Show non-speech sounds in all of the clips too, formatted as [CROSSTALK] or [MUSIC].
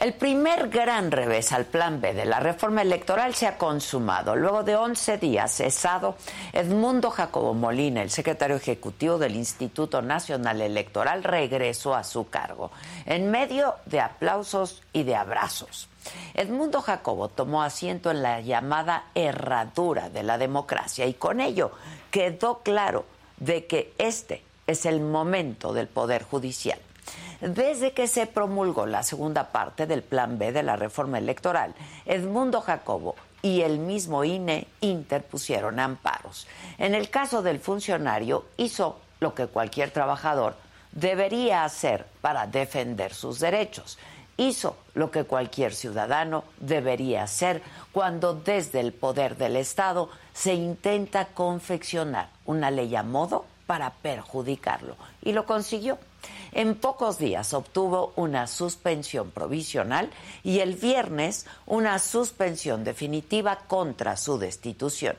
El primer gran revés al plan B de la reforma electoral se ha consumado. Luego de 11 días cesado, Edmundo Jacobo Molina, el secretario ejecutivo del Instituto Nacional Electoral, regresó a su cargo, en medio de aplausos y de abrazos. Edmundo Jacobo tomó asiento en la llamada herradura de la democracia y con ello quedó claro de que este es el momento del Poder Judicial. Desde que se promulgó la segunda parte del Plan B de la reforma electoral, Edmundo Jacobo y el mismo INE interpusieron amparos. En el caso del funcionario, hizo lo que cualquier trabajador debería hacer para defender sus derechos. Hizo lo que cualquier ciudadano debería hacer cuando desde el poder del Estado se intenta confeccionar una ley a modo para perjudicarlo. Y lo consiguió. En pocos días obtuvo una suspensión provisional y el viernes una suspensión definitiva contra su destitución.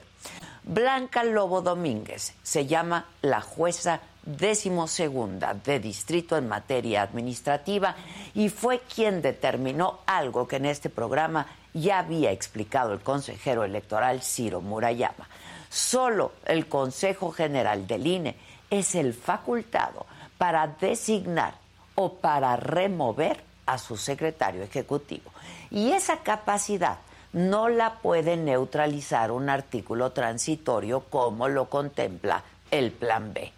Blanca Lobo Domínguez se llama la jueza decimosegunda de distrito en materia administrativa y fue quien determinó algo que en este programa ya había explicado el consejero electoral Ciro Murayama. Solo el Consejo General del INE es el facultado para designar o para remover a su secretario ejecutivo. Y esa capacidad no la puede neutralizar un artículo transitorio como lo contempla el Plan B.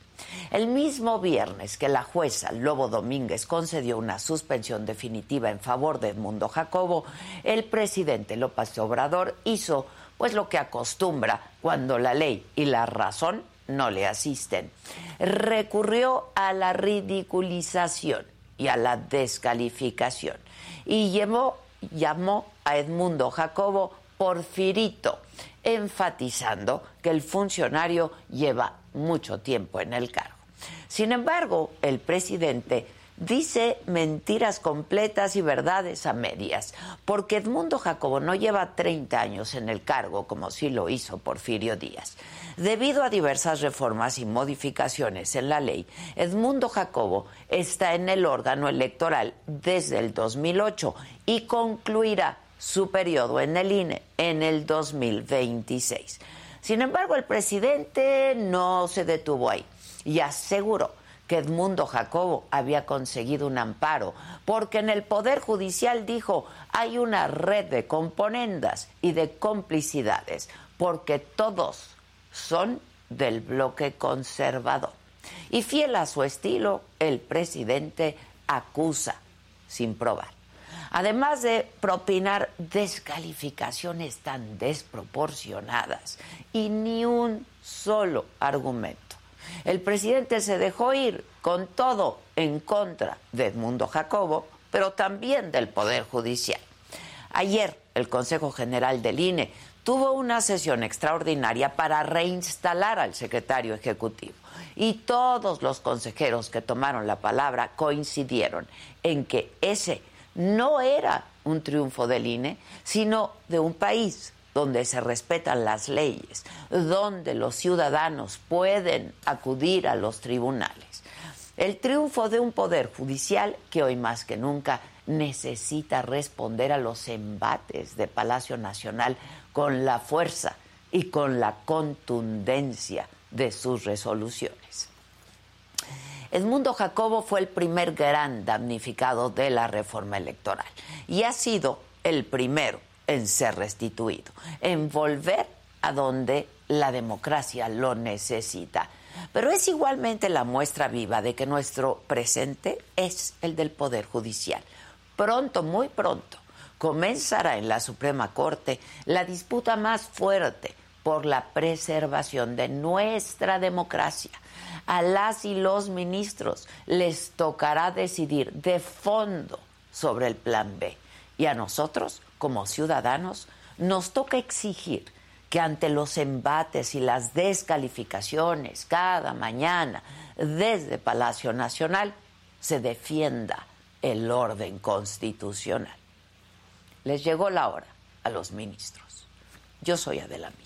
El mismo viernes que la jueza Lobo Domínguez concedió una suspensión definitiva en favor de Edmundo Jacobo, el presidente López Obrador hizo pues lo que acostumbra cuando la ley y la razón no le asisten. Recurrió a la ridiculización y a la descalificación y llamó, a Edmundo Jacobo porfirito, enfatizando que el funcionario lleva mucho tiempo en el cargo. Sin embargo, el presidente dice mentiras completas y verdades a medias, porque Edmundo Jacobo no lleva 30 años en el cargo como sí lo hizo Porfirio Díaz. Debido a diversas reformas y modificaciones en la ley, Edmundo Jacobo está en el órgano electoral desde el 2008 y concluirá su periodo en el INE en el 2026. Sin embargo, el presidente no se detuvo ahí y aseguró Edmundo Jacobo había conseguido un amparo, porque en el Poder Judicial dijo hay una red de componendas y de complicidades, porque todos son del bloque conservador. Y fiel a su estilo, el presidente acusa sin probar. Además de propinar descalificaciones tan desproporcionadas y ni un solo argumento el presidente se dejó ir con todo en contra de Edmundo Jacobo, pero también del Poder Judicial. Ayer, el Consejo General del INE tuvo una sesión extraordinaria para reinstalar al secretario ejecutivo. Y todos los consejeros que tomaron la palabra coincidieron en que ese no era un triunfo del INE, sino de un país donde se respetan las leyes, donde los ciudadanos pueden acudir a los tribunales. El triunfo de un poder judicial que hoy más que nunca necesita responder a los embates de Palacio Nacional con la fuerza y con la contundencia de sus resoluciones. Edmundo Jacobo fue el primer gran damnificado de la reforma electoral y ha sido el primero en ser restituido, en volver a donde la democracia lo necesita. Pero es igualmente la muestra viva de que nuestro presente es el del Poder Judicial. Pronto, muy pronto, comenzará en la Suprema Corte la disputa más fuerte por la preservación de nuestra democracia. A las y los ministros les tocará decidir de fondo sobre el plan B y a nosotros como ciudadanos, nos toca exigir que ante los embates y las descalificaciones cada mañana desde Palacio Nacional se defienda el orden constitucional. Les llegó la hora a los ministros. Yo soy Adela Micha.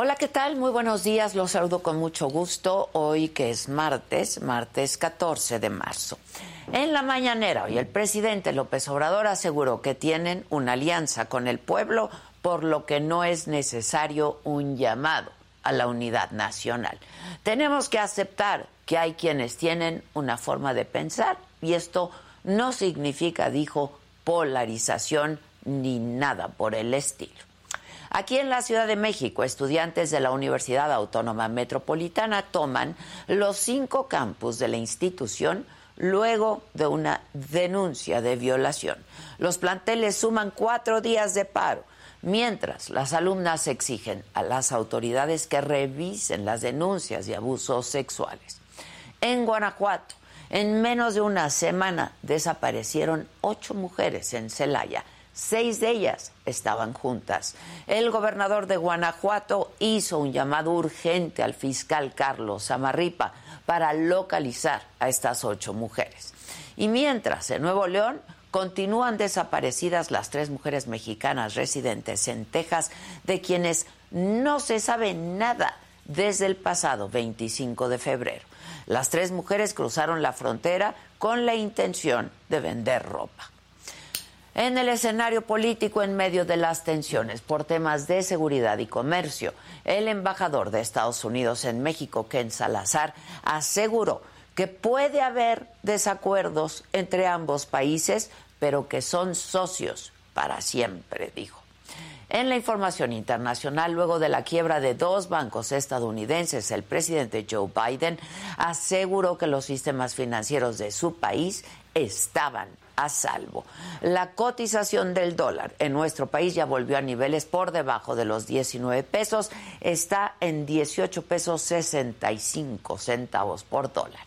Hola, ¿qué tal? Muy buenos días. Los saludo con mucho gusto hoy que es martes, martes 14 de marzo. En la mañanera hoy el presidente López Obrador aseguró que tienen una alianza con el pueblo, por lo que no es necesario un llamado a la unidad nacional. Tenemos que aceptar que hay quienes tienen una forma de pensar y esto no significa, dijo, polarización ni nada por el estilo. Aquí en la Ciudad de México, estudiantes de la Universidad Autónoma Metropolitana toman los cinco campus de la institución luego de una denuncia de violación. Los planteles suman cuatro días de paro, mientras las alumnas exigen a las autoridades que revisen las denuncias de abusos sexuales. En Guanajuato, en menos de una semana desaparecieron ocho mujeres en Celaya Seis de ellas estaban juntas. El gobernador de Guanajuato hizo un llamado urgente al fiscal Carlos Amarripa para localizar a estas ocho mujeres. Y mientras en Nuevo León continúan desaparecidas las tres mujeres mexicanas residentes en Texas, de quienes no se sabe nada desde el pasado 25 de febrero. Las tres mujeres cruzaron la frontera con la intención de vender ropa. En el escenario político, en medio de las tensiones por temas de seguridad y comercio, el embajador de Estados Unidos en México, Ken Salazar, aseguró que puede haber desacuerdos entre ambos países, pero que son socios para siempre, dijo. En la información internacional, luego de la quiebra de dos bancos estadounidenses, el presidente Joe Biden aseguró que los sistemas financieros de su país estaban a salvo. La cotización del dólar en nuestro país ya volvió a niveles por debajo de los 19 pesos, está en 18 pesos 65 centavos por dólar.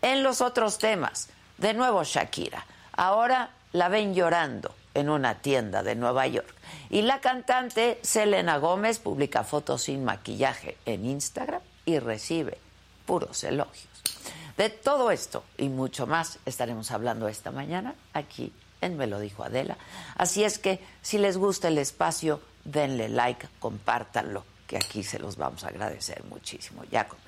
En los otros temas, de nuevo Shakira, ahora la ven llorando en una tienda de Nueva York. Y la cantante Selena Gómez publica fotos sin maquillaje en Instagram y recibe puros elogios. De todo esto y mucho más estaremos hablando esta mañana aquí en Me lo dijo Adela. Así es que si les gusta el espacio, denle like, compártanlo, que aquí se los vamos a agradecer muchísimo. Ya comenzamos.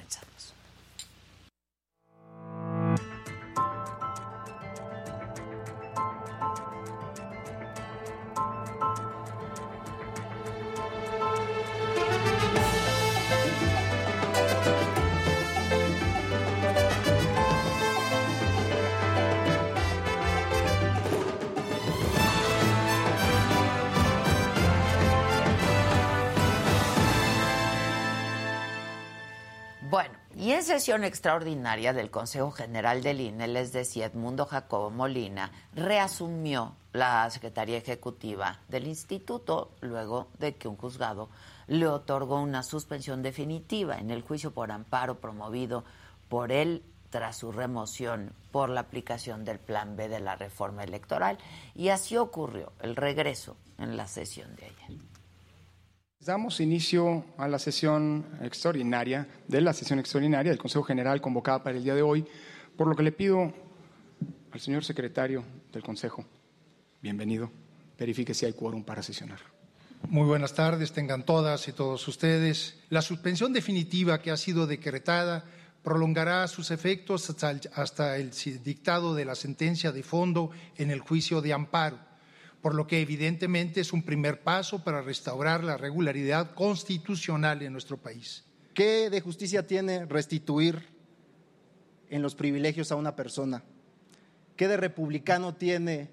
Y en sesión extraordinaria del Consejo General del INE, les decía Edmundo Jacobo Molina, reasumió la Secretaría Ejecutiva del Instituto luego de que un juzgado le otorgó una suspensión definitiva en el juicio por amparo promovido por él tras su remoción por la aplicación del Plan B de la reforma electoral. Y así ocurrió el regreso en la sesión de ayer. Damos inicio a la sesión extraordinaria, de la sesión extraordinaria del Consejo General convocada para el día de hoy, por lo que le pido al señor secretario del Consejo, bienvenido, verifique si hay quórum para sesionar. Muy buenas tardes, tengan todas y todos ustedes. La suspensión definitiva que ha sido decretada prolongará sus efectos hasta hasta el dictado de la sentencia de fondo en el juicio de amparo por lo que evidentemente es un primer paso para restaurar la regularidad constitucional en nuestro país. ¿Qué de justicia tiene restituir en los privilegios a una persona? ¿Qué de republicano tiene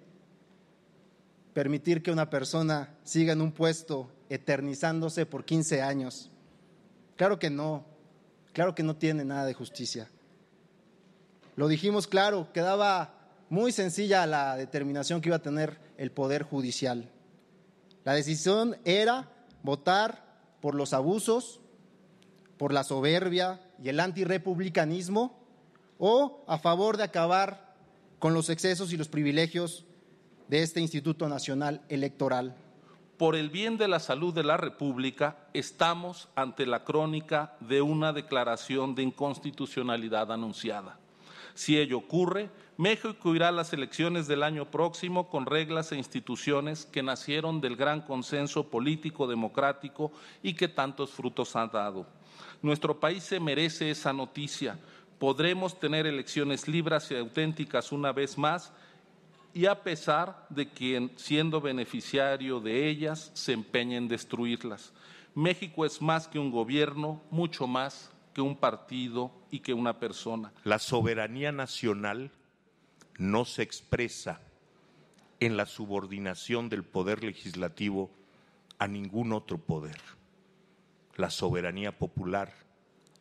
permitir que una persona siga en un puesto eternizándose por 15 años? Claro que no, claro que no tiene nada de justicia. Lo dijimos claro, quedaba muy sencilla la determinación que iba a tener el Poder Judicial. La decisión era votar por los abusos, por la soberbia y el antirepublicanismo o a favor de acabar con los excesos y los privilegios de este Instituto Nacional Electoral. Por el bien de la salud de la República, estamos ante la crónica de una declaración de inconstitucionalidad anunciada Si ello ocurre, México irá a las elecciones del año próximo con reglas e instituciones que nacieron del gran consenso político democrático y que tantos frutos han dado. Nuestro país se merece esa noticia. Podremos tener elecciones libres y auténticas una vez más y a pesar de quien, siendo beneficiario de ellas, se empeña en destruirlas. México es más que un gobierno, mucho más que un partido y que una persona. La soberanía nacional no se expresa en la subordinación del poder legislativo a ningún otro poder. La soberanía popular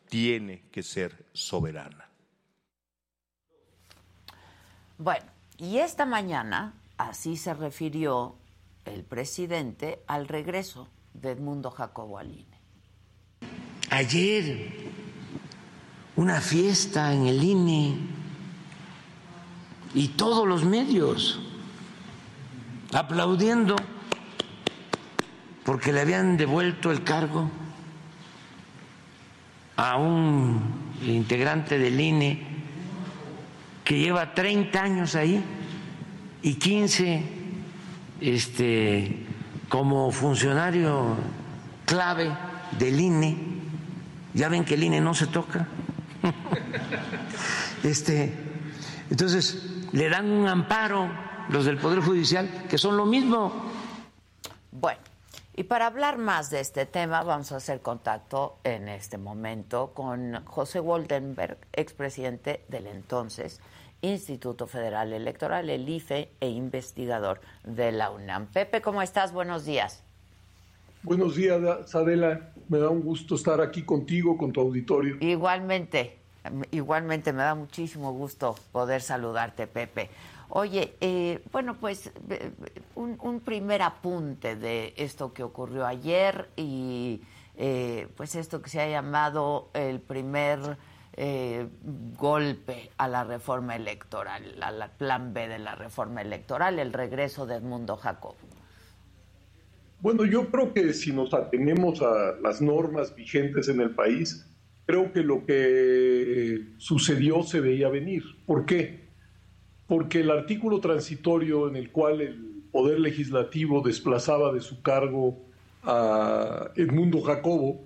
tiene que ser soberana. Bueno, y esta mañana así se refirió el presidente al regreso de Edmundo Jacobo Aline. Ayer, una fiesta en el INE y todos los medios aplaudiendo porque le habían devuelto el cargo a un integrante del INE que lleva 30 años ahí y 15 este, como funcionario clave del INE. Ya ven que el INE no se toca. [LAUGHS] este, entonces, le dan un amparo los del Poder Judicial, que son lo mismo. Bueno, y para hablar más de este tema, vamos a hacer contacto en este momento con José Woldenberg, expresidente del entonces Instituto Federal Electoral, el IFE, e investigador de la UNAM. Pepe, ¿cómo estás? Buenos días. Buenos días, Sadela. Me da un gusto estar aquí contigo, con tu auditorio. Igualmente, igualmente me da muchísimo gusto poder saludarte, Pepe. Oye, eh, bueno, pues eh, un, primer apunte de esto que ocurrió ayer y eh, pues esto que se ha llamado el primer golpe a la reforma electoral, al plan B de la reforma electoral, el regreso de Edmundo Jacob. Bueno, yo creo que si nos atenemos a las normas vigentes en el país, creo que lo que sucedió se veía venir. ¿Por qué? porque el artículo transitorio en el cual el Poder Legislativo desplazaba de su cargo a Edmundo Jacobo,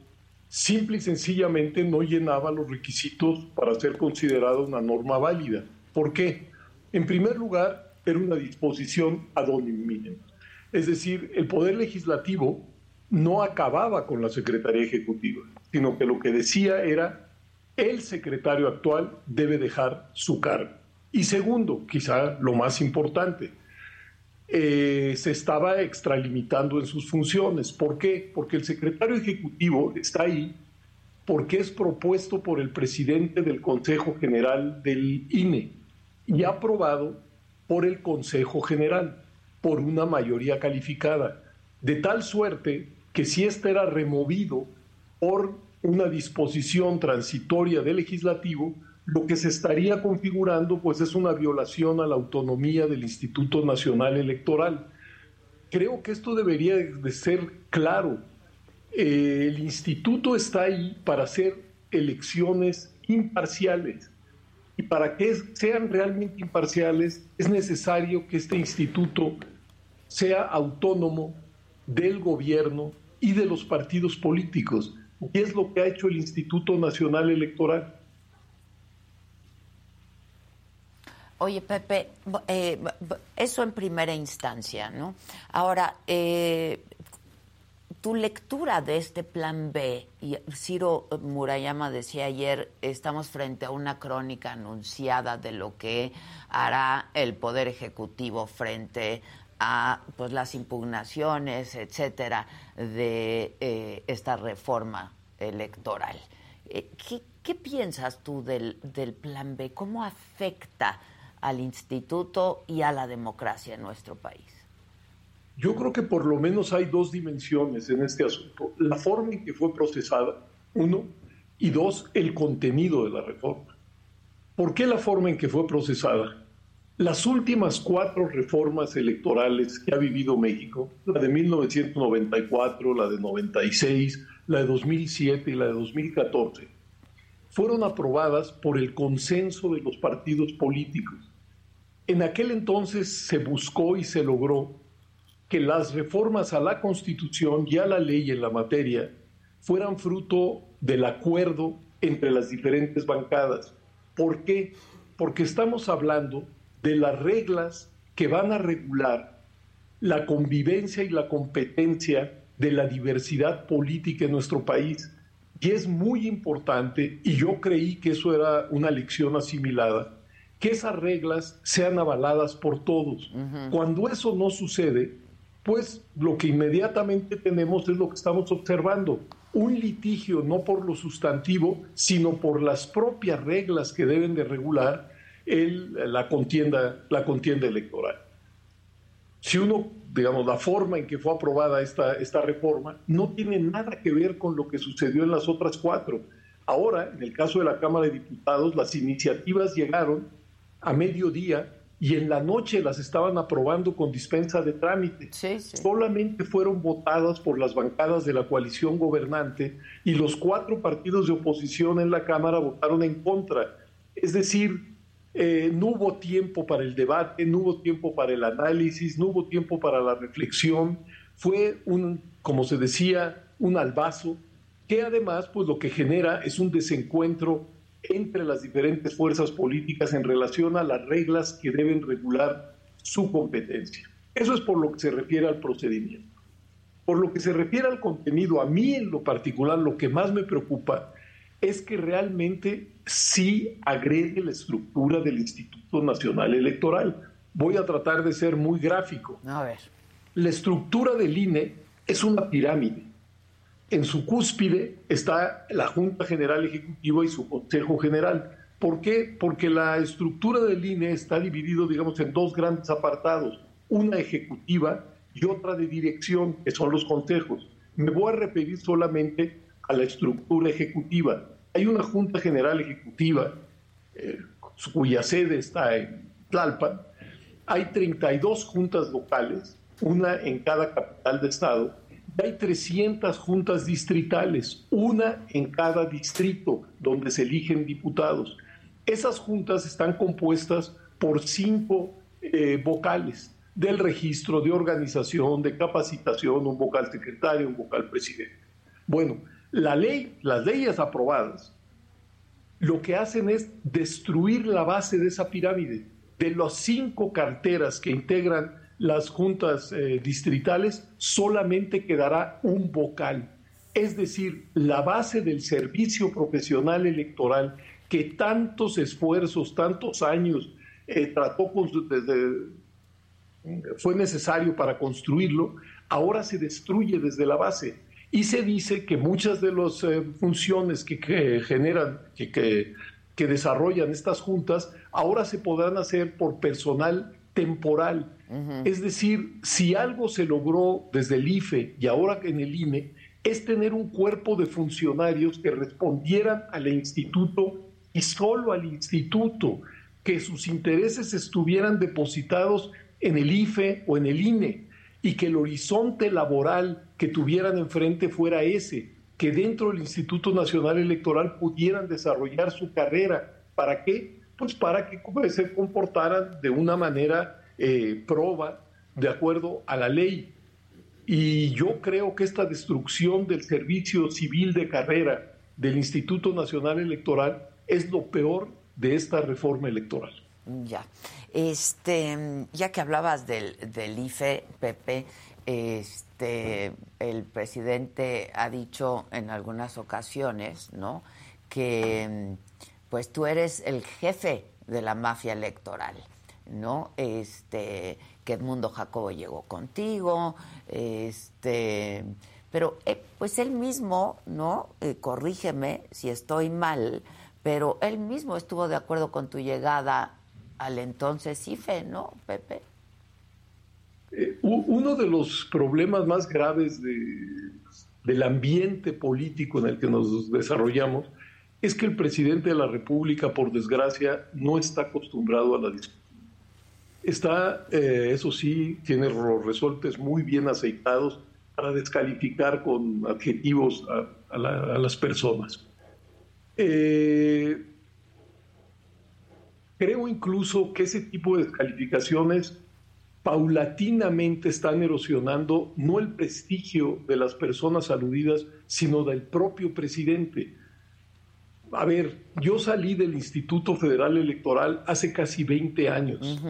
simple y sencillamente no llenaba los requisitos para ser considerada una norma válida. ¿Por qué? En primer lugar, era una disposición ad hominem. Es decir, el Poder Legislativo no acababa con la Secretaría Ejecutiva, sino que lo que decía era el secretario actual debe dejar su cargo. Y segundo, quizá lo más importante, eh, se estaba extralimitando en sus funciones. ¿Por qué? Porque el secretario ejecutivo está ahí porque es propuesto por el presidente del Consejo General del INE y aprobado por el Consejo General por una mayoría calificada, de tal suerte que si éste era removido por una disposición transitoria del legislativo, lo que se estaría configurando pues es una violación a la autonomía del Instituto Nacional Electoral. Creo que esto debería de ser claro. Eh, el instituto está ahí para hacer elecciones imparciales y para que sean realmente imparciales es necesario que este instituto sea autónomo del gobierno y de los partidos políticos. Y es lo que ha hecho el Instituto Nacional Electoral. Oye, Pepe, eh, eso en primera instancia, ¿no? Ahora, eh, tu lectura de este plan B, y Ciro Murayama decía ayer, estamos frente a una crónica anunciada de lo que hará el Poder Ejecutivo frente a pues, las impugnaciones, etcétera, de eh, esta reforma electoral. ¿qué, ¿qué, piensas tú del, del plan B? ¿Cómo afecta al instituto y a la democracia en nuestro país? Yo creo que por lo menos hay dos dimensiones en este asunto. La forma en que fue procesada, uno, y dos, el contenido de la reforma. ¿Por qué la forma en que fue procesada? Las últimas cuatro reformas electorales que ha vivido México, la de 1994, la de 96, la de 2007 y la de 2014, fueron aprobadas por el consenso de los partidos políticos. En aquel entonces se buscó y se logró que las reformas a la Constitución y a la ley en la materia fueran fruto del acuerdo entre las diferentes bancadas. ¿Por qué? Porque estamos hablando de las reglas que van a regular la convivencia y la competencia de la diversidad política en nuestro país. Y es muy importante, y yo creí que eso era una lección asimilada, que esas reglas sean avaladas por todos. Cuando eso no sucede, pues lo que inmediatamente tenemos es lo que estamos observando, un litigio no por lo sustantivo, sino por las propias reglas que deben de regular el, la, contienda, la contienda electoral. Si uno, digamos, la forma en que fue aprobada esta, esta reforma no tiene nada que ver con lo que sucedió en las otras cuatro. Ahora, en el caso de la Cámara de Diputados, las iniciativas llegaron a mediodía y en la noche las estaban aprobando con dispensa de trámite. Solamente fueron votadas por las bancadas de la coalición gobernante y los cuatro partidos de oposición en la Cámara votaron en contra. Es decir, eh, no hubo tiempo para el debate, no hubo tiempo para el análisis, no hubo tiempo para la reflexión. Fue un, como se decía, un albazo que además pues lo que genera es un desencuentro entre las diferentes fuerzas políticas en relación a las reglas que deben regular su competencia. Eso es por lo que se refiere al procedimiento. Por lo que se refiere al contenido, a mí en lo particular lo que más me preocupa es que realmente sí agrede la estructura del Instituto Nacional Electoral. Voy a tratar de ser muy gráfico. A ver. La estructura del INE es una pirámide en su cúspide está la Junta General Ejecutiva y su Consejo General. ¿Por qué? Porque la estructura del INE está dividido, digamos, en dos grandes apartados, una ejecutiva y otra de dirección, que son los consejos. Me voy a referir solamente a la estructura ejecutiva. Hay una Junta General Ejecutiva, eh, cuya sede está en Tlalpan. Hay 32 juntas locales, una en cada capital de estado, hay 300 juntas distritales, una en cada distrito donde se eligen diputados. Esas juntas están compuestas por cinco eh, vocales del registro, de organización, de capacitación, un vocal secretario, un vocal presidente. Bueno, la ley, las leyes aprobadas, lo que hacen es destruir la base de esa pirámide. De las cinco carteras que integran las juntas eh, distritales, solamente quedará un vocal. Es decir, la base del servicio profesional electoral que tantos esfuerzos, tantos años eh, trató con, fue necesario para construirlo, ahora se destruye desde la base. Y se dice que muchas de las eh, funciones que, generan, que, que desarrollan estas juntas, ahora se podrán hacer por personal temporal. Es decir, si algo se logró desde el IFE y ahora en el INE, es tener un cuerpo de funcionarios que respondieran al instituto y solo al instituto, que sus intereses estuvieran depositados en el IFE o en el INE y que el horizonte laboral que tuvieran enfrente fuera ese, que dentro del Instituto Nacional Electoral pudieran desarrollar su carrera. ¿Para qué? Pues para que se comportaran de una manera eh, proba de acuerdo a la ley. Y yo creo que esta destrucción del servicio civil de carrera del Instituto Nacional Electoral es lo peor de esta reforma electoral. Ya. Este, ya que hablabas del, del IFE, Pepe, este, el presidente ha dicho en algunas ocasiones, ¿no? Que pues tú eres el jefe de la mafia electoral. ¿no? Este, que Edmundo Jacobo llegó contigo, este, pero eh, pues él mismo, ¿no? Eh, corrígeme si estoy mal, pero él mismo estuvo de acuerdo con tu llegada al entonces IFE, ¿no, Pepe? Eh, uno de los problemas más graves del ambiente político en el que nos desarrollamos es que el presidente de la República, por desgracia, no está acostumbrado a la discusión Está, eh, eso sí, tiene los resortes muy bien aceitados para descalificar con adjetivos a, las personas. Eh, creo incluso que ese tipo de descalificaciones paulatinamente están erosionando no el prestigio de las personas aludidas, sino del propio presidente. A ver, yo salí del Instituto Federal Electoral hace casi 20 años.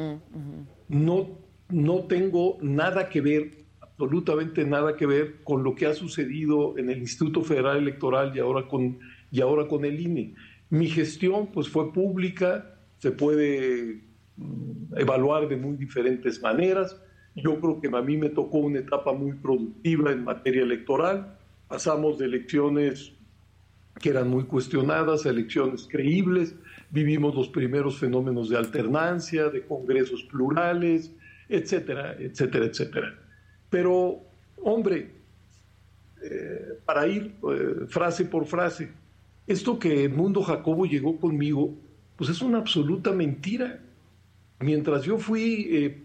No, no tengo nada que ver, absolutamente nada que ver con lo que ha sucedido en el Instituto Federal Electoral y ahora con, y ahora con el INE. Mi gestión pues fue pública, se puede evaluar de muy diferentes maneras. Yo creo que a mí me tocó una etapa muy productiva en materia electoral. Pasamos de elecciones que eran muy cuestionadas, elecciones creíbles, vivimos los primeros fenómenos de alternancia, de congresos plurales, etcétera, etcétera, etcétera. Pero, hombre, eh, para ir eh, frase por frase, esto que Mundo Jacobo llegó conmigo, pues es una absoluta mentira. Mientras yo fui eh,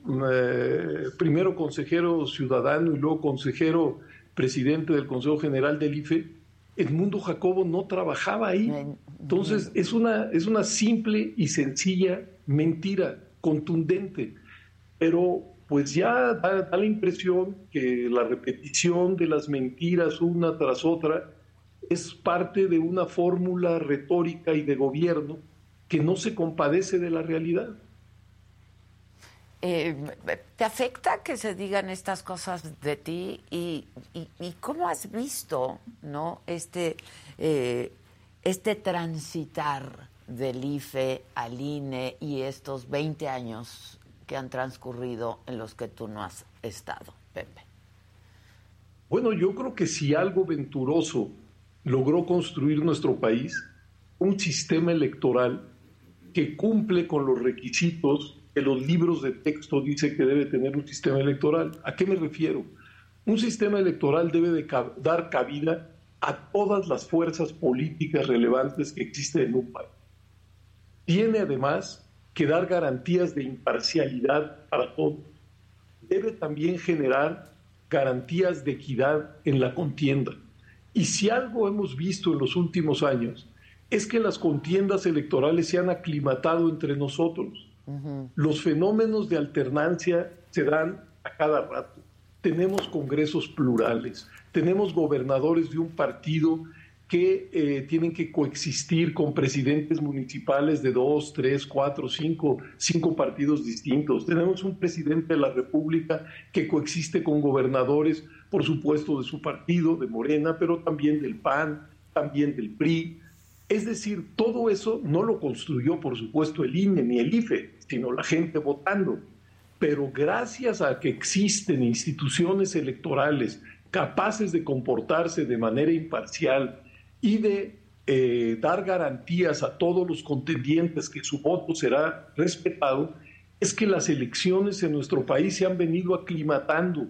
primero consejero ciudadano y luego consejero presidente del Consejo General del IFE, Edmundo Jacobo no trabajaba ahí. Entonces, es una, es una simple y sencilla mentira, contundente. Pero pues ya da, la impresión que la repetición de las mentiras una tras otra es parte de una fórmula retórica y de gobierno que no se compadece de la realidad. Eh, ¿Te afecta que se digan estas cosas de ti? ¿Y, cómo has visto ¿no? este, eh, este transitar del IFE al INE y estos 20 años que han transcurrido en los que tú no has estado, Pepe? Bueno, yo creo que si algo venturoso logró construir nuestro país, un sistema electoral que cumple con los requisitos que los libros de texto dice que debe tener un sistema electoral. ¿A qué me refiero? Un sistema electoral debe de dar cabida a todas las fuerzas políticas relevantes que existen en un país. Tiene además que dar garantías de imparcialidad para todos. Debe también generar garantías de equidad en la contienda. Y si algo hemos visto en los últimos años, es que las contiendas electorales se han aclimatado entre nosotros. Los fenómenos de alternancia se dan a cada rato. Tenemos congresos plurales, tenemos gobernadores de un partido que eh, tienen que coexistir con presidentes municipales de dos, tres, cuatro, cinco, cinco partidos distintos. Tenemos un presidente de la República que coexiste con gobernadores, por supuesto, de su partido, de Morena, pero también del PAN, también del PRI. Es decir, todo eso no lo construyó, por supuesto, el INE ni el IFE, sino la gente votando. Pero gracias a que existen instituciones electorales capaces de comportarse de manera imparcial y de eh, dar garantías a todos los contendientes que su voto será respetado, es que las elecciones en nuestro país se han venido aclimatando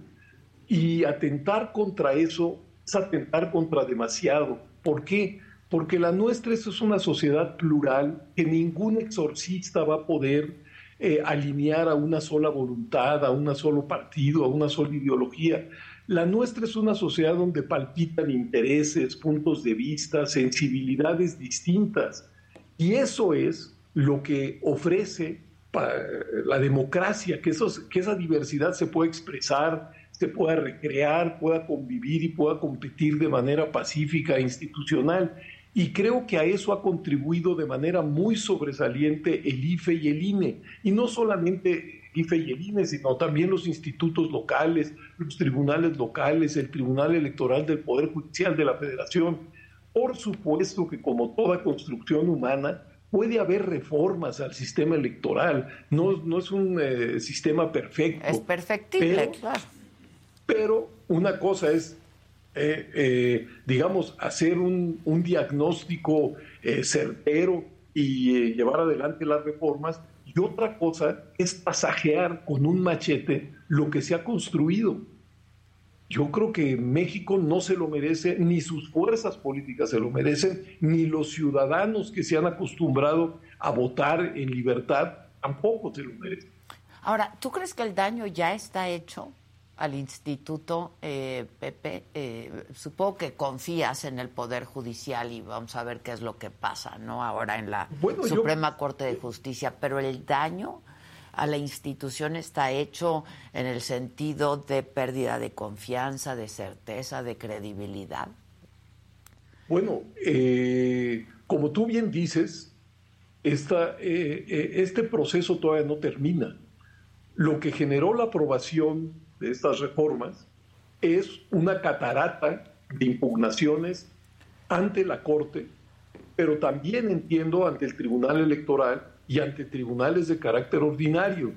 y atentar contra eso es atentar contra demasiado. ¿Por qué? Porque la nuestra es una sociedad plural que ningún exorcista va a poder eh, alinear a una sola voluntad, a un solo partido, a una sola ideología. La nuestra es una sociedad donde palpitan intereses, puntos de vista, sensibilidades distintas. Y eso es lo que ofrece la democracia, que, que esa diversidad se pueda expresar, se pueda recrear, pueda convivir y pueda competir de manera pacífica e institucional. Y creo que a eso ha contribuido de manera muy sobresaliente el IFE y el INE. Y no solamente el IFE y el INE, sino también los institutos locales, los tribunales locales, el Tribunal Electoral del Poder Judicial de la Federación. Por supuesto que como toda construcción humana, puede haber reformas al sistema electoral. No, no es un eh, sistema perfecto. Es perfectible, claro. Pero una cosa es eh, eh, digamos, hacer un, diagnóstico eh, certero y llevar adelante las reformas. Y otra cosa es pasajear con un machete lo que se ha construido. Yo creo que México no se lo merece, ni sus fuerzas políticas se lo merecen, ni los ciudadanos que se han acostumbrado a votar en libertad tampoco se lo merecen. Ahora, ¿tú crees que el daño ya está hecho? Al instituto, eh, Pepe, eh, supongo que confías en el Poder Judicial y vamos a ver qué es lo que pasa, ¿no? Ahora en la Suprema Corte de Justicia, pero el daño a la institución está hecho en el sentido de pérdida de confianza, de certeza, de credibilidad. Bueno, eh, como tú bien dices, esta, este proceso todavía no termina. Lo que generó la aprobación de estas reformas es una catarata de impugnaciones ante la Corte, pero también entiendo ante el Tribunal Electoral y ante tribunales de carácter ordinario.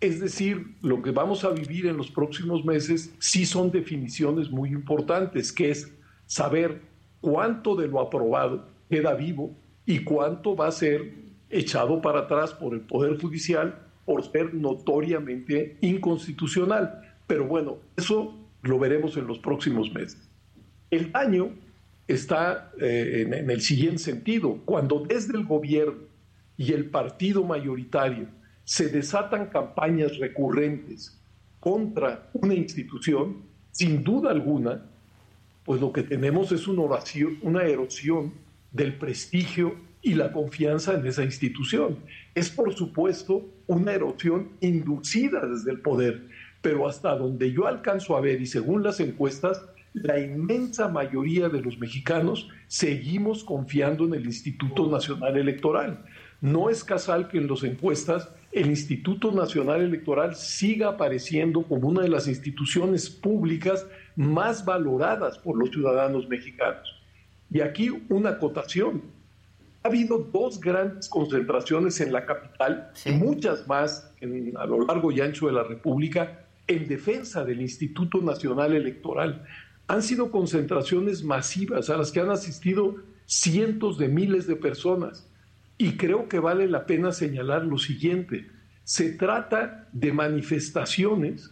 Es decir, lo que vamos a vivir en los próximos meses sí son definiciones muy importantes, que es saber cuánto de lo aprobado queda vivo y cuánto va a ser echado para atrás por el Poder Judicial por ser notoriamente inconstitucional. Pero bueno, eso lo veremos en los próximos meses. El daño está eh, en, el siguiente sentido. Cuando desde el gobierno y el partido mayoritario se desatan campañas recurrentes contra una institución, sin duda alguna, pues lo que tenemos es una, erosión del prestigio y la confianza en esa institución. Es, por supuesto, una erosión inducida desde el poder, pero hasta donde yo alcanzo a ver y según las encuestas, la inmensa mayoría de los mexicanos seguimos confiando en el Instituto Nacional Electoral. No es casual que en las encuestas el Instituto Nacional Electoral siga apareciendo como una de las instituciones públicas más valoradas por los ciudadanos mexicanos. Y aquí una acotación. Ha habido dos grandes concentraciones en la capital y muchas más a lo largo y ancho de la República en defensa del Instituto Nacional Electoral. Han sido concentraciones masivas a las que han asistido cientos de miles de personas. Y creo que vale la pena señalar lo siguiente. Se trata de manifestaciones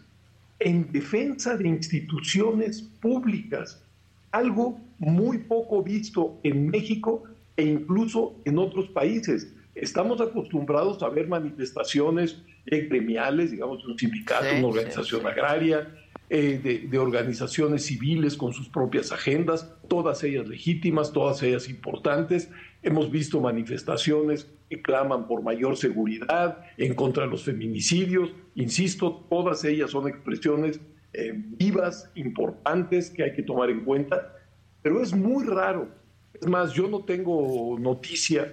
en defensa de instituciones públicas, algo muy poco visto en México e incluso en otros países. Estamos acostumbrados a ver manifestaciones eh, gremiales, digamos, de un sindicato, una organización agraria, eh, de, organizaciones civiles con sus propias agendas, todas ellas legítimas, todas ellas importantes. Hemos visto manifestaciones que claman por mayor seguridad, en contra de los feminicidios. Insisto, todas ellas son expresiones eh, vivas, importantes, que hay que tomar en cuenta. Pero es muy raro. Es más, yo no tengo noticia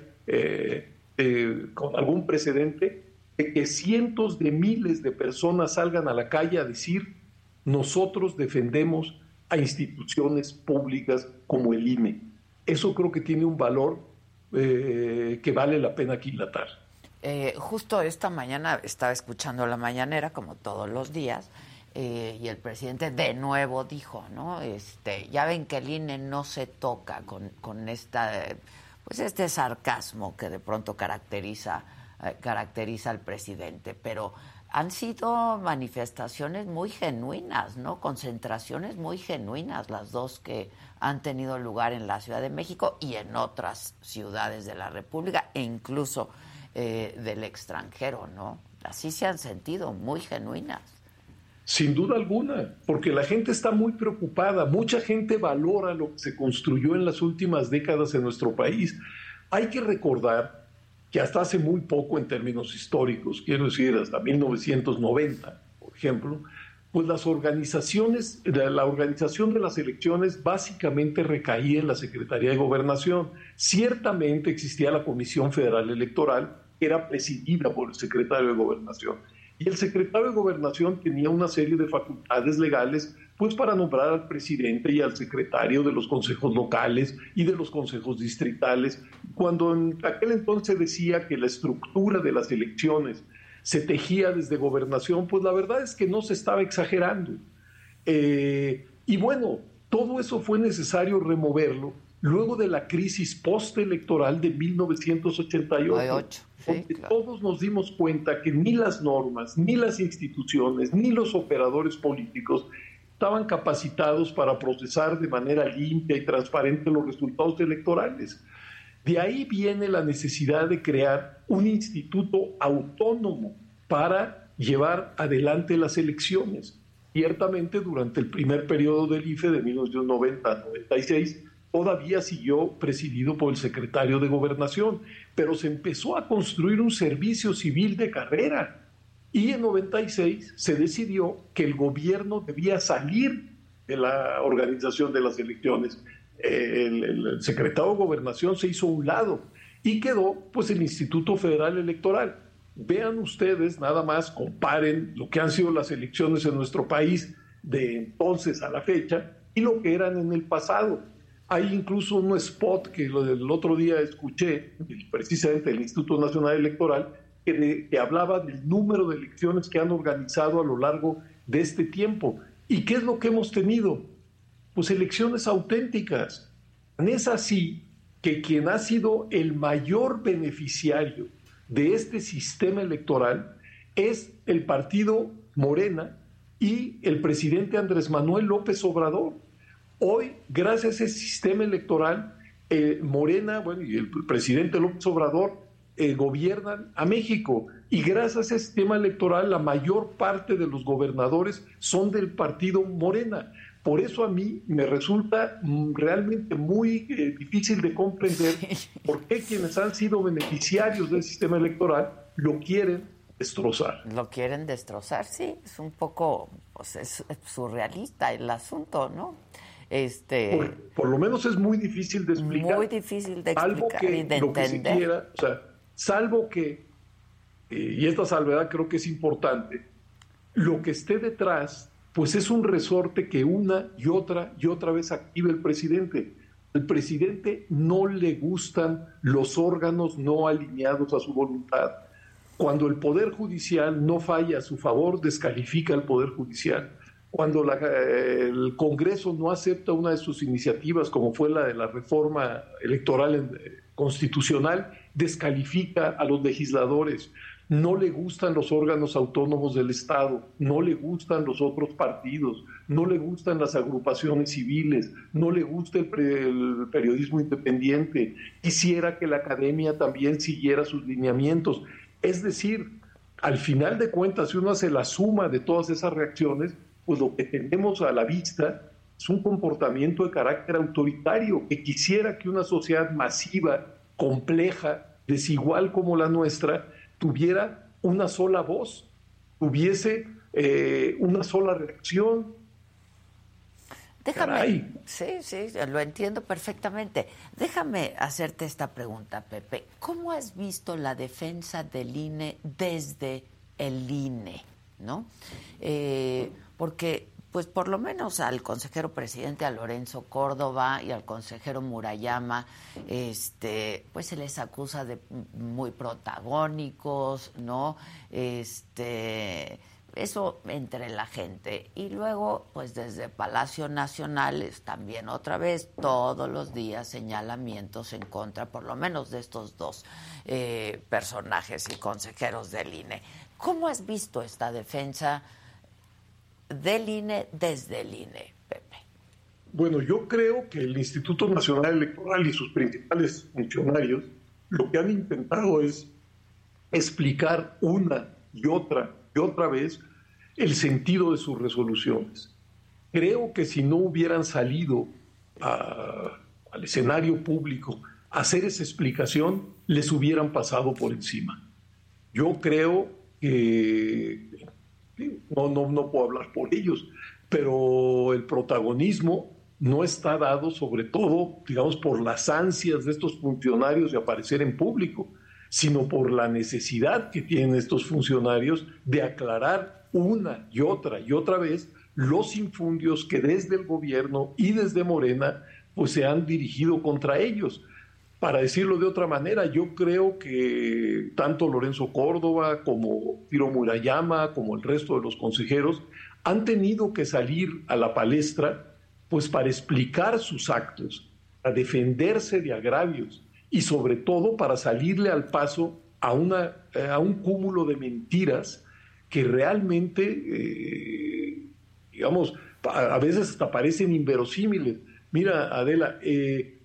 con algún precedente de que cientos de miles de personas salgan a la calle a decir nosotros defendemos a instituciones públicas como el INE. Eso creo que tiene un valor eh, que vale la pena aquilatar. Eh, justo esta mañana estaba escuchando la mañanera, como todos los días, eh, y el presidente de nuevo dijo, ¿no? Este, ya ven que el INE no se toca con, con esta, pues este sarcasmo que de pronto caracteriza caracteriza al presidente, pero han sido manifestaciones muy genuinas, ¿no? Concentraciones muy genuinas, las dos que han tenido lugar en la Ciudad de México y en otras ciudades de la República e incluso eh, del extranjero, ¿no? Así se han sentido, muy genuinas. Sin duda alguna, porque la gente está muy preocupada, mucha gente valora lo que se construyó en las últimas décadas en nuestro país. Hay que recordar que hasta hace muy poco en términos históricos, quiero decir hasta 1990, por ejemplo, pues las organizaciones, la organización de las elecciones básicamente recaía en la Secretaría de Gobernación. Ciertamente existía la Comisión Federal Electoral, que era presidida por el secretario de Gobernación. Y el secretario de Gobernación tenía una serie de facultades legales pues para nombrar al presidente y al secretario de los consejos locales y de los consejos distritales. Cuando en aquel entonces decía que la estructura de las elecciones se tejía desde gobernación, pues la verdad es que no se estaba exagerando. Eh, y bueno, todo eso fue necesario removerlo luego de la crisis postelectoral de 1988, porque todos nos dimos cuenta que ni las normas, ni las instituciones, ni los operadores políticos estaban capacitados para procesar de manera limpia y transparente los resultados electorales. De ahí viene la necesidad de crear un instituto autónomo para llevar adelante las elecciones. ciertamente durante el primer periodo del IFE de 1990-96 todavía siguió presidido por el secretario de Gobernación, pero se empezó a construir un servicio civil de carrera y en 96 se decidió que el gobierno debía salir de la organización de las elecciones. El, el secretario de Gobernación se hizo a un lado y quedó pues el Instituto Federal Electoral. Vean ustedes, nada más comparen lo que han sido las elecciones en nuestro país de entonces a la fecha y lo que eran en el pasado. Hay incluso un spot que el otro día escuché, precisamente del Instituto Nacional Electoral, que, que, hablaba del número de elecciones que han organizado a lo largo de este tiempo. ¿Y qué es lo que hemos tenido? Pues elecciones auténticas. Es así que quien ha sido el mayor beneficiario de este sistema electoral es el partido Morena y el presidente Andrés Manuel López Obrador. Hoy, gracias a ese sistema electoral, eh, Morena bueno, y el presidente López Obrador eh, gobiernan a México. Y gracias a ese sistema electoral, la mayor parte de los gobernadores son del partido Morena. Por eso a mí me resulta mm, realmente muy eh, difícil de comprender por qué quienes han sido beneficiarios del sistema electoral lo quieren destrozar. Lo quieren destrozar, sí, es un poco pues, es, surrealista el asunto, ¿no? Este, por, lo menos es muy difícil de explicar. Muy difícil de explicar y de lo Que se quiera, o sea, salvo que, eh, y esta salvedad creo que es importante, lo que esté detrás pues es un resorte que una y otra y otra vez activa el presidente. Al presidente no le gustan los órganos no alineados a su voluntad. Cuando el Poder Judicial no falla a su favor, descalifica al Poder Judicial. Cuando el Congreso no acepta una de sus iniciativas, como fue la de la reforma electoral eh, constitucional, descalifica a los legisladores no le gustan los órganos autónomos del Estado, no le gustan los otros partidos, no le gustan las agrupaciones civiles, no le gusta el, periodismo independiente, quisiera que la academia también siguiera sus lineamientos. Es decir, al final de cuentas, si uno hace la suma de todas esas reacciones, pues lo que tenemos a la vista es un comportamiento de carácter autoritario que quisiera que una sociedad masiva, compleja, desigual como la nuestra, tuviera una sola voz, tuviese eh, una sola reacción. Déjame, sí, sí, lo entiendo perfectamente. Déjame hacerte esta pregunta, Pepe. ¿Cómo has visto la defensa del INE desde el INE? ¿No? Eh, porque pues por lo menos al consejero presidente, a Lorenzo Córdoba y al consejero Murayama, este, pues se les acusa de muy protagónicos, ¿no? Este, eso entre la gente. Y luego, pues desde Palacio Nacional, también otra vez, todos los días señalamientos en contra, por lo menos de estos dos eh, personajes y consejeros del INE. ¿Cómo has visto esta defensa? Del INE desde el INE, Pepe? Bueno, yo creo que el Instituto Nacional Electoral y sus principales funcionarios lo que han intentado es explicar una y otra y otra vez el sentido de sus resoluciones. Creo que si no hubieran salido al escenario público a hacer esa explicación, les hubieran pasado por encima. Yo creo que no, no, puedo hablar por ellos, pero el protagonismo no está dado sobre todo, digamos, por las ansias de estos funcionarios de aparecer en público, sino por la necesidad que tienen estos funcionarios de aclarar una y otra y otra vez los infundios que desde el gobierno y desde Morena pues se han dirigido contra ellos. Para decirlo de otra manera, yo creo que tanto Lorenzo Córdoba como Tiro Murayama, como el resto de los consejeros, han tenido que salir a la palestra pues para explicar sus actos, a defenderse de agravios y sobre todo para salirle al paso a, una, eh, a un cúmulo de mentiras que realmente, eh, digamos, a veces hasta parecen inverosímiles. Mira, Adela, eh,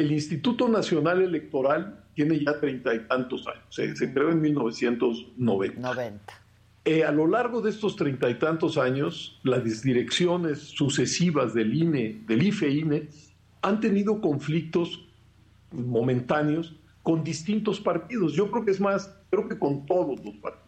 el Instituto Nacional Electoral tiene ya treinta y tantos años, se creó en 1990. 90. Eh, a lo largo de estos treinta y tantos años, las direcciones sucesivas del INE, del IFE-INE, han tenido conflictos momentáneos con distintos partidos. Yo creo que es más, creo que con todos los partidos.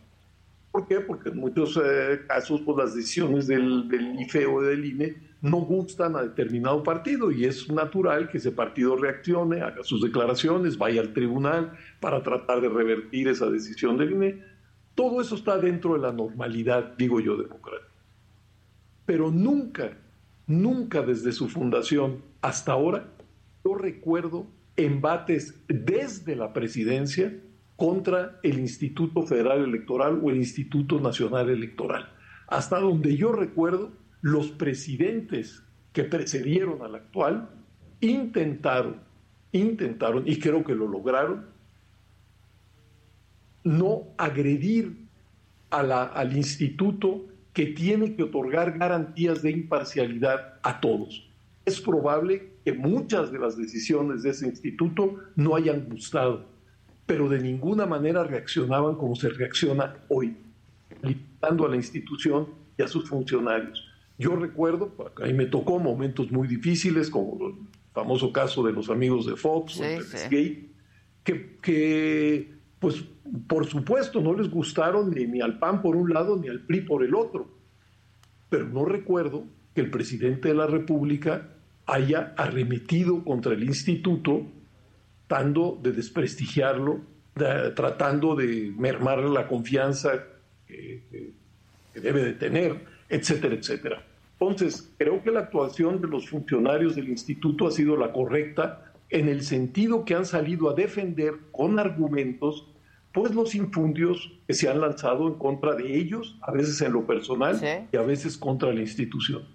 ¿Por qué? Porque en muchos eh, casos pues, las decisiones del, del IFE o del INE no gustan a determinado partido y es natural que ese partido reaccione, haga sus declaraciones, vaya al tribunal para tratar de revertir esa decisión del INE. Todo eso está dentro de la normalidad, digo yo, democrática. Pero nunca, nunca desde su fundación hasta ahora, yo recuerdo embates desde la presidencia contra el Instituto Federal Electoral o el Instituto Nacional Electoral. Hasta donde yo recuerdo, los presidentes que precedieron al actual intentaron, intentaron, y creo que lo lograron, no agredir al instituto que tiene que otorgar garantías de imparcialidad a todos. Es probable que muchas de las decisiones de ese instituto no hayan gustado, pero de ninguna manera reaccionaban como se reacciona hoy, limitando a la institución y a sus funcionarios. Yo recuerdo, a mí me tocó momentos muy difíciles, como el famoso caso de los amigos de Fox o de que, que, pues, por supuesto, no les gustaron ni, ni al PAN por un lado ni al PRI por el otro. Pero no recuerdo que el presidente de la República haya arremetido contra el instituto, tratando de desprestigiarlo, tratando de mermar la confianza que, debe de tener, etcétera, etcétera. Entonces, creo que la actuación de los funcionarios del instituto ha sido la correcta en el sentido que han salido a defender con argumentos pues los infundios que se han lanzado en contra de ellos, a veces en lo personal y a veces contra la institución.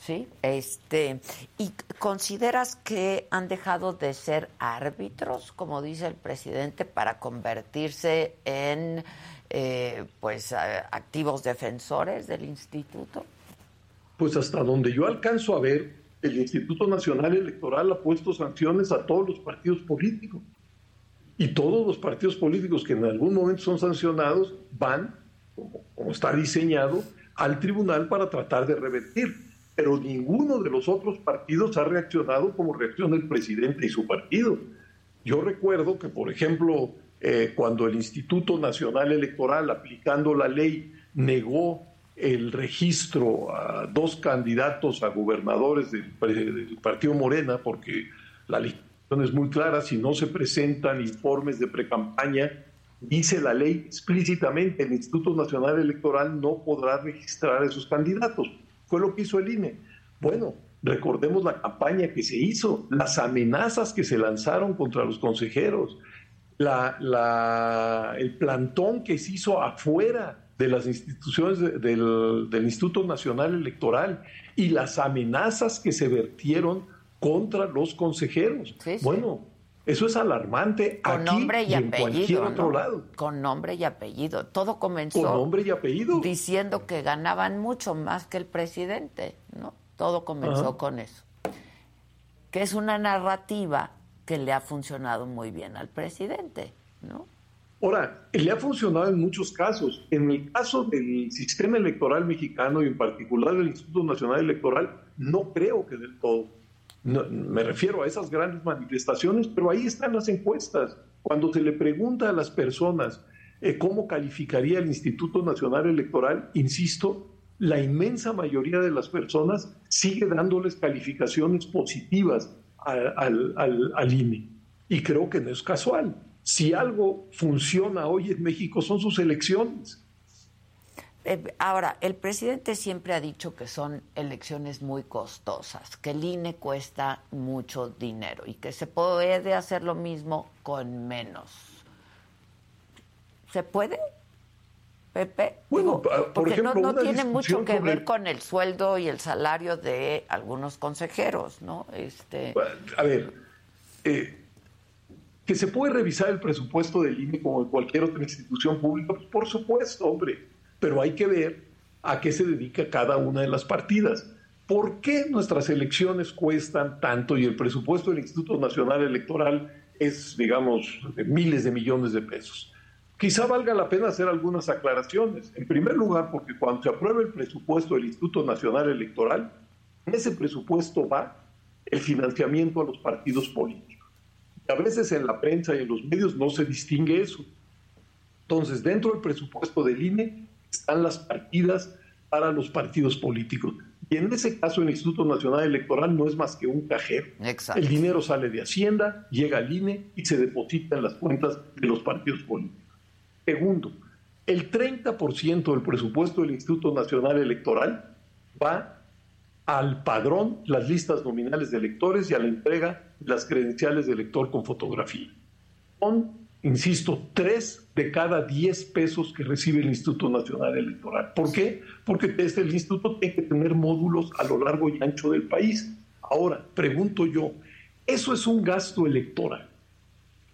Sí, este, ¿y consideras que han dejado de ser árbitros, como dice el presidente, para convertirse en eh, pues activos defensores del instituto? Pues hasta donde yo alcanzo a ver, el Instituto Nacional Electoral ha puesto sanciones a todos los partidos políticos. Y todos los partidos políticos que en algún momento son sancionados van, como está diseñado, al tribunal para tratar de revertir pero ninguno de los otros partidos ha reaccionado como reacciona el presidente y su partido. Yo recuerdo que, por ejemplo, eh, cuando el Instituto Nacional Electoral, aplicando la ley, negó el registro a dos candidatos a gobernadores del, del Partido Morena, porque la legislación es muy clara, si no se presentan informes de precampaña, dice la ley explícitamente, el Instituto Nacional Electoral no podrá registrar a esos candidatos fue lo que hizo el INE. Bueno, recordemos la campaña que se hizo, las amenazas que se lanzaron contra los consejeros, la, el plantón que se hizo afuera de las instituciones del, Instituto Nacional Electoral y las amenazas que se vertieron contra los consejeros. Bueno, eso es alarmante Con aquí nombre y, en cualquier otro lado. Con nombre y apellido. Todo comenzó Con nombre y apellido. diciendo que ganaban mucho más que el presidente, ¿no? Todo comenzó con eso. Que es una narrativa que le ha funcionado muy bien al presidente, ¿no? Ahora, le ha funcionado en muchos casos. En el caso del sistema electoral mexicano y en particular del Instituto Nacional Electoral, no creo que del todo me refiero a esas grandes manifestaciones, pero ahí están las encuestas. Cuando se le pregunta a las personas eh, cómo calificaría el Instituto Nacional Electoral, insisto, la inmensa mayoría de las personas sigue dándoles calificaciones positivas al INE. Y creo que no es casual. Si algo funciona hoy en México son sus elecciones. Eh, ahora, el presidente siempre ha dicho que son elecciones muy costosas, que el INE cuesta mucho dinero y que se puede hacer lo mismo con menos. ¿Se puede? Pepe, bueno, porque no, tiene mucho que ver con el sueldo y el salario de algunos consejeros, ¿no? Este... A ver, eh, que se puede revisar el presupuesto del INE como de cualquier otra institución pública, pues por supuesto, hombre pero hay que ver a qué se dedica cada una de las partidas. ¿Por qué nuestras elecciones cuestan tanto y el presupuesto del Instituto Nacional Electoral es, digamos, de miles de millones de pesos? Quizá valga la pena hacer algunas aclaraciones. En primer lugar, porque cuando se aprueba el presupuesto del Instituto Nacional Electoral, en ese presupuesto va el financiamiento a los partidos políticos. a veces en la prensa y en los medios no se distingue eso. Entonces, dentro del presupuesto del INE están las partidas para los partidos políticos. Y en ese caso, el Instituto Nacional Electoral no es más que un cajero. El dinero sale de Hacienda, llega al INE y se deposita en las cuentas de los partidos políticos. Segundo, el 30% del presupuesto del Instituto Nacional Electoral va al padrón, las listas nominales de electores y a la entrega de las credenciales de elector con fotografía. Son, insisto, tres de cada diez pesos que recibe el Instituto Nacional Electoral. ¿Por qué? Porque desde el instituto tiene que tener módulos a lo largo y ancho del país. Ahora, pregunto yo, ¿eso es un gasto electoral?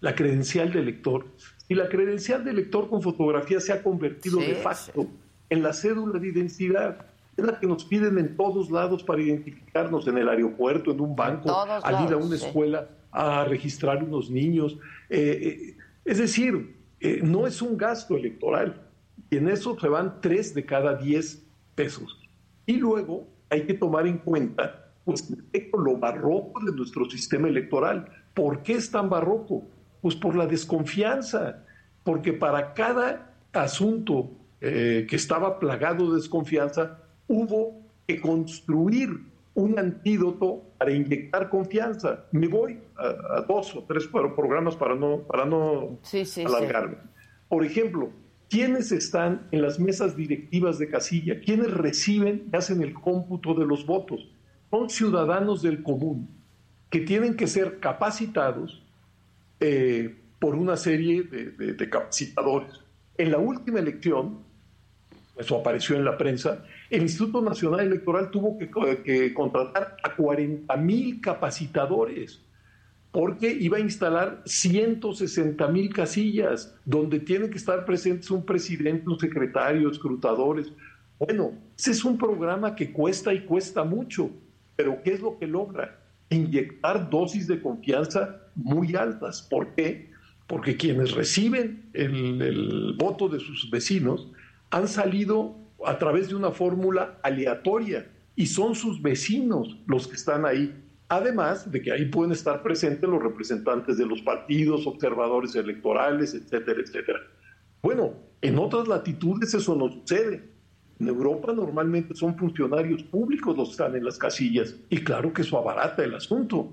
La credencial de elector. Y la credencial de elector con fotografía se ha convertido de facto en la cédula de identidad es la que nos piden en todos lados para identificarnos, en el aeropuerto, en un banco, al ir a una escuela a registrar unos niños. Eh, eh, es decir, eh, no es un gasto electoral. Y en eso se van tres de cada diez pesos. Y luego hay que tomar en cuenta pues, lo barroco de nuestro sistema electoral. ¿Por qué es tan barroco? Pues por la desconfianza. Porque para cada asunto que estaba plagado de desconfianza, hubo que construir un antídoto para inyectar confianza. Me voy a, dos o tres programas para no, para no alargarme. Por ejemplo, ¿quiénes están en las mesas directivas de casilla? ¿Quiénes reciben y hacen el cómputo de los votos? Son ciudadanos del común que tienen que ser capacitados eh, por una serie de capacitadores. En la última elección, eso apareció en la prensa, el Instituto Nacional Electoral tuvo que, contratar a 40 mil capacitadores porque iba a instalar 160 mil casillas donde tienen que estar presentes un presidente, un secretario, escrutadores. Bueno, ese es un programa que cuesta y cuesta mucho, pero ¿qué es lo que logra? Inyectar dosis de confianza muy altas. ¿Por qué? Porque quienes reciben el, el voto de sus vecinos han salido a través de una fórmula aleatoria y son sus vecinos los que están ahí. Además de que ahí pueden estar presentes los representantes de los partidos, observadores electorales, etcétera, etcétera. Bueno, en otras latitudes eso no sucede. En Europa normalmente son funcionarios públicos los que están en las casillas y claro que eso abarata el asunto.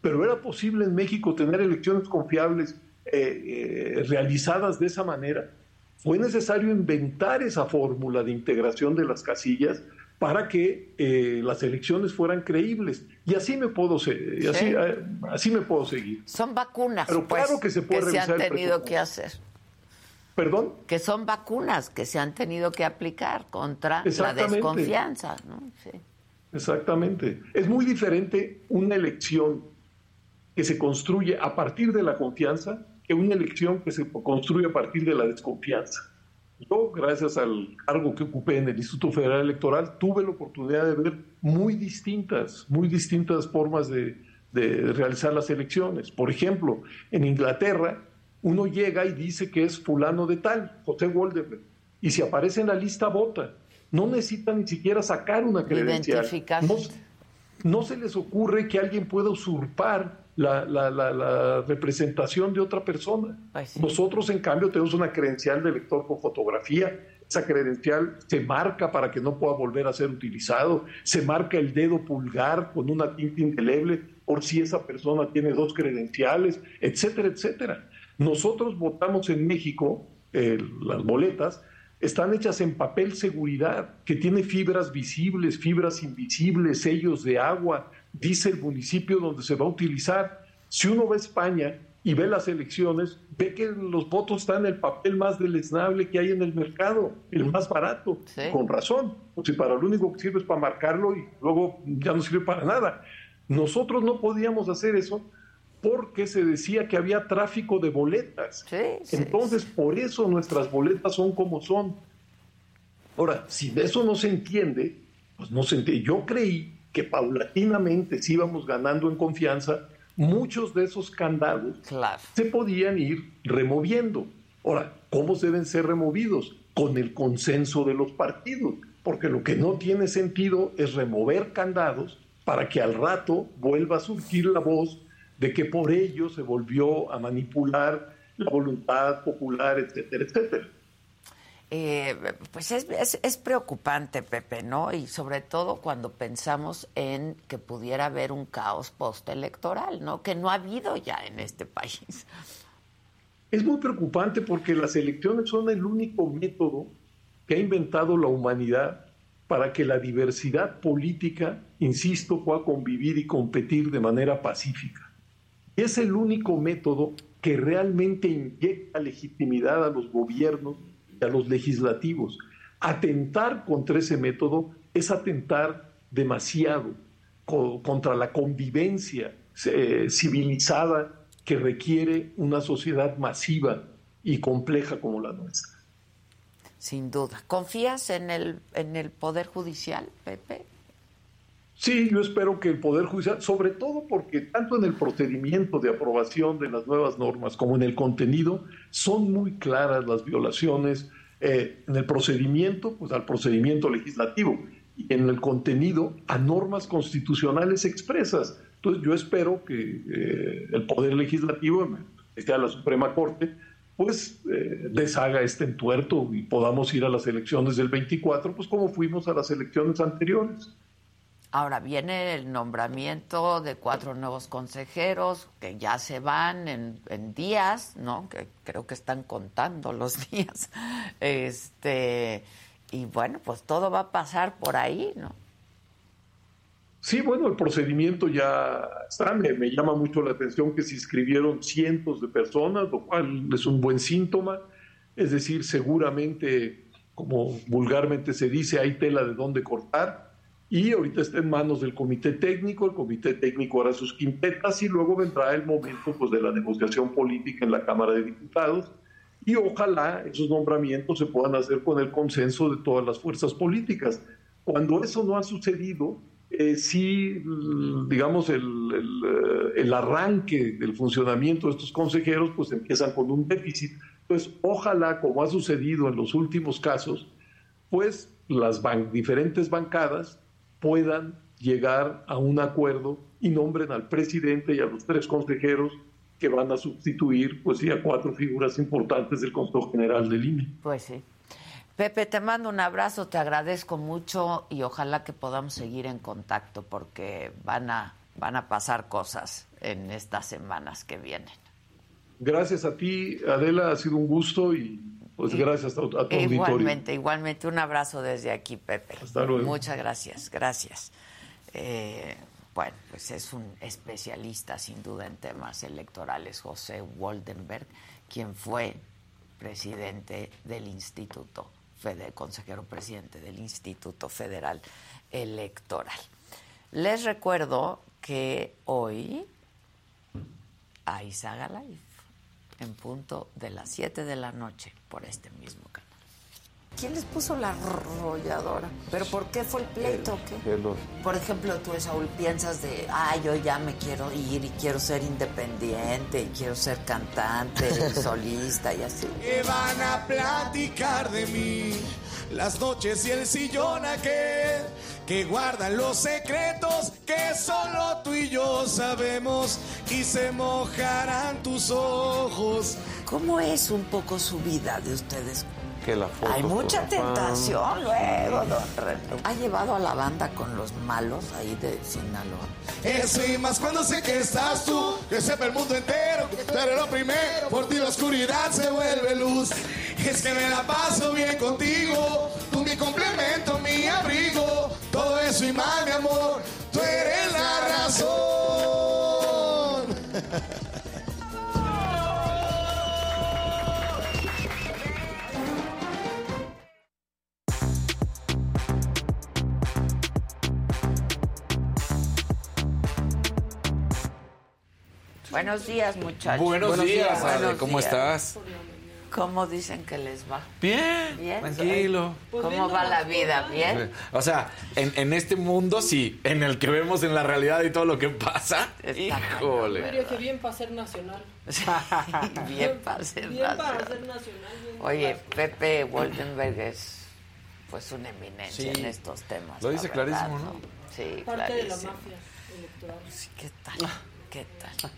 Pero era posible en México tener elecciones confiables eh, eh, realizadas de esa manera fue necesario inventar esa fórmula de integración de las casillas para que eh, las elecciones fueran creíbles. Y así me puedo, seguir, así, eh, así, me puedo seguir. Son vacunas Pero pues, claro que se, puede se han tenido que hacer. ¿Perdón? Que son vacunas que se han tenido que aplicar contra la desconfianza. ¿no? Exactamente. Es muy diferente una elección que se construye a partir de la confianza que una elección que se construye a partir de la desconfianza. Yo, gracias al cargo que ocupé en el Instituto Federal Electoral, tuve la oportunidad de ver muy distintas, muy distintas formas de, realizar las elecciones. Por ejemplo, en Inglaterra, uno llega y dice que es fulano de tal, José Woldenberg, y si aparece en la lista, vota. No necesita ni siquiera sacar una credencial. No, no se les ocurre que alguien pueda usurpar la, representación de otra persona. Nosotros, en cambio, tenemos una credencial de lector con fotografía. Esa credencial se marca para que no pueda volver a ser utilizado. Se marca el dedo pulgar con una tinta indeleble por si esa persona tiene dos credenciales, etcétera, etcétera. Nosotros votamos en México, eh, las boletas, están hechas en papel seguridad, que tiene fibras visibles, fibras invisibles, sellos de agua, dice el municipio donde se va a utilizar. Si uno va a España y ve las elecciones, ve que los votos están en el papel más deleznable que hay en el mercado, el más barato, con razón. O si para lo único que sirve es para marcarlo y luego ya no sirve para nada. Nosotros no podíamos hacer eso porque se decía que había tráfico de boletas. Entonces, por eso nuestras boletas son como son. Ahora, si de eso no se entiende, pues no se entiende. Yo creí que paulatinamente, si íbamos ganando en confianza, muchos de esos candados se podían ir removiendo. Ahora, ¿cómo deben ser removidos? Con el consenso de los partidos, porque lo que no tiene sentido es remover candados para que al rato vuelva a surgir la voz de que por ello se volvió a manipular la voluntad popular, etcétera, etcétera. Eh, pues es, es, preocupante, Pepe, ¿no? Y sobre todo cuando pensamos en que pudiera haber un caos postelectoral, ¿no? Que no ha habido ya en este país. Es muy preocupante porque las elecciones son el único método que ha inventado la humanidad para que la diversidad política, insisto, pueda convivir y competir de manera pacífica. Es el único método que realmente inyecta legitimidad a los gobiernos a los legislativos. Atentar contra ese método es atentar demasiado contra la convivencia eh, civilizada que requiere una sociedad masiva y compleja como la nuestra. Sin duda. ¿Confías en el, en el Poder Judicial, Pepe? Sí, yo espero que el Poder Judicial, sobre todo porque tanto en el procedimiento de aprobación de las nuevas normas como en el contenido, son muy claras las violaciones eh, en el procedimiento, pues al procedimiento legislativo y en el contenido a normas constitucionales expresas. Entonces yo espero que eh, el Poder Legislativo, que a la Suprema Corte, pues eh, deshaga este entuerto y podamos ir a las elecciones del 24, pues como fuimos a las elecciones anteriores. Ahora viene el nombramiento de cuatro nuevos consejeros que ya se van en, días, ¿no? Que creo que están contando los [LAUGHS] días. Este, y bueno, pues todo va a pasar por ahí, ¿no? Sí, bueno, el procedimiento ya está. Me, me llama mucho la atención que se inscribieron cientos de personas, lo cual es un buen síntoma. Es decir, seguramente, como vulgarmente se dice, hay tela de dónde cortar y ahorita está en manos del comité técnico, el comité técnico hará sus quintetas y luego vendrá el momento pues, de la negociación política en la Cámara de Diputados y ojalá esos nombramientos se puedan hacer con el consenso de todas las fuerzas políticas. Cuando eso no ha sucedido, eh, sí, digamos, el, el, el, arranque del funcionamiento de estos consejeros, pues empiezan con un déficit. Pues ojalá, como ha sucedido en los últimos casos, pues las diferentes bancadas puedan llegar a un acuerdo y nombren al presidente y a los tres consejeros que van a sustituir, pues sí, a cuatro figuras importantes del Consejo General del INE. Pues sí. Pepe, te mando un abrazo, te agradezco mucho y ojalá que podamos seguir en contacto porque van a, van a pasar cosas en estas semanas que vienen. Gracias a ti, Adela, ha sido un gusto y pues gracias a, tu igualmente, Igualmente, igualmente. Un abrazo desde aquí, Pepe. Hasta luego. Muchas gracias, gracias. Eh, bueno, pues es un especialista sin duda en temas electorales, José Waldenberg, quien fue presidente del Instituto consejero presidente del Instituto Federal Electoral. Les recuerdo que hoy hay Saga Live en punto de las 7 de la noche por este mismo canal. ¿Quién les puso la arrolladora? ¿Pero por qué fue el pleito? ¿qué? Por ejemplo, tú, Saúl, piensas de, ah, yo ya me quiero ir y quiero ser independiente y quiero ser cantante y [LAUGHS] solista y así. Que van a platicar de mí las noches y el sillón aquel que guardan los secretos que solo tú y yo sabemos y se mojarán tus ojos. ¿Cómo es un poco su vida de ustedes? Que la foto Hay mucha tentación luego, don René. ¿Ha llevado a la banda con los malos ahí de Sinaloa? Eso y más cuando sé que estás tú, que sepa el mundo entero, tú eres lo primero, por ti la oscuridad se vuelve luz. Es que me la paso bien contigo, tú mi complemento, mi abrigo, todo eso y más, mi amor, tú eres la razón. Buenos días, muchachos. Buenos, días, Ale, ¿cómo días. estás? ¿Cómo dicen que les va? Bien, Bien. tranquilo. Pues ¿Cómo va la vida? ¿Bien? O sea, en, en este mundo sí, en el que vemos en la realidad y todo lo que pasa. Híjole. Mario, que bien para ser nacional. [LAUGHS] Bien para ser Bien para nacional. ser nacional. bien Oye, Pepe Woldenberg es pues una eminencia Sí. en estos temas. Lo dice verdad, clarísimo, ¿no? Sí, Parte de la clarísimo. mafia electoral. Sí, ¿Qué tal? ¿Qué tal?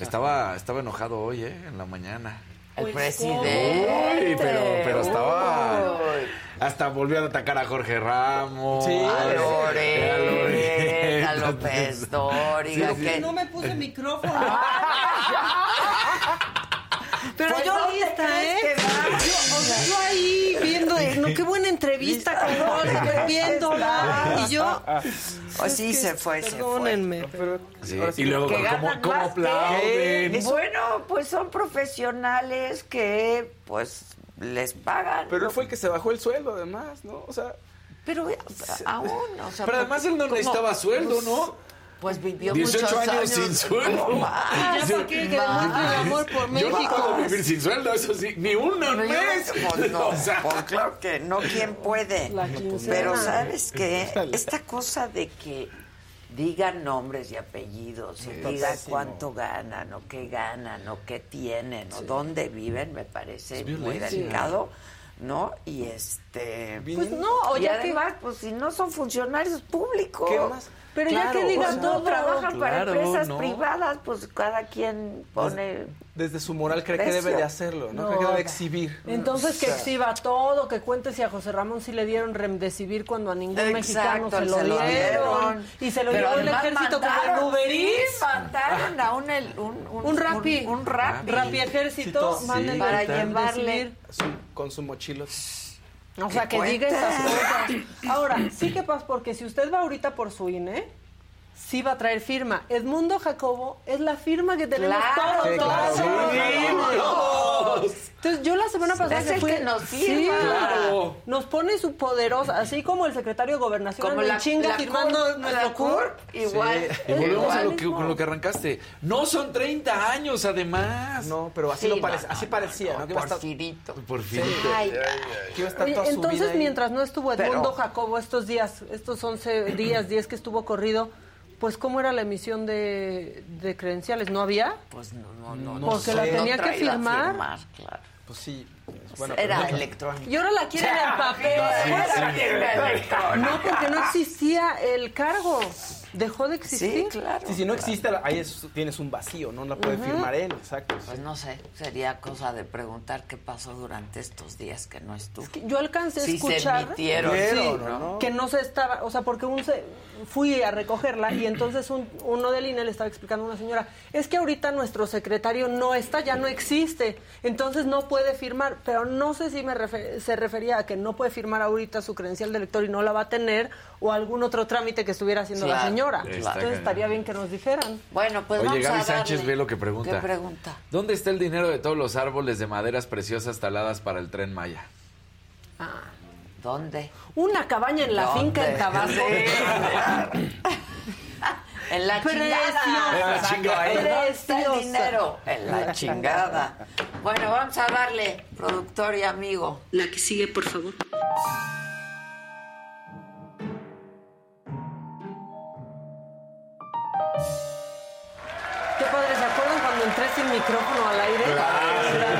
Estaba, estaba enojado hoy, ¿eh? En la mañana. El Pues, presidente. Uy, pero, pero estaba. Uy. Hasta volvió a atacar a Jorge Ramos. A A Loret, a. López Dóriga. que- No me puse [LAUGHS] micrófono. Pero Pues, yo ¿dónde lista, ¿eh? Yo, o sea, yo ahí viendo, eh, no, qué buena entrevista con Jorge, viéndola. Y yo, Pues sí, se fue, se fue. perdónenme. Sí, Y luego, que ¿cómo, que aplauden? Bueno, pues son profesionales que pues les pagan. Pero él fue el que se bajó el sueldo, además, ¿no? O sea, Pero aún, o sea, Pero además él no necesitaba sueldo, ¿no? Pues vivió 18 muchos años años sin sueldo. No, más, Ya para qué, que demuestre el amor por Yo no México. puedo vivir sin sueldo, eso sí, ni un No, yo- mes. pues [LAUGHS] no, O sea, pues claro que no, ¿quién puede? La. Pero ¿sabes qué? Esta cosa de que digan nombres y apellidos y digan cuánto ganan o qué ganan o qué tienen o dónde viven me parece Es muy delicado, ¿no? Y este... Pues no, o y ya que- además, pues si no son funcionarios públicos... ¿qué más? Pero ya que digan todo. no trabajan para empresas no. privadas, pues cada quien pone... Desde su moral cree que debe de hacerlo, ¿no? Cree que debe de exhibir. Entonces que O sea, exhiba todo, que cuente si a José Ramón sí le dieron remdesivir cuando a ningún mexicano se lo, se lo dieron. dieron. Y se lo Pero llevó el además ejército como mandaron, el Uber sí, Eats. mandaron a un, el- un, Un rapi. Un, un rapi. Rapi ejército, Sí, para llevarle. su- con su mochilo. O sea, que diga esas cosas. Ahora, sí que pasa, porque si usted va ahorita por su INE, sí va a traer firma. Edmundo Jacobo es la firma que tenemos Claro, todos, sí, claro. todos, Sí, Entonces, yo la semana pasada Es que el fui- que nos Sí. Claro. nos pone su poderosa, así como el secretario de Gobernación Como la chinga la firmando nuestro CURP. igual. Y volvemos a lo que, con lo que arrancaste. No son 30 años, además. No, pero así Sí, lo no, parece, no, así no, parecía, ¿no? Porfirito. Por fin. Ay, que iba a estar Oye, toda su entonces, mientras no estuvo Edmundo Pero- Jacobo estos días, estos 11 días, 10 que estuvo corrido, pues ¿cómo era la emisión de, de credenciales? ¿No había? Pues no, no, no. No Porque sé. la tenía No que firmar. firmar, claro. Pues sí. Bueno, Era electrónico. Y ahora la quieren en papel. No, porque no existía el cargo. Dejó de existir. Sí, claro. Sí, si no existe, ahí es- tienes un vacío, no la puede firmar él, exacto. Pues no sé, sería cosa de preguntar qué pasó durante estos días que no estuvo. Yo alcancé a Si se escuchar emitieron, sí, ¿no? que no se estaba, o sea, porque un se- fui a recogerla y entonces un- uno del INE le estaba explicando a una señora, es que ahorita nuestro secretario no está, ya no existe, entonces no puede firmar, pero no sé si me se refería a que no puede firmar ahorita su credencial de elector y no la va a tener o algún otro trámite que estuviera haciendo la señora. claro. Entonces estaría bien que nos dijeran. Bueno, pues Oye, vamos Gaby a darle. Sánchez ve lo que pregunta. ¿Qué pregunta? ¿Dónde está el dinero de todos los árboles de maderas preciosas taladas para el tren Maya? ¿Dónde? Una cabaña en la ¿Dónde? finca en Tabasco. [LAUGHS] [LAUGHS] En la chingada. En la chingada. ¿Dónde está el Preciosa. dinero? En la chingada. Bueno, vamos a darle, productor y amigo. La que sigue, por favor. Qué padre, ¿se acuerdan cuando entré sin micrófono al aire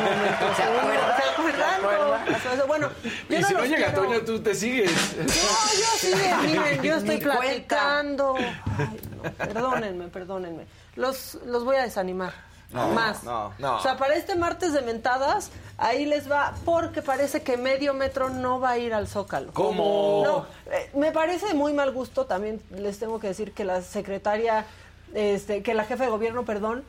momento. ¿Se acuerdan? ¿Se acuerdan? ¿Se Eso, eso, Bueno, [LAUGHS] yo Y no si no los llega quiero- Toño, tú te sigues. No, yo sí, [LAUGHS] miren, yo estoy platicando. Ay, no, perdónenme, perdónenme. Los, los voy a desanimar. Más. no, no. O sea, para este martes de mentadas, ahí les va, porque parece que medio metro no va a ir al Zócalo. ¿Cómo? No, eh, me parece muy mal gusto, también les tengo que decir que la secretaria, este, que la jefa de gobierno, perdón,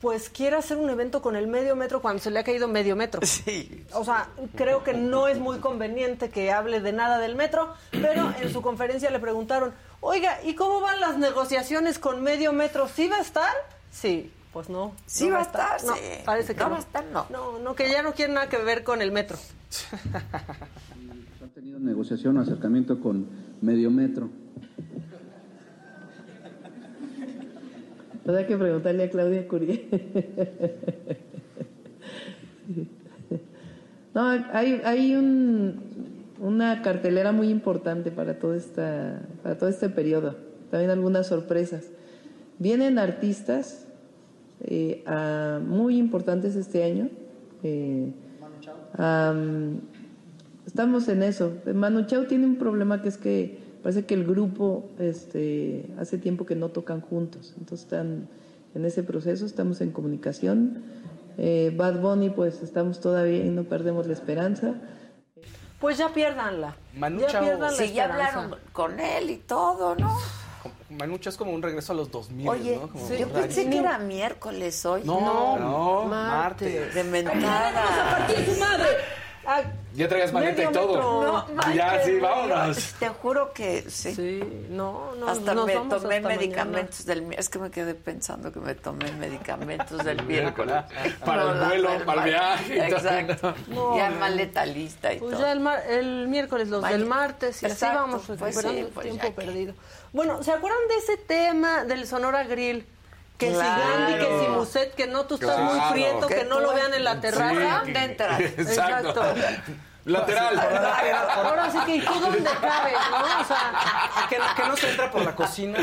pues quiere hacer un evento con el medio metro cuando se le ha caído medio metro. Sí. O sea, creo que no es muy conveniente que hable de nada del metro, pero en su conferencia le preguntaron, oiga, ¿y cómo van las negociaciones con medio metro? ¿Sí va a estar? Sí, pues no. Sí no va a estar, No, sí. parece que No no. va a estar, no. No, no, que ya no quiere nada que ver con el metro. [LAUGHS] ¿Han tenido negociación o acercamiento con Medio Metro? Que preguntarle a Claudia Curie. No, hay, hay un, una cartelera muy importante para, todo esta, para todo este periodo. También algunas sorpresas. Vienen artistas eh, muy importantes este año. Eh, am, estamos en eso. Manu Chao tiene un problema que es que parece que el grupo este, hace tiempo que no tocan juntos. Entonces están en ese proceso, estamos en comunicación. Eh, Bad Bunny, pues estamos todavía y no perdemos la esperanza. Pues ya piérdanla. Manu ya Chao. pierdan la Sí, ya hablaron con él y todo, ¿no? Manucha es como un regreso a los 2000, Oye, ¿no? Como yo pensé que era miércoles hoy. No, no, martes. De mentada. su madre! Ah, Ya traigas maleta y todo. No, ya, sí, no, vámonos. Te juro que sí. Sí, no, no. hasta nos me vamos tomé hasta medicamentos del mi- Es que me quedé pensando que me tomé medicamentos del [LAUGHS] miércoles. Para el vuelo, para el viaje y todo. Exacto. No, ya no. maleta lista y Pues todo. ya el, mar- el miércoles, los del martes, y así vamos pues recuperando sí, el pues tiempo perdido. Bueno, ¿se acuerdan de ese tema del Sonora Grill? Que Claro. si Gandhi, que si Muset, que no, tú estás muy prieto, que, Que no lo vean en la terraza. ¿Dónde entras? [LAUGHS] Exacto. Lateral. Ahora sí que, ¿y tú dónde cabes, no? O sea, Que, que no se entra por la cocina.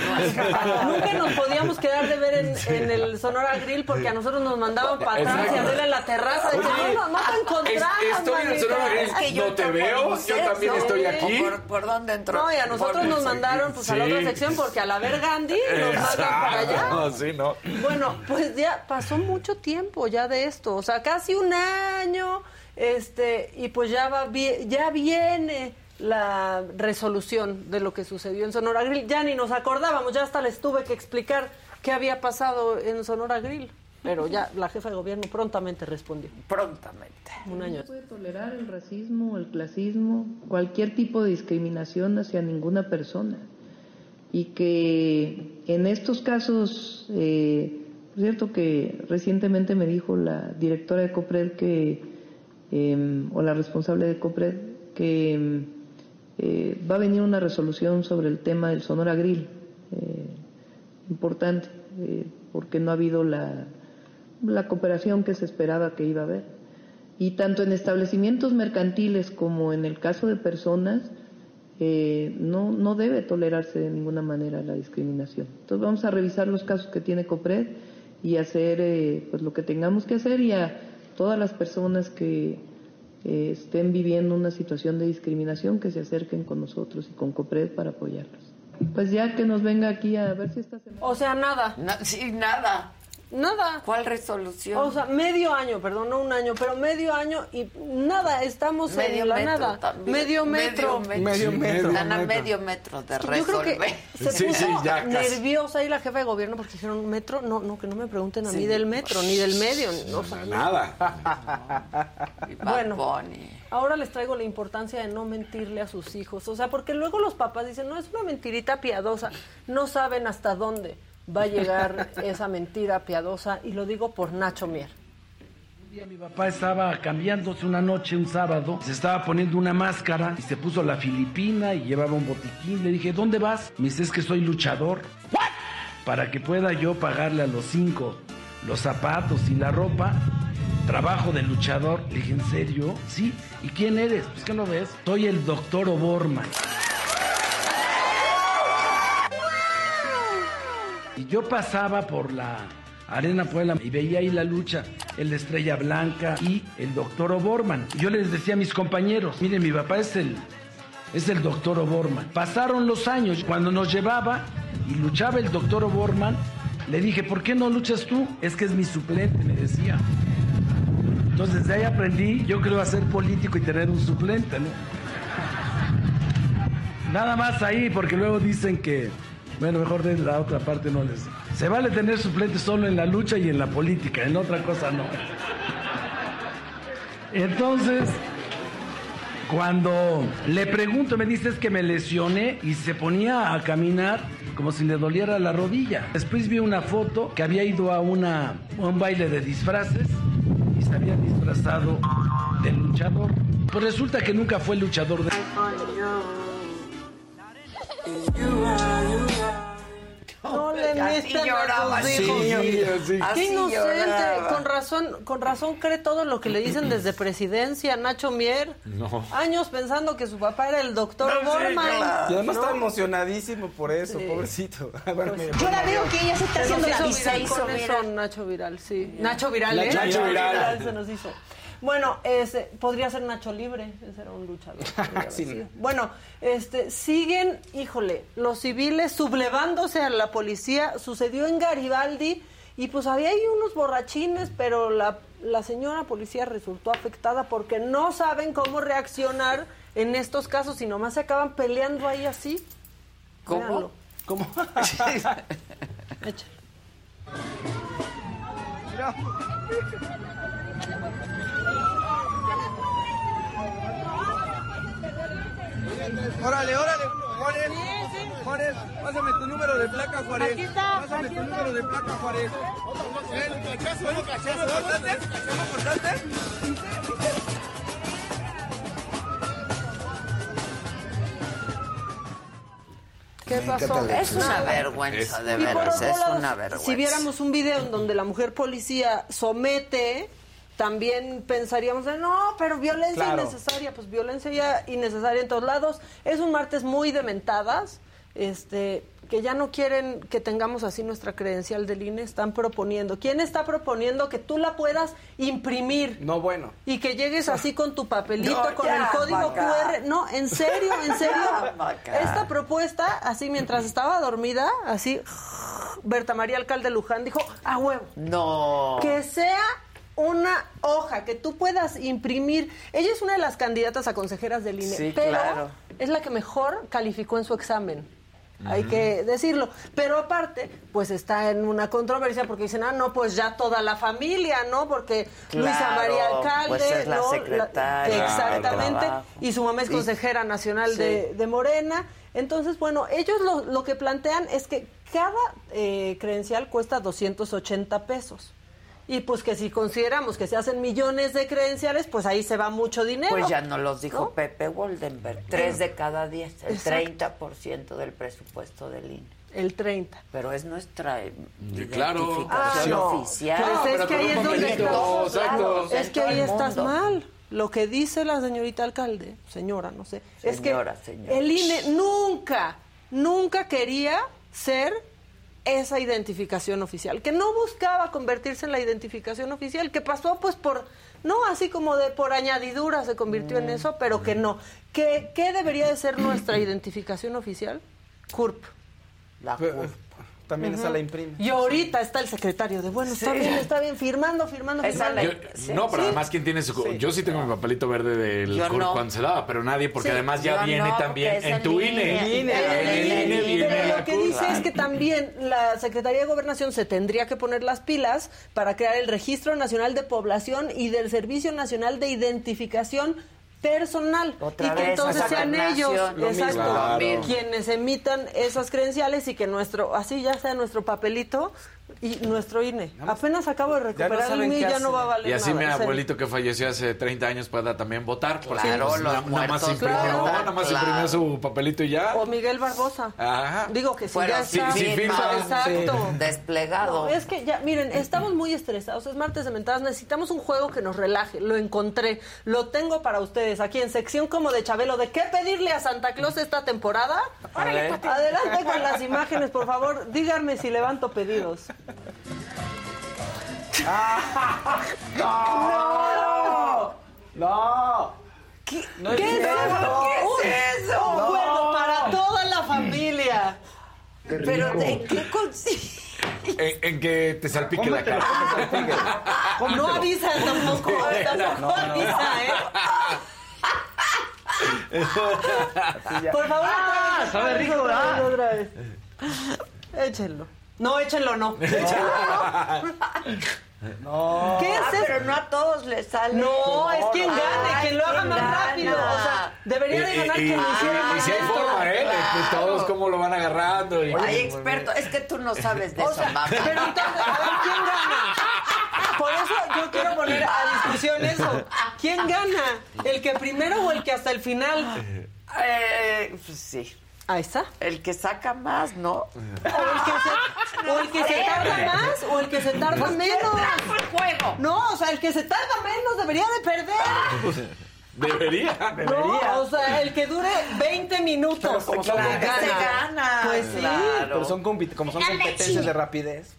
nunca nos podíamos quedar de ver en, en el Sonora Grill porque a nosotros nos mandaban para atrás y Exacto. a verla en la terraza. De que Oye, no, no, no te encontramos, es- estoy en el. Sonora Grill. Es que yo No te veo, yo también estoy aquí. ¿O ¿Por, por dónde entró? No, y a nosotros nos mandaron pues a la otra sección porque al haber Gandhi nos mandan para allá. No, sí, no. Bueno, pues ya pasó mucho tiempo ya de esto, o sea, casi un año, este, y pues ya va ya viene la resolución de lo que sucedió en Sonora Grill. Ya ni nos acordábamos, ya hasta les tuve que explicar qué había pasado en Sonora Grill. Pero ya la jefa de gobierno prontamente respondió. Prontamente. Un año. No puede tolerar el racismo, el clasismo, cualquier tipo de discriminación hacia ninguna persona. Y que en estos casos, eh, es cierto que recientemente me dijo la directora de COPRED que, eh, o la responsable de COPRED, que eh, va a venir una resolución sobre el tema del Sonora Grill, eh, importante, eh, porque no ha habido la, la cooperación que se esperaba que iba a haber. Y tanto en establecimientos mercantiles como en el caso de personas, eh, no, no debe tolerarse de ninguna manera la discriminación. Entonces vamos a revisar los casos que tiene COPRED y hacer eh, pues lo que tengamos que hacer y a todas las personas que eh, estén viviendo una situación de discriminación que se acerquen con nosotros y con COPRED para apoyarlos. Pues ya que nos venga aquí a ver si esta semana... O sea, nada. Na- sí, nada. Nada. ¿Cuál resolución? O sea, medio año, perdón, no un año, pero medio año y nada, estamos medio en la metro nada. también. Medio metro. Medio metro. Están a medio metro de Yo creo resolver. que se Sí, puso sí, ya casi. nerviosa ahí la jefa de gobierno porque dijeron metro, no, no, que no me pregunten a mí del metro, ni del medio, ni- o sea, Nada. Bad Bueno. Ahora les traigo la importancia de no mentirle a sus hijos. O sea, porque luego los papás dicen, no, es una mentirita piadosa. No saben hasta dónde va a llegar esa mentira piadosa. Y lo digo por Nacho Mier. Un día mi papá estaba cambiándose una noche, un sábado, se estaba poniendo una máscara y se puso la filipina y llevaba un botiquín. Le dije, ¿dónde vas? Me dice, es que soy luchador. Para que pueda yo pagarle a los cinco los zapatos y la ropa, trabajo de luchador. Le dije, ¿en serio? Sí. ¿Y quién eres? Pues que no ves. Soy el doctor Oborman. Y yo pasaba por la Arena Puebla y veía ahí la lucha, el Estrella Blanca y el doctor Oborman. Yo les decía a mis compañeros, miren, mi papá es el, es el doctor Oborman. Pasaron los años, cuando nos llevaba y luchaba el doctor Oborman, le dije, ¿por qué no luchas tú? Es que es mi suplente, me decía. Entonces de ahí aprendí, yo creo, a ser político y tener un suplente, ¿no? Nada más ahí, porque luego dicen que, bueno, mejor de la otra parte no les... Se vale tener suplentes solo en la lucha y en la política, en otra cosa no. Entonces, cuando le pregunto, me dice es que me lesioné y se ponía a caminar como si le doliera la rodilla. Después vi una foto que había ido a, una, un baile de disfraces y se había disfrazado de luchador. Pues resulta que nunca fue luchador de... No le meten a el hijos. Qué Así inocente. lloraba. Con razón, con razón cree todo lo que le dicen desde presidencia, Nacho Mier. No. Años pensando que su papá era el doctor No, sí, Borman. claro. Y además ¿no? está emocionadísimo por eso, pobrecito. [LAUGHS] Bueno, mira, Yo la veo que ella se está Se haciendo la viral con eso, Nacho Viral, sí. Nacho Viral, ¿eh? Nacho. Viral se nos hizo. Bueno, ese, podría ser Nacho Libre, ese era un luchador. [LAUGHS] Sí. Bueno, este, siguen, híjole, los civiles sublevándose a la policía. Sucedió en Garibaldi y pues había ahí unos borrachines, pero la, la señora policía resultó afectada porque no saben cómo reaccionar en estos casos y nomás se acaban peleando ahí así. ¿Cómo? Véanlo. ¿Cómo? [LAUGHS] Échale. Órale, órale, Juárez. Juárez, pásame tu número de placa, Juárez. Aquí está, Pásame aquí tu está. número de placa, Juárez. ¿Eh? ¿Cómo cortaste? ¿Cómo cortaste? ¿Qué pasó? Es una vergüenza, de veras, otro es una vergüenza. Si viéramos un video en donde la mujer policía somete, también pensaríamos, de, no, pero violencia Claro. innecesaria, pues violencia ya innecesaria en todos lados. Es un martes muy de mentadas, este, que ya no quieren que tengamos así nuestra credencial del INE, están proponiendo. ¿Quién está proponiendo que tú la puedas imprimir? No, bueno. Y que llegues así con tu papelito, [LAUGHS] No, con ya, el código. QR. No, en serio, en [LAUGHS] serio. Esta propuesta, así mientras estaba dormida, así, Berta María Alcalde Luján dijo, a huevo. No. Que sea una hoja que tú puedas imprimir. Ella es una de las candidatas a consejeras del INE, Sí, pero claro. es la que mejor calificó en su examen. Hay que decirlo. Pero aparte, pues está en una controversia porque dicen, ah, no, pues ya toda la familia, ¿no? Porque Luisa María Alcalde, pues es la ¿no? secretaria exactamente. Y su mamá es Y- consejera nacional Sí. de, de Morena. Entonces, bueno, ellos lo, lo que plantean es que cada eh, credencial cuesta 280 pesos. Y pues que si consideramos que se hacen millones de credenciales, pues ahí se va mucho dinero. Pues ya nos los dijo ¿no? Pepe Goldenberg. Tres de cada diez, el Exacto. 30% del presupuesto del INE. El 30. Pero es nuestra claro. identificación Ah, no. oficial. Pues es que ahí es donde estás. claro, Es que ahí estás mal. Lo que dice la señorita alcalde, señora, no sé, es que Señora, señora. el INE nunca, nunca quería ser esa identificación oficial, que no buscaba convertirse en la identificación oficial, que pasó pues por, no así como de por añadidura se convirtió Mm. en eso, pero que no. ¿Qué, qué debería de ser nuestra identificación oficial? CURP. La CURP. También esa Ujú. la imprime. Y ahorita está el secretario de, bueno, está Sí. bien, está bien, firmando, firmando, Esa firmando. Yo- no, pero además, ¿quién tiene su.? Yo sí tengo mi papelito verde del no. cuando se daba, pero nadie, porque Sí, además ya yo viene no, también en en tu. INE. INE, En el en INE viene Pero lo que dice es que también la Secretaría de Gobernación se tendría que poner las pilas para crear el Registro Nacional de Población y del Servicio Nacional de Identificación Personal. Otra y que vez, entonces sean ellos, exacto, Claro. quienes emitan esas credenciales y que nuestro, así ya sea nuestro papelito y nuestro INE. Apenas acabo de recuperar el mío y ya no va a valer Y así nada, mi abuelito que falleció hace 30 años pueda también votar. Porque Claro, pues, los na- nada más muertos imprimió, nada más claro. imprimió su papelito y ya. O Miguel Barbosa. Ajá. Digo que si Fuera ya sin está. sin firma. Exacto. Desplegado. No, es que ya, miren, estamos muy estresados, es martes de mentadas, necesitamos un juego que nos relaje, lo encontré, lo tengo para ustedes aquí en sección como de Chabelo, ¿de qué pedirle a Santa Claus esta temporada? Órale. Adelante con las imágenes, por favor, díganme si levanto pedidos. [LAUGHS] ¡No! ¡No! ¿Qué, No ¿qué es es eso? ¿Qué es eso? un No. juego para toda la familia. Pero ¿de qué consiste? En, en que te salpique la cara. No avisa tampoco, tampoco avisa, ¿eh? [LAUGHS] Por favor, otra vez, sabe rico, ¿verdad? otra vez. Échenlo. No, échenlo, no. [LAUGHS] Échenlo. No. ¿Qué es Ah, eso? pero no a todos les sale. No, es quien gane, Ay, quien lo haga más gana. rápido. O sea, debería de ganar y- quien lo hiciera y más si hay lento. forma, ¿eh? Pues Claro. todos cómo lo van agarrando. Y, Hay experto. Es que tú no sabes de O eso, sea, mamá. pero entonces, a ver, ¿quién gana? Por eso yo quiero poner a discusión eso. ¿Quién gana? ¿El que primero o el que hasta el final? Eh, pues sí. Ahí está. El que saca más, ¿no? O el que se, o el que se [LAUGHS] tarda más o el que se tarda [LAUGHS] menos. trajo el juego. No, o sea, el que se tarda menos debería de perder. [LAUGHS] Debería. No, o sea, el que dure 20 minutos. Pero como son Claro, competencias- gana. Pues sí. Pero son como son competencias de rapidez.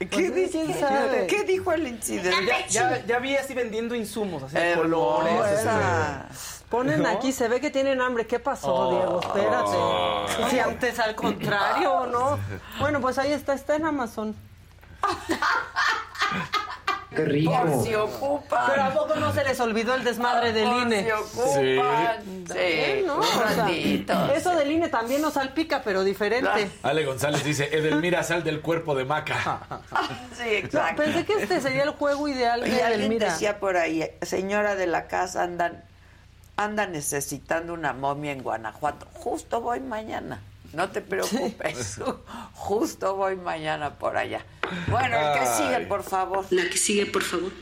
¿Qué, Pues, sabe? ¿Qué dijo el incidente? Ya, ya, ya vi así vendiendo insumos, así de Hermosa. colores. Ponen ¿No? aquí, se ve que tienen hambre. ¿Qué pasó, Oh. Diego? Espérate. Si antes al contrario, [LAUGHS] ¿no? Bueno, pues ahí está, está en Amazon. Qué rico. Por si ocupan. Pero ¿a poco no se les olvidó el desmadre del Por INE? si ocupan. Sí, ¿no? O sea, eso del INE también nos salpica, pero diferente. Ale González dice, Edelmira, sal del cuerpo de Maca. [LAUGHS] Sí, No, exacto. pensé que este sería el juego ideal Y de alguien Edelmira. decía por ahí, señora de la casa, andan, anda necesitando una momia en Guanajuato. Justo voy mañana. No te preocupes. [LAUGHS] Justo voy mañana por allá. Bueno, el que Ay. sigue, por favor. La que sigue, por favor.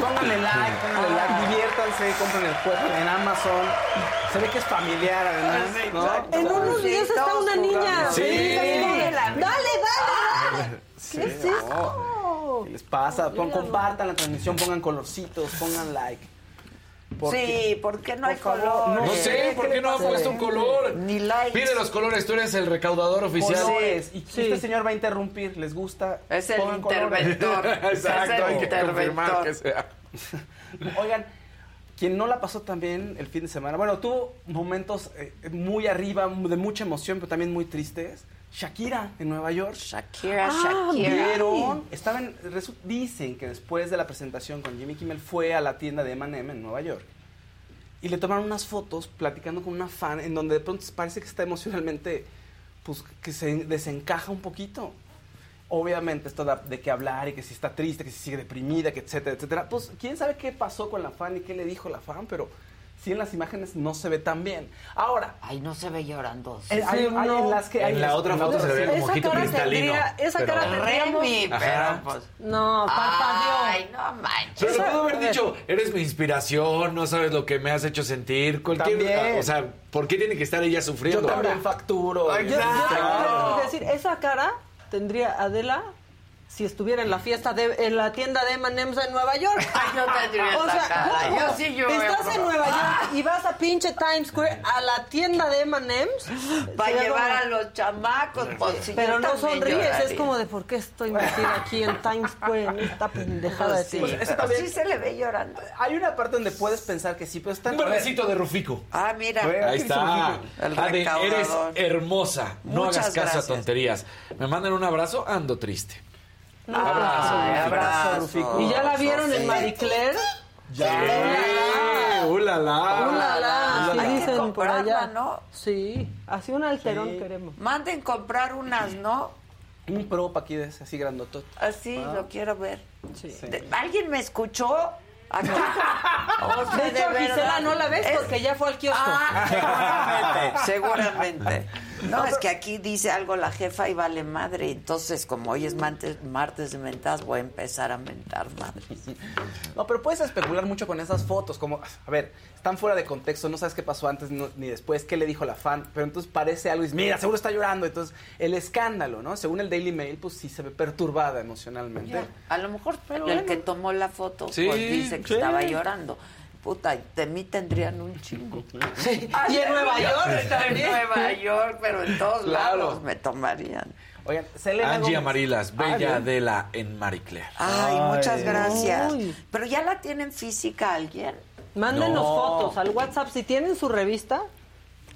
Pónganle like, pónganle like, diviértanse, compren el juego en Amazon. Se ve que es familiar además, ¿no? En unos videos está una niña. Sí. Dale, dale, [LAUGHS] Sí, ¿Qué es no. eso? ¿Qué les pasa? Pon- compartan la transmisión, pongan colorcitos, pongan like. Porque- Sí, ¿por qué no hay Por favor, color? no No sé, ¿por qué no ha puesto un color? Ni likes. Pide los colores, tú eres el recaudador oficial. colores. Y Sí. este señor va a interrumpir, ¿les gusta? Es el Pongan interventor. Exacto, [LAUGHS] es el hay que confirmar interventor. que sea. [LAUGHS] Oigan, quien no la pasó también el fin de semana, bueno, tuvo momentos eh, muy arriba, de mucha emoción, pero también muy tristes. Shakira en Nueva York. Shakira, Ah, Shakira. Vieron, estaban, dicen que después de la presentación con Jimmy Kimmel fue a la tienda de M&M en Nueva York y le tomaron unas fotos platicando con una fan en donde de pronto parece que está emocionalmente, pues que se desencaja un poquito. Obviamente esto da de qué hablar y que si está triste, que si sigue deprimida, que etcétera, etcétera. Pues quién sabe qué pasó con la fan y qué le dijo la fan, pero sí en las imágenes no se ve tan bien. Ahora, Ay, no se ve llorando. eh, hay, Sí, hay no. en las que... En hay la las- otra en foto se ve sí. como Esa ojito cara cristalino. tendría- esa pero- cara Remy, pero pues... No, parpadeó. Ay, no manches. Pero Esa- pudo haber dicho, eres mi inspiración, no sabes lo que me has hecho sentir. Cualquier, También. o sea, ¿por qué tiene que estar ella Yo sufriendo? también facturo. Yo- yo- Claro. Decir, esa cara tendría Adela si estuviera en la fiesta de en la tienda de M&M's en Nueva York. [LAUGHS] Ay, yo tendría O sea, cara. ¿cómo? Yo sí lloro. Estás en Nueva York y vas a pinche Times Square a la tienda de M&M's [GASPS] Para llevar como- a los chamacos. Pues, Pero yo no sonríes, es como de por qué estoy metida aquí en Times Square en esta pendejada de Sí, ti. ese también- sí se le ve llorando. Hay una parte donde puedes pensar que sí, pero está Un verdecito de Rufico. Ah, mira. Ahí está. El Ade, eres hermosa. No Muchas hagas caso gracias. a tonterías. Me mandan un abrazo, ando triste. Ay, abrazo, Rufico. ¿Y ya la vieron sí. en Marie Claire? ¡Eh! ¡Ulala! ¡Ulala! Hay Sí que dicen por allá. ¿no? Sí, así un alterón Sí. queremos. Manden comprar unas, ¿no? Un prop aquí de ese, así grandotote. Así Ah. lo quiero ver. Sí. De- ¿Alguien me escuchó? Acá. [LAUGHS] O sea, De hecho. Gisela no la ves Es- porque ya fue al kiosco. Ah, seguramente, seguramente. No, es que aquí dice algo la jefa y vale madre. Entonces, como hoy es martes, martes de mentadas, voy a empezar a mentar madre. No, pero puedes especular mucho con esas fotos, como, a ver, están fuera de contexto, no sabes qué pasó antes no- ni después, qué le dijo la fan, pero entonces parece algo y dices, mira, seguro está llorando. Entonces, el escándalo, ¿no? Según el Daily Mail, pues sí se ve perturbada emocionalmente. A lo mejor Pero el bueno. que tomó la foto Sí, pues dice que sí. estaba llorando. Puta, de mí tendrían un chingo. [LAUGHS] Y en Nueva York En también. Nueva York, pero en todos Claro. lados me tomarían. Oigan, Selena Angie Gómez- Amarilas, Ah, Bella bien. Adela en Marie Claire. Ay, muchas gracias. Pero ya la tienen física alguien. Mándenos No. fotos al WhatsApp si tienen su revista.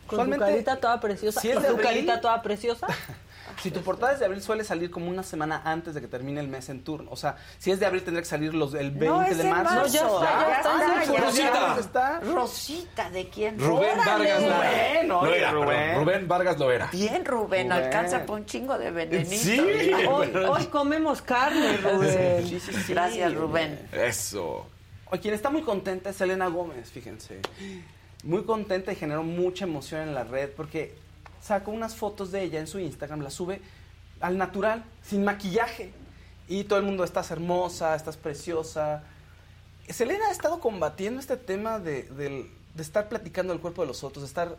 Con su carita toda preciosa. si es con de su carita toda preciosa. [LAUGHS] Si tu portada es de abril, suele salir como una semana antes de que termine el mes en turno. O sea, si es de abril, tendría que salir los, el 20 No, es de marzo. No, ya está, ya está, ya sí, está. Rosita. está. Rosita, ¿de quién? Rubén Órale. Vargas Rubén, oye, era, Rubén. Rubén Vargas lo era. Bien, Rubén, Rubén. alcanza por un chingo de venenito. Sí. Hoy, [LAUGHS] hoy comemos carne, Rubén. Sí, sí, sí. Gracias, Rubén. Eso. O quien está muy contenta es Selena Gómez, fíjense. Muy contenta y generó mucha emoción en la red porque sacó unas fotos de ella en su Instagram, las sube al natural, sin maquillaje. y todo el mundo estás hermosa, estás preciosa. Selena ha estado combatiendo este tema de, de estar platicando del cuerpo de los otros, de estar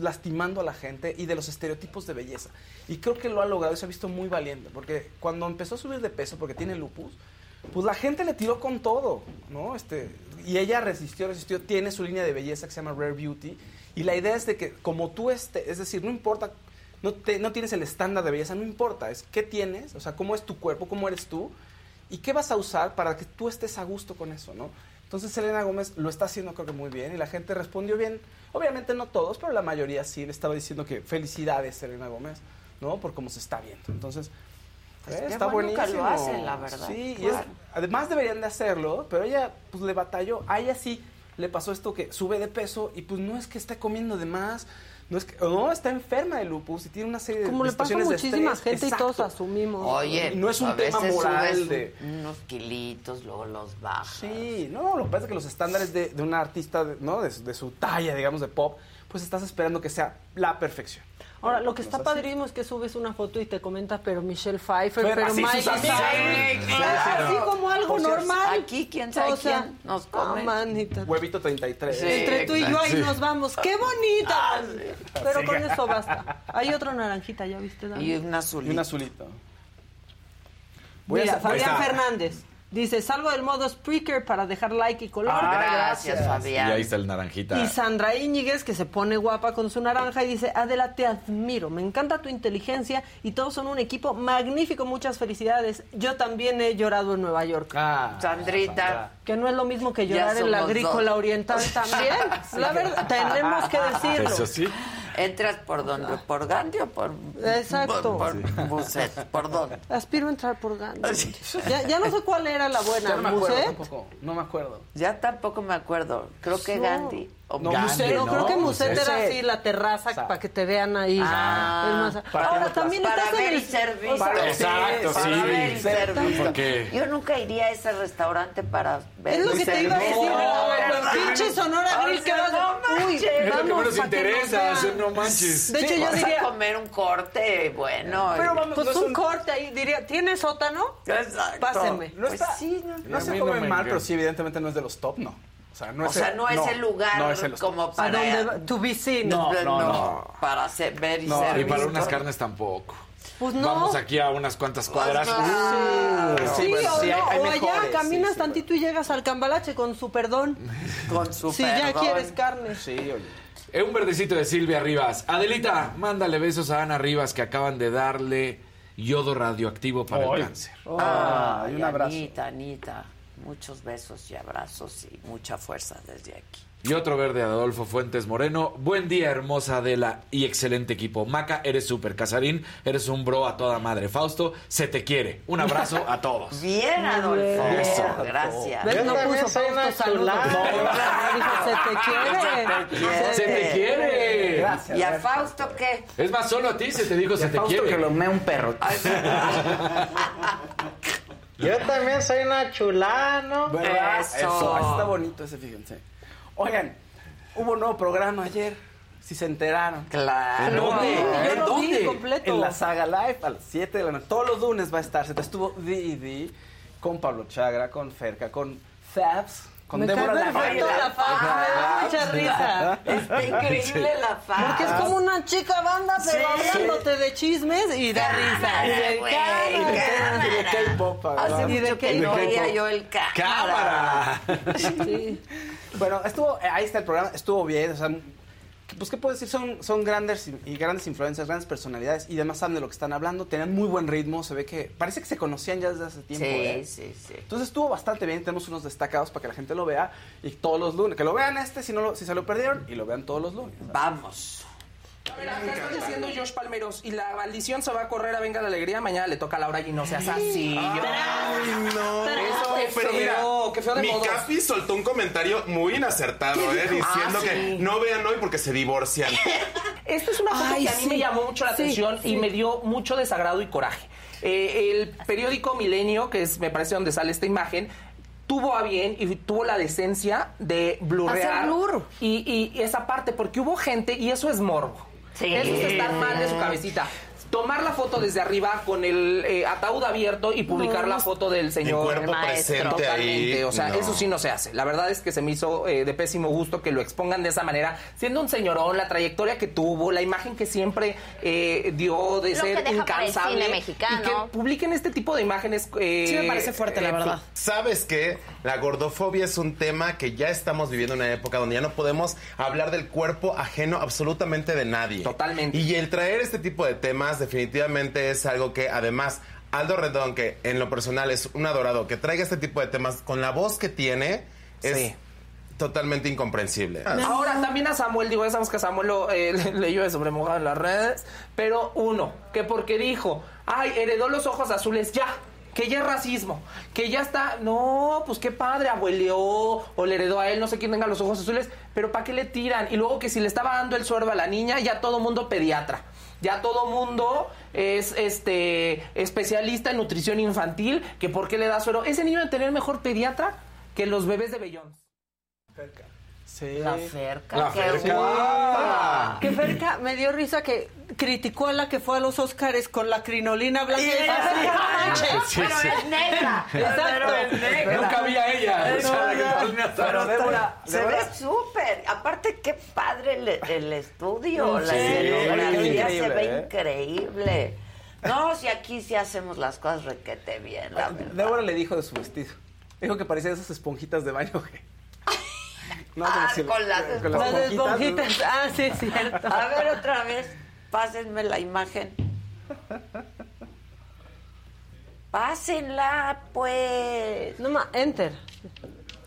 lastimando a la gente y de los estereotipos de belleza. Y creo que lo ha logrado y se ha visto muy valiente, porque cuando empezó a subir de peso, porque tiene lupus, pues la gente le tiró con todo, ¿no? Este, y ella resistió, resistió, tiene su línea de belleza que se llama Rare Beauty, y la idea es de que como tú estés, es decir, no importa, no, te- no tienes el estándar de belleza, no importa, es qué tienes, o sea, cómo es tu cuerpo, cómo eres tú, y qué vas a usar para que tú estés a gusto con eso, ¿no? Entonces Selena Gómez lo está haciendo creo que muy bien y la gente respondió bien. Obviamente no todos, pero la mayoría sí le estaba diciendo que felicidades Selena Gómez, ¿no? Por cómo se está viendo. Entonces, Pues eh, está bueno que buenísimo. lo hacen, la verdad. Sí, y es- Claro. además deberían de hacerlo, pero ella pues le batalló. A ella sí le pasó esto que sube de peso y pues no es que esté comiendo de más, no es que no está enferma de lupus y tiene una serie de Como le pasa a muchísima estrés. gente y todos asumimos. Oye, Y no es un a tema veces moral de- unos kilitos, luego los bajas. Sí, no, lo que pasa es que los estándares de, de un artista, de- ¿no? De, su- de su talla, digamos, de pop, pues estás esperando que sea la perfección. Ahora, lo que está No es así. padrísimo es que subes una foto y te comenta, pero Michelle Pfeiffer, Pero pero, así Miley sus Cyrus. amigas. Sí, Claro. Así como algo Por normal. Aquí, quién sabe O sea, quién nos ah, come. manita. Huevito 33. Sí, Entre tú y yo ahí nos vamos. ¡Qué bonita! Pero Sí. con eso basta. Hay otra naranjita, ¿ya viste? Dani? Y un azulito. Y un azulito. Voy a Mira, hacer- Fabián está. Fernández. Dice, salgo del modo Spreaker para dejar like y color. Ah, gracias, Y Fabián. ahí está el naranjita. Y Sandra Íñiguez, que se pone guapa con su naranja y dice, Adela, te admiro, me encanta tu inteligencia y todos son un equipo magnífico, muchas felicidades. Yo también he llorado en Nueva York. Ah, Sandrita. Que no es lo mismo que llorar en la agrícola dos. oriental [LAUGHS] también. La verdad, tenemos que [LAUGHS] decirlo. Eso sí. ¿Entras por dónde? ¿Por Gandhi o por...? Exacto. Por, por Bucet. ¿Por dónde? Aspiro a entrar por Gandhi. [LAUGHS] Ya, ya no sé cuál era la buena, Ya no me acuerdo Muset. tampoco. No me acuerdo. Ya tampoco me acuerdo. Creo que No. Gandhi. No, Gandhi. ¿no? creo que Muset era así, la terraza, para que te vean ahí. Ah, Es más- para- Ahora también para estás en ver el... y servir. o sea, Para- Exacto, Para sí. ver y. Porque Yo nunca iría a ese restaurante para ver Es lo que te iba a decir. No. Pinche Sonora Grill que vas a... Uy, es lo que menos interesa, no manches. De hecho, Sí, yo diría... a comer un corte bueno. Pero vamos, pues no es un corte ahí, diría, ¿tiene sótano? Exacto. Pásenme. No Pues está, no. no se come no me mal, pero sí, evidentemente no es de los top, no. O sea, no O es sea, el, no es el lugar no es el- como ¿A para... dónde va? Tu vecino. No, no, no. Para hacer, ver y No, y para unas carnes tampoco. Pues no. Vamos aquí a unas cuantas cuadras. claro. Sí, Sí, bueno, o, sí, no, hay- hay o allá caminas sí, sí, tantito y llegas al cambalache con su perdón. Con su Si ya quieres carne. Sí, oye. Eh, un verdecito de Silvia Rivas. Adelita, mándale besos a Ana Rivas que acaban de darle yodo radioactivo para el cáncer. Ah, Ay, un abrazo. Anita, Anita. Muchos besos y abrazos y mucha fuerza desde aquí. Y otro verde de Adolfo Fuentes Moreno. Buen día, hermosa Adela y excelente equipo. Maca, eres súper. Casarín, eres un bro a toda madre. Fausto, se te quiere. Un abrazo a todos. [LAUGHS] Bien, Adolfo. Eso. Gracias. ¿Ves? No puso Fausto saludos. No, dijo, se te quiere. Se te quiere. Gracias. ¿Y a Fausto qué? Es más, solo a ti se te dijo se te quiere. que lo mea un perro. [LAUGHS] Yo también soy una chulada, ¿no? ¿Verdad? Eso. Eso. Está bonito ese, fíjense. Oigan, hubo un nuevo programa ayer. Si se enteraron. Claro. ¿En dónde? Yo ¿En lo vi dónde? completo. En la saga live a las 7 de la noche. Todos los lunes va a estar. Se estuvo D&D con Pablo Chagra, con Ferca, con Fabs, con Me cae Débora perfecto Lavarga. la fama, me da mucha risa. Está [LAUGHS] increíble la fama. Porque es como una chica banda, pero Sí. hablándote de chismes y da risa. Y de cámara. Y de K-pop. ¿Y de que no oía yo el cámara. ¡Cámara! Sí. Bueno, estuvo, eh, ahí está el programa, estuvo bien, o sea, pues qué puedo decir, son, son grandes y grandes influencias, grandes personalidades y además saben de lo que están hablando, tenían muy buen ritmo, se ve que parece que se conocían ya desde hace tiempo. Sí, ¿eh? sí, sí. Entonces estuvo bastante bien, tenemos unos destacados para que la gente lo vea y todos los lunes, que lo vean este si no lo, si se lo perdieron y lo vean todos los lunes. Vamos. A ver, acá está diciendo Josh Palmeros y la maldición se va a correr a Venga la Alegría. Mañana le toca a Laura y no seas así. Ay, no. Eso, qué Pero mira, feo, qué feo de mi modos. Capi soltó un comentario muy inacertado, ¿Qué ¿eh? Diciendo Ah, que no vean hoy porque se divorcian. [LAUGHS] Esta es una foto Ay, que a mí sí. me llamó mucho la Sí, atención sí. y me dio mucho desagrado y coraje. Eh, el periódico Milenio, que es me parece donde sale esta imagen, tuvo a bien y tuvo la decencia de blurrear blur. y, y esa parte, porque hubo gente, y eso es morbo. Sí. Eso es estar mal de su cabecita. Tomar la foto desde arriba con el eh, ataúd abierto y publicar No, la foto del señor El cuerpo maestro. presente Totalmente, ahí, o sea, no. eso sí no se hace. La verdad es que se me hizo eh, de pésimo gusto que lo expongan de esa manera, siendo un señorón, la trayectoria que tuvo, la imagen que siempre eh, dio de Lo ser que deja para el incansable cine mexicano. y que publiquen este tipo de imágenes. eh, eh, ¿Sabes qué? La gordofobia es un tema que ya estamos viviendo en una época donde ya no podemos hablar del cuerpo ajeno absolutamente de nadie. Totalmente. Y el traer este tipo de temas definitivamente es algo que además Aldo Redón, que en lo personal es un adorado, que traiga este tipo de temas con la voz que tiene, es Sí. totalmente incomprensible. Ahora, también a Samuel, digo, ya sabemos que Samuel lo, eh, [LAUGHS] le- leyó de sobremojado en las redes, pero uno, que porque dijo, ay, heredó los ojos azules, ya, que ya es racismo, que ya está, no, pues qué padre, abueleó, o le heredó a él, no sé quién tenga los ojos azules, pero ¿para qué le tiran? Y luego que si le estaba dando el suero a la niña, ya todo mundo pediatra. Ya todo mundo es este especialista en nutrición infantil, que por qué le da suero. Ese niño debe tener mejor pediatra que los bebés de Bellón. Sí. La Ferca, La qué Ferca. guapa. Que Ferca me dio risa que criticó a la que fue a los Oscars con la crinolina blanca. Sí, Y [LAUGHS] sí, Pero es negra. Exacto. Pero es negra. Nunca vi a ella. No, o sea, la no, Carolina pero. Débora, se Débora. ve súper. Aparte, qué padre el, el estudio, la escenografía se ve ¿eh? increíble. No, si aquí sí hacemos las cosas requete bien, la verdad. Débora le dijo de su vestido. Dijo que parecía esas esponjitas de baño. [LAUGHS] No, Ah, si- con las con Las esponjitas. Ah, sí, es cierto. A ver otra vez, pásenme la imagen. Pásenla, pues. No más, enter.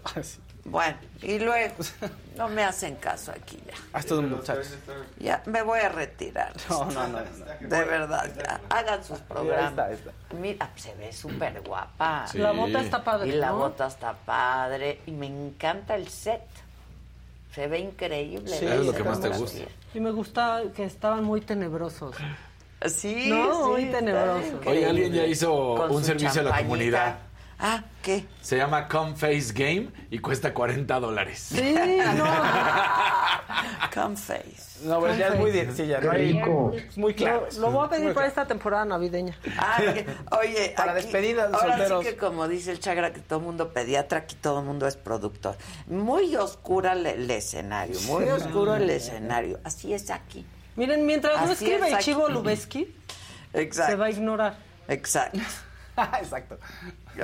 Ah, sí. Bueno, y luego, [LAUGHS] no me hacen caso aquí ya. Ah, estos muchachos. Ya me voy a retirar. No, no, no. no. De verdad, ya. hagan sus programas. está, ahí está. Mira, se ve súper guapa. Sí. La bota está padre. Y la ¿no? bota está padre. Y me encanta el set. Se ve increíble. Sí, es lo que más te escenografía. Y me gusta que estaban muy tenebrosos. Sí, No, sí, muy está tenebroso. increíble. Oye, alguien ya hizo Con un servicio a la comunidad. Ah, ¿qué? Se llama Come Face Game y cuesta 40 dólares. Sí, no. Come face. No, pero ya es muy ya no hay- Es muy claro. Lo, lo voy a pedir Muy para claro. esta temporada navideña. Ah, oye, Para aquí- despedidas de ahora solteros. sí que como dice el Chagra, que todo el mundo pediatra, aquí todo el mundo es productor. Muy oscura el, el escenario, muy oscuro el escenario. Así es aquí. Miren, mientras no Así escribe es el aquí. Chivo Lubeski, se va a ignorar. Exacto. [LAUGHS] Exacto.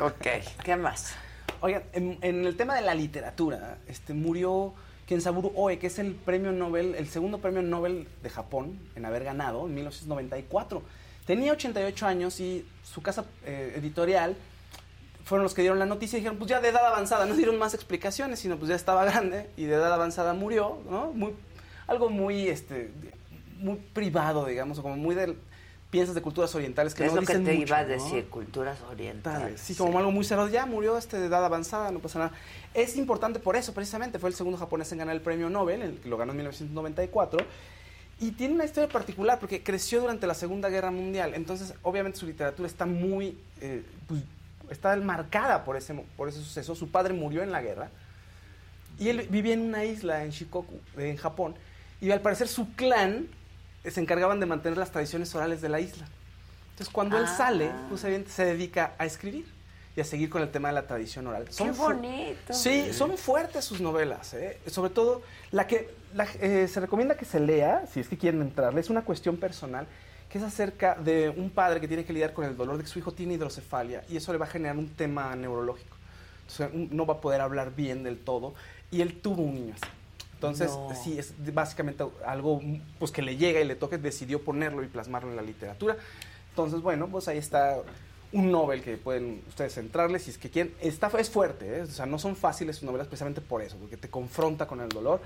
Ok, ¿qué más? Oigan, en, en el tema de la literatura, este murió Kensaburo Oe, que es el premio Nobel, el segundo premio Nobel de Japón en haber ganado en 1994. Tenía 88 años y su casa eh, editorial fueron los que dieron la noticia y dijeron, pues ya de edad avanzada, no dieron más explicaciones, sino pues ya estaba [LAUGHS] grande y de edad avanzada murió, ¿no? Muy, algo muy, este, muy privado, digamos, o como muy del... Piensas de culturas orientales que es no lo que dicen te mucho, iba a ¿no? decir, culturas orientales. Sí, como algo muy cerrado. Ya murió este de edad avanzada, no pasa nada. Es importante por eso, precisamente. Fue el segundo japonés en ganar el premio Nobel, el que lo ganó en 1994. Y tiene una historia particular porque creció durante la Segunda Guerra Mundial. Entonces, obviamente, su literatura está muy. eh, pues, está marcada por ese, por ese suceso. Su padre murió en la guerra. Y él vivía en una isla en Shikoku, en Japón. Y al parecer, su clan se encargaban de mantener las tradiciones orales de la isla. Entonces, cuando él Ah. sale, justamente se dedica a escribir y a seguir con el tema de la tradición oral. Qué fu- bonito. Sí, son fuertes sus novelas. ¿eh? Sobre todo, la que la- eh, se recomienda que se lea, si es que quieren entrarle, es una cuestión personal que es acerca de un padre que tiene que lidiar con el dolor de que su hijo tiene hidrocefalia y eso le va a generar un tema neurológico. Entonces, un- no va a poder hablar bien del todo y él tuvo un niño así. Entonces, No. sí, es básicamente algo pues, que le llega y le toca, decidió ponerlo y plasmarlo en la literatura. Entonces, bueno, pues ahí está un Nobel que pueden ustedes entrarle si es que quieren. Está, es fuerte, ¿eh? o sea, no son fáciles sus novelas precisamente por eso, porque te confronta con el dolor.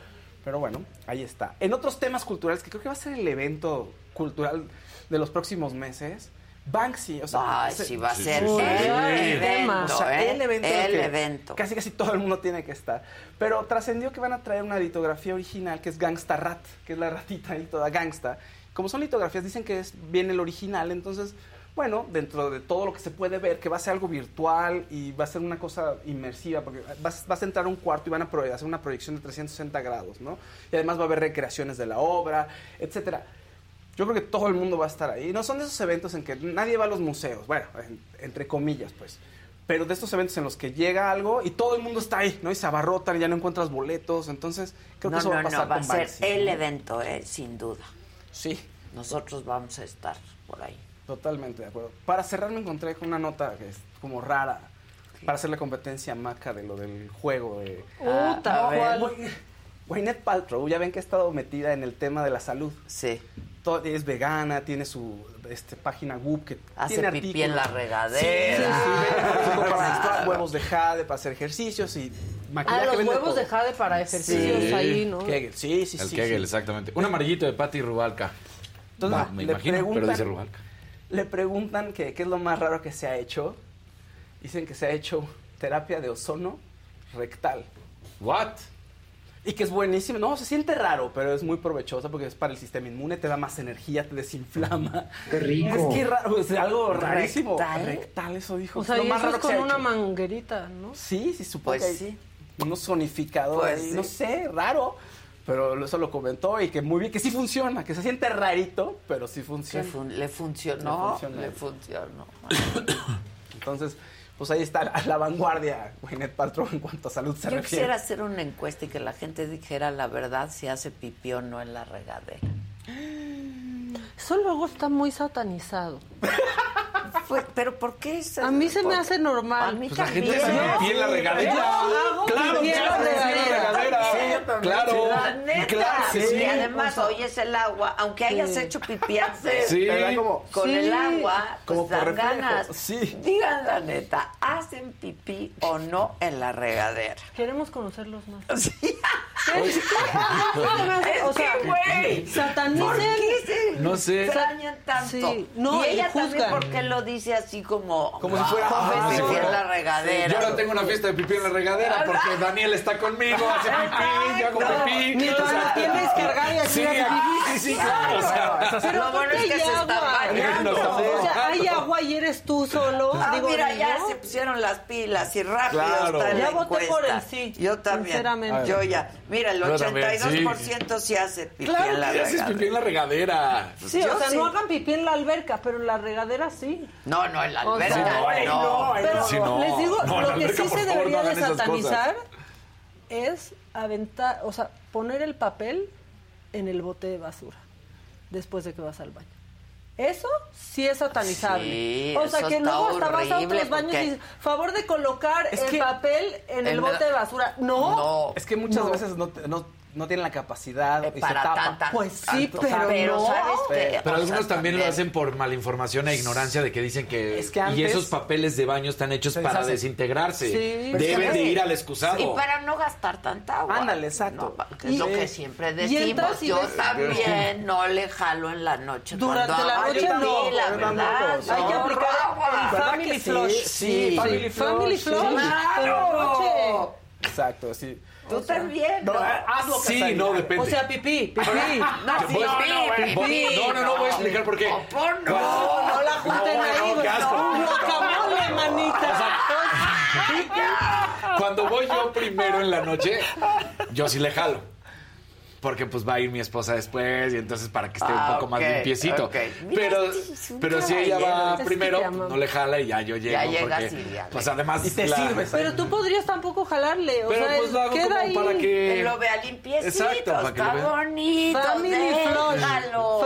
Pero bueno, ahí está. En otros temas culturales, que creo que va a ser el evento cultural de los próximos meses, Banksy, o sea, Ay, se- sí, va a sí, ser sí, el sí. evento, O sea, ¿eh? el evento. en El evento. Casi casi todo el mundo tiene que estar. Pero trascendió que van a traer una litografía original que es Gangsta Rat, que es la ratita ahí toda gangsta. Como son litografías, dicen que es bien el original, entonces, bueno, dentro de todo lo que se puede ver, que va a ser algo virtual y va a ser una cosa inmersiva, porque vas, vas a entrar a un cuarto y van a hacer una proyección de 360 grados, ¿no? Y además va a haber recreaciones de la obra, etcétera. Yo creo que todo el mundo va a estar ahí. No son de esos eventos en que nadie va a los museos, bueno, en- entre comillas, pues. Pero de estos eventos en los que llega algo y todo el mundo está ahí, ¿no? Y se abarrotan, ya no encuentras boletos. Entonces, creo que no, eso no, va a pasar no, va a ser Banksy. el evento, eh, sin duda. Sí. Nosotros vamos a estar por ahí. Totalmente de acuerdo. Para cerrar me encontré con una nota que es como rara para hacer la competencia maca de lo del juego. De, Puta, a ver, ¿cuál? Gwy- Gwyneth Paltrow, ya ven que ha estado metida en el tema de la salud. Sí. Todo- es vegana, tiene su este, página web que Hace tiene pipí en artículos. la regadera. Sí, sí, sí, [LAUGHS] para huevos de jade, para hacer ejercicios y maquillaje. Ah, los huevos todo. de jade para ejercicios Sí. ahí, ¿no? Kegel, sí, sí, El sí. Kegel, sí. exactamente. Un amarillito de Patti Rubalca. Entonces, Va, me le imagino, pero preguntan- dice Rubalca. Le preguntan que qué es lo más raro que se ha hecho. Dicen que se ha hecho terapia de ozono rectal. ¿What? Y que es buenísimo. No, se siente raro, pero es muy provechosa porque es para el sistema inmune, te da más energía, te desinflama. Qué rico. Es que raro, es algo rarísimo. ¿Rectal? Rectal, eso dijo. O sea, lo y más eso es raro se con una hecho. manguerita, ¿no? Sí, sí, supongo Pues sí. unos sonificadores, Pues sí. no sé, raro. Pero eso lo comentó y que muy bien, que sí funciona, que se siente rarito, pero sí funciona. fun- le funcionó, Le funcionó. Entonces, pues ahí está a la vanguardia Gwyneth Paltrow en cuanto a salud se Yo refiere. quisiera hacer una encuesta y que la gente dijera la verdad si hace pipí o no en la regadera. Eso luego está muy satanizado. [LAUGHS] Fue- pero ¿por qué es A mí se me hace normal. A mí Pues la gente también. hace pipí en la regadera. Yo hago Claro, pipí en la regadera. regadera. Sí, yo también. Claro, La neta. claro sí. Y además oyes el agua, aunque hayas Sí. hecho pipí antes, Sí. Como- con Sí. el agua, Como pues dan ganas. Sí. Digan la neta, ¿hacen pipí o no en la regadera? Queremos conocerlos más. Sí. Es Es que, güey, ¿por satanicen. qué se No sé. extrañan tanto? Sí. No, y ella y también, juzgan. ¿Por qué lo dice así como... Como si fuera- "Joven, Ah, pipí sí. en la regadera? Yo ahora tengo una fiesta de pipí en la regadera porque Daniel está conmigo, hace pipí, yo hago pipí. Mientras la tienes cargada y aquí Sí, sí, sí, claro. o sea, Pero Lo bueno es que se está bañando. O sea, hay y eres tú solo. Ah, Digo, mira, ¿y ya se pusieron las pilas y rápido Claro. está en Ya voté encuesta. por el sí, Yo también. sinceramente. Yo ya. Mira, el Yo también, 82% sí. hace pipí Claro en la ¿qué haces regadera. pipí en la regadera? Sí, Yo o sea, sí. no hagan pipí en la alberca, pero en la regadera sí. No, no, en la O alberca. sea, no, Pero Sí, no. les digo, No, lo que alberca, sí se debería no de satanizar es aventar, o sea, poner el papel en el bote de basura después de que vas al baño. Eso sí es satanizable. Sí, o sea, eso que luego hasta vas a otros baños porque- y dices, favor de colocar Es el que- papel en el bote de basura. No. No. Es que muchas No. veces no, te- no, no tienen la capacidad Eh, y para se tapa. tanta- Pues sí, Tanto, pero, Pero, no. ¿sabes qué? Pero O sea, algunos también lo hacen por malinformación e ignorancia de que dicen que, Es que y antes- esos papeles de baño están hechos para deshacen. desintegrarse. Sí. Deben de ir al Y excusado. para no gastar tanta agua. Ándale, exacto. No, que es Y- lo que siempre y decimos. y Yo ves- también no le jalo en la noche. Durante cuando la noche pipí, no. la verdad. Hay que no, aplicar el ¿Verdad family flush. Sí, family family flush. Pero. ¡Claro! Exacto, sí. Tú también. No, ¿no? hazlo, Sí, no, depende. O sea, pipí, pipí. No, [LAUGHS] Voy- pipí, voy- pipí. no, no, no, voy a explicar por qué. No. No, no la junten No, ahí, no, qué asco. Un guacamole, manita. Cuando voy yo primero en la noche, yo sí le jalo. Porque pues va a ir mi esposa después y entonces para que esté Ah, un poco más limpiecito. Mira, Pero, este pero si ella va primero, pues, no le jala y ya yo llego. Ya llegas porque, y ya Pues además. Y te la- sirves. Pero tú podrías tampoco jalarle. O Pero sea, pues lo hago queda como ahí. para que. Que lo vea limpiecito, Exacto, para que lo está vea. bonito. Family.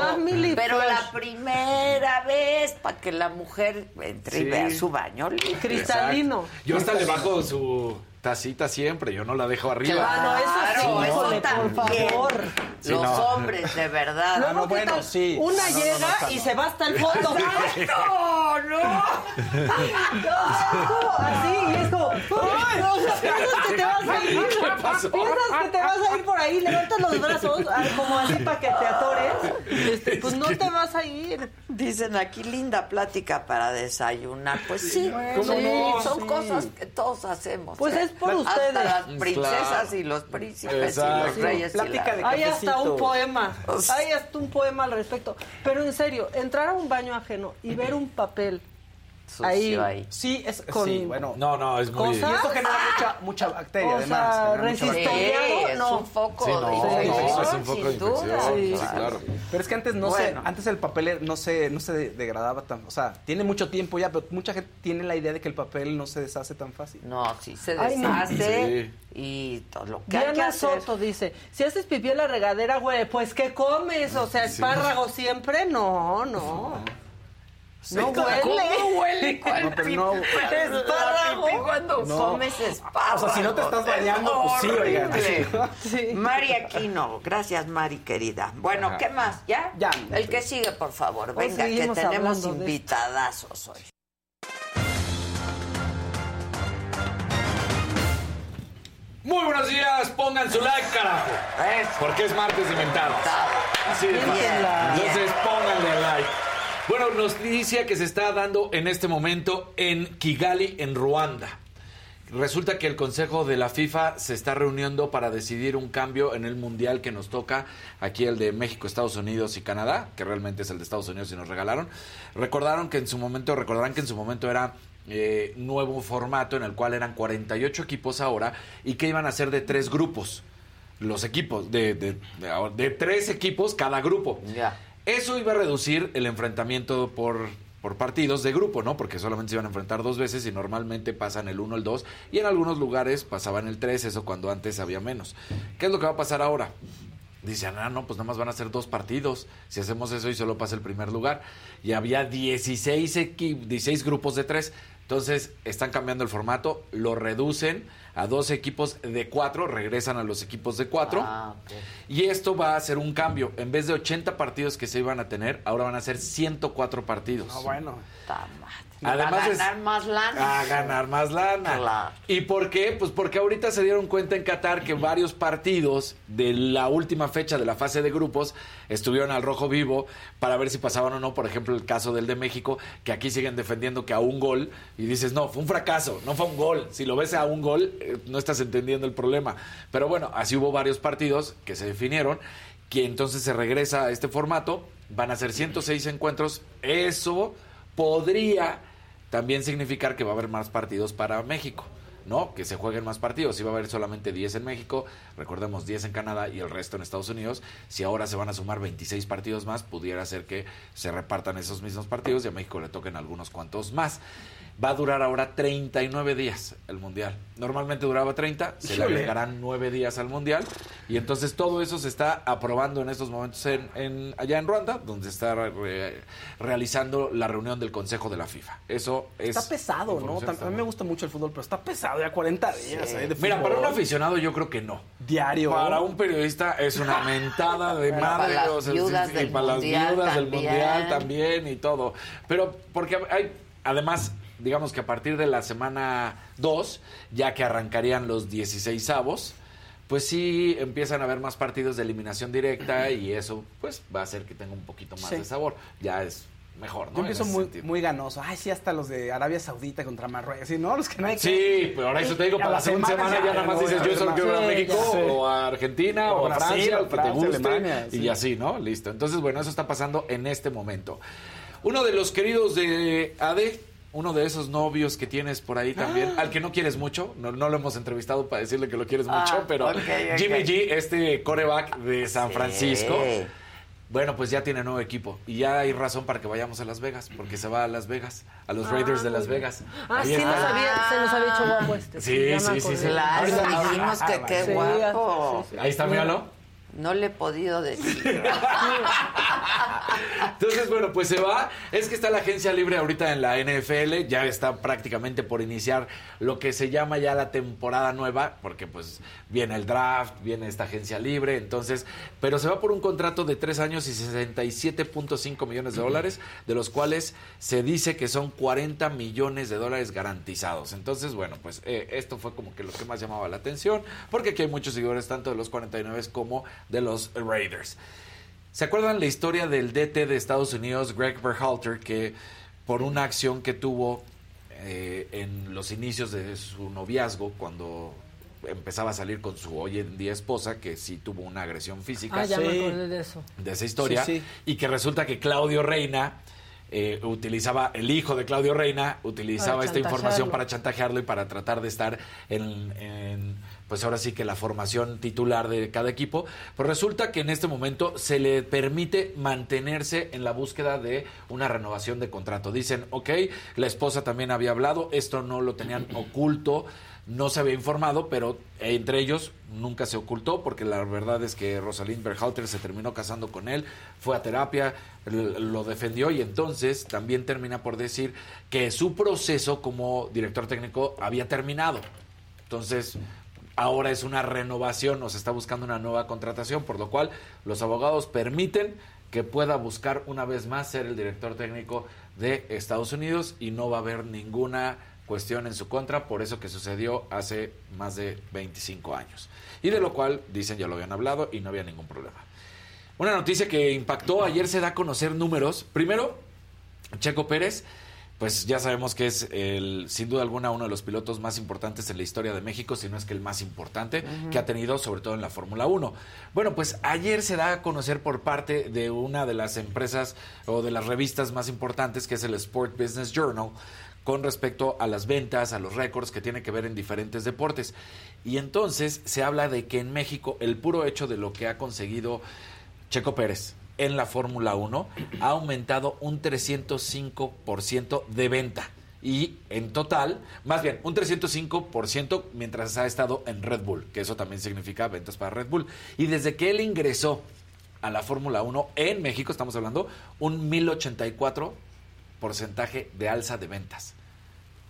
Family Pero flush. la primera vez, para que la mujer entre y vea su baño. Cristalino. Exacto. Yo hasta le bajo su tacita siempre, yo no la dejo arriba. Ah, no, eso sí, Claro, eso híjole, por también. favor. Sí, Los no. hombres, de verdad. Luego, no, ¿qué bueno, tal? sí. Una No, no, no, llega no, y no. se va hasta el fondo. [LAUGHS] ¡Exacto! ¡No! [LAUGHS] No, así, y es como, ¡ay! No, o sea, piensas que te vas a ir. ¿Qué pasó? Piensas que te vas a ir por ahí, levantas los brazos, ah, como así para que te atores. Este, pues no te vas a ir. Dicen aquí, linda plática para desayunar. Pues sí, ¿Cómo sí, no? son Sí. cosas que todos hacemos. Pues ¿eh? es por Hasta ustedes. las princesas claro. y los príncipes y los reyes. y Plática la- de Hay hasta un poema. Hay hasta un poema al respecto. Pero en serio, entrar a un baño ajeno y ver un papel sucio Ahí. ahí. Sí, es Con- sí, bueno. No, no, es muy... Y esto genera mucha, mucha bacteria, O además. sea, genera mucha bacteria. Sí, es no. un foco Sí, no, de no, infección, es un foco de infección, sí, claro. Pero es que antes no Bueno. se, antes el papel no se, no se de- degradaba tan, o sea, tiene mucho tiempo ya, pero mucha gente tiene la idea de que el papel no se deshace tan fácil. No, sí se Ay, no. deshace y todo lo que hay que Diana hacer. Soto dice, si haces pipí en la regadera, güey, pues ¿qué comes? O sea, espárrago siempre, no, no. No huele. ¿Cómo huele? [LAUGHS] ¿Cuál No, pero no- Espárrago. cuando No. comes espárrago. O sea, si no te estás bañando, pues sí, oigan. Horrible. Mari Aquino, gracias Mari querida. Bueno, Ajá. ¿qué más? ¿Ya? Ya. El que sigue, por favor. Venga, que tenemos invitadazos hoy. Muy buenos días, pongan su like, carajo. Eso. Porque es martes de mentadas. Así de fácil. Entonces pónganle like. Bueno, noticia que se está dando en este momento en Kigali, en Ruanda. Resulta que el Consejo de la FIFA se está reuniendo para decidir un cambio en el mundial que nos toca, aquí el de México, Estados Unidos y Canadá, que realmente es el de Estados Unidos y nos regalaron. Recordaron que en su momento, recordarán que en su momento era eh, nuevo formato en el cual eran 48 equipos ahora y que iban a ser de tres grupos. Los equipos, de, de, de- tres equipos cada grupo. Ya. Eso iba a reducir el enfrentamiento por, por partidos de grupo, ¿no? Porque solamente se iban a enfrentar dos veces y normalmente pasan el 1, el 2 y en algunos lugares pasaban el 3, eso cuando antes había menos. ¿Qué es lo que va a pasar ahora? Dicen, ah, no, pues nada más van a ser dos partidos. Si hacemos eso y solo pasa el primer lugar. Y había 16, equi- 16 grupos de tres. Entonces, están cambiando el formato, lo reducen a dos equipos de cuatro, regresan a los equipos de cuatro. Ah. Y esto va a ser un cambio. En vez de 80 partidos que se iban a tener, ahora van a ser 104 partidos. Ah, bueno. Ta madre. Además a es- ganar más lana. A ganar más lana. Claro. ¿Y por qué? Pues porque ahorita se dieron cuenta en Qatar que varios partidos de la última fecha de la fase de grupos estuvieron al rojo vivo para ver si pasaban o no. Por ejemplo, el caso del de México, que aquí siguen defendiendo que a un gol y dices, no, fue un fracaso, no fue un gol. Si lo ves a un gol, eh, no estás entendiendo el problema. Pero bueno, así hubo varios partidos que se definieron que entonces se regresa a este formato. Van a ser 106 encuentros. Eso podría también significar que va a haber más partidos para México, ¿no? Que se jueguen más partidos. Si va a haber solamente 10 en México, recordemos 10 en Canadá y el resto en Estados Unidos. Si ahora se van a sumar 26 partidos más, pudiera ser que se repartan esos mismos partidos y a México le toquen algunos cuantos más. Va a durar ahora 39 días el Mundial. Normalmente duraba 30, se le agregarán 9 días al Mundial. Y entonces todo eso se está aprobando en estos momentos en, en- allá en Ruanda, donde está re- realizando la reunión del Consejo de la FIFA. Eso es... Está pesado, ¿no? A mí me gusta mucho el fútbol, pero está pesado ya 40 días. ¿eh? de Mira, para un aficionado yo creo que no. Diario. Para un periodista es una mentada de [LAUGHS] madre. para las o sea, viudas sí, sí, del y para las viudas del mundial también y todo. Pero porque hay, además, digamos que a partir de la semana 2, ya que arrancarían los 16 avos, pues sí empiezan a haber más partidos de eliminación directa y eso pues va a hacer que tenga un poquito más Sí. de sabor. Ya es mejor, ¿no? Yo empiezo muy, sentido. muy ganoso. Ay, sí, hasta los de Arabia Saudita contra Marruecos. Sí, ¿no? Los que no hay que- Sí, pero ahora eso te digo, para la segunda semana ya nada más dices, yo solo quiero a México o a Argentina o, O a Brasil, Francia, o que te Francia, guste, Alemania, sí. y así, ¿no? Listo. Entonces, bueno, eso está pasando en este momento. Uno de los queridos de AD, uno de esos novios que tienes por ahí también, [GASPS] al que no quieres mucho, no, no lo hemos entrevistado para decirle que lo quieres Ah, mucho, pero. Jimmy G, este coreback de San Sí. Francisco, bueno, pues ya tiene nuevo equipo y ya hay razón para que vayamos a Las Vegas, porque se va a Las Vegas, a los Raiders de Las Vegas. Ah, Ahí sí, está. nos había, se nos había hecho guapo este. Sí, sí, sí, sí. Claro, dijimos que qué guapo. sí, sí. Ahí está, míralo. No le he podido decir. Entonces, bueno, pues se va. Es que está la agencia libre ahorita en la NFL, ya está prácticamente por iniciar lo que se llama ya la temporada nueva, porque pues viene el draft, viene esta agencia libre, entonces, pero se va por un contrato de tres años y 67.5 millones de dólares, de los cuales se dice que son 40 millones de dólares garantizados. Entonces, bueno, pues eh, esto fue como que lo que más llamaba la atención, porque aquí hay muchos seguidores tanto de los 49 como de los Raiders. ¿Se acuerdan la historia del DT de Estados Unidos, Greg Berhalter, que por una acción que tuvo eh, en los inicios de su noviazgo, cuando empezaba a salir con su hoy en día esposa, que sí tuvo una agresión física? Ah, ya me acordé de eso. de esa historia Sí, sí. y que resulta que Claudio Reina eh, utilizaba el hijo de Claudio Reina, utilizaba esta información para chantajearlo y para tratar de estar en, en, pues ahora sí que la formación titular de cada equipo. Pues resulta que en este momento se le permite mantenerse en la búsqueda de una renovación de contrato. Dicen, ok, la esposa también había hablado, esto no lo tenían [CLEARS THROAT] oculto no se había informado, pero entre ellos nunca se ocultó, porque la verdad es que Rosalind Berhalter se terminó casando con él, fue a terapia, lo defendió y entonces también termina por decir que su proceso como director técnico había terminado. Entonces, ahora es una renovación, se está buscando una nueva contratación, por lo cual los abogados permiten que pueda buscar una vez más ser el director técnico de Estados Unidos y no va a haber ninguna cuestión en su contra por eso que sucedió hace más de 25 años. Y de lo cual, dicen, ya lo habían hablado y no había ningún problema. Una noticia que impactó, ayer se da a conocer números. Primero, Checo Pérez, pues ya sabemos que es el, sin duda alguna uno de los pilotos más importantes en la historia de México, si no es que el más importante que ha tenido, sobre todo en la Fórmula 1. Bueno, pues ayer se da a conocer por parte de una de las empresas o de las revistas más importantes, que es el Sport Business Journal, con respecto a las ventas, a los récords que tiene que ver en diferentes deportes. Y entonces se habla de que en México el puro hecho de lo que ha conseguido Checo Pérez en la Fórmula 1 ha aumentado un 305% de venta. Y en total, más bien, un 305% mientras ha estado en Red Bull, que eso también significa ventas para Red Bull. Y desde que él ingresó a la Fórmula 1 en México, estamos hablando, un 1084 porcentaje de alza de ventas.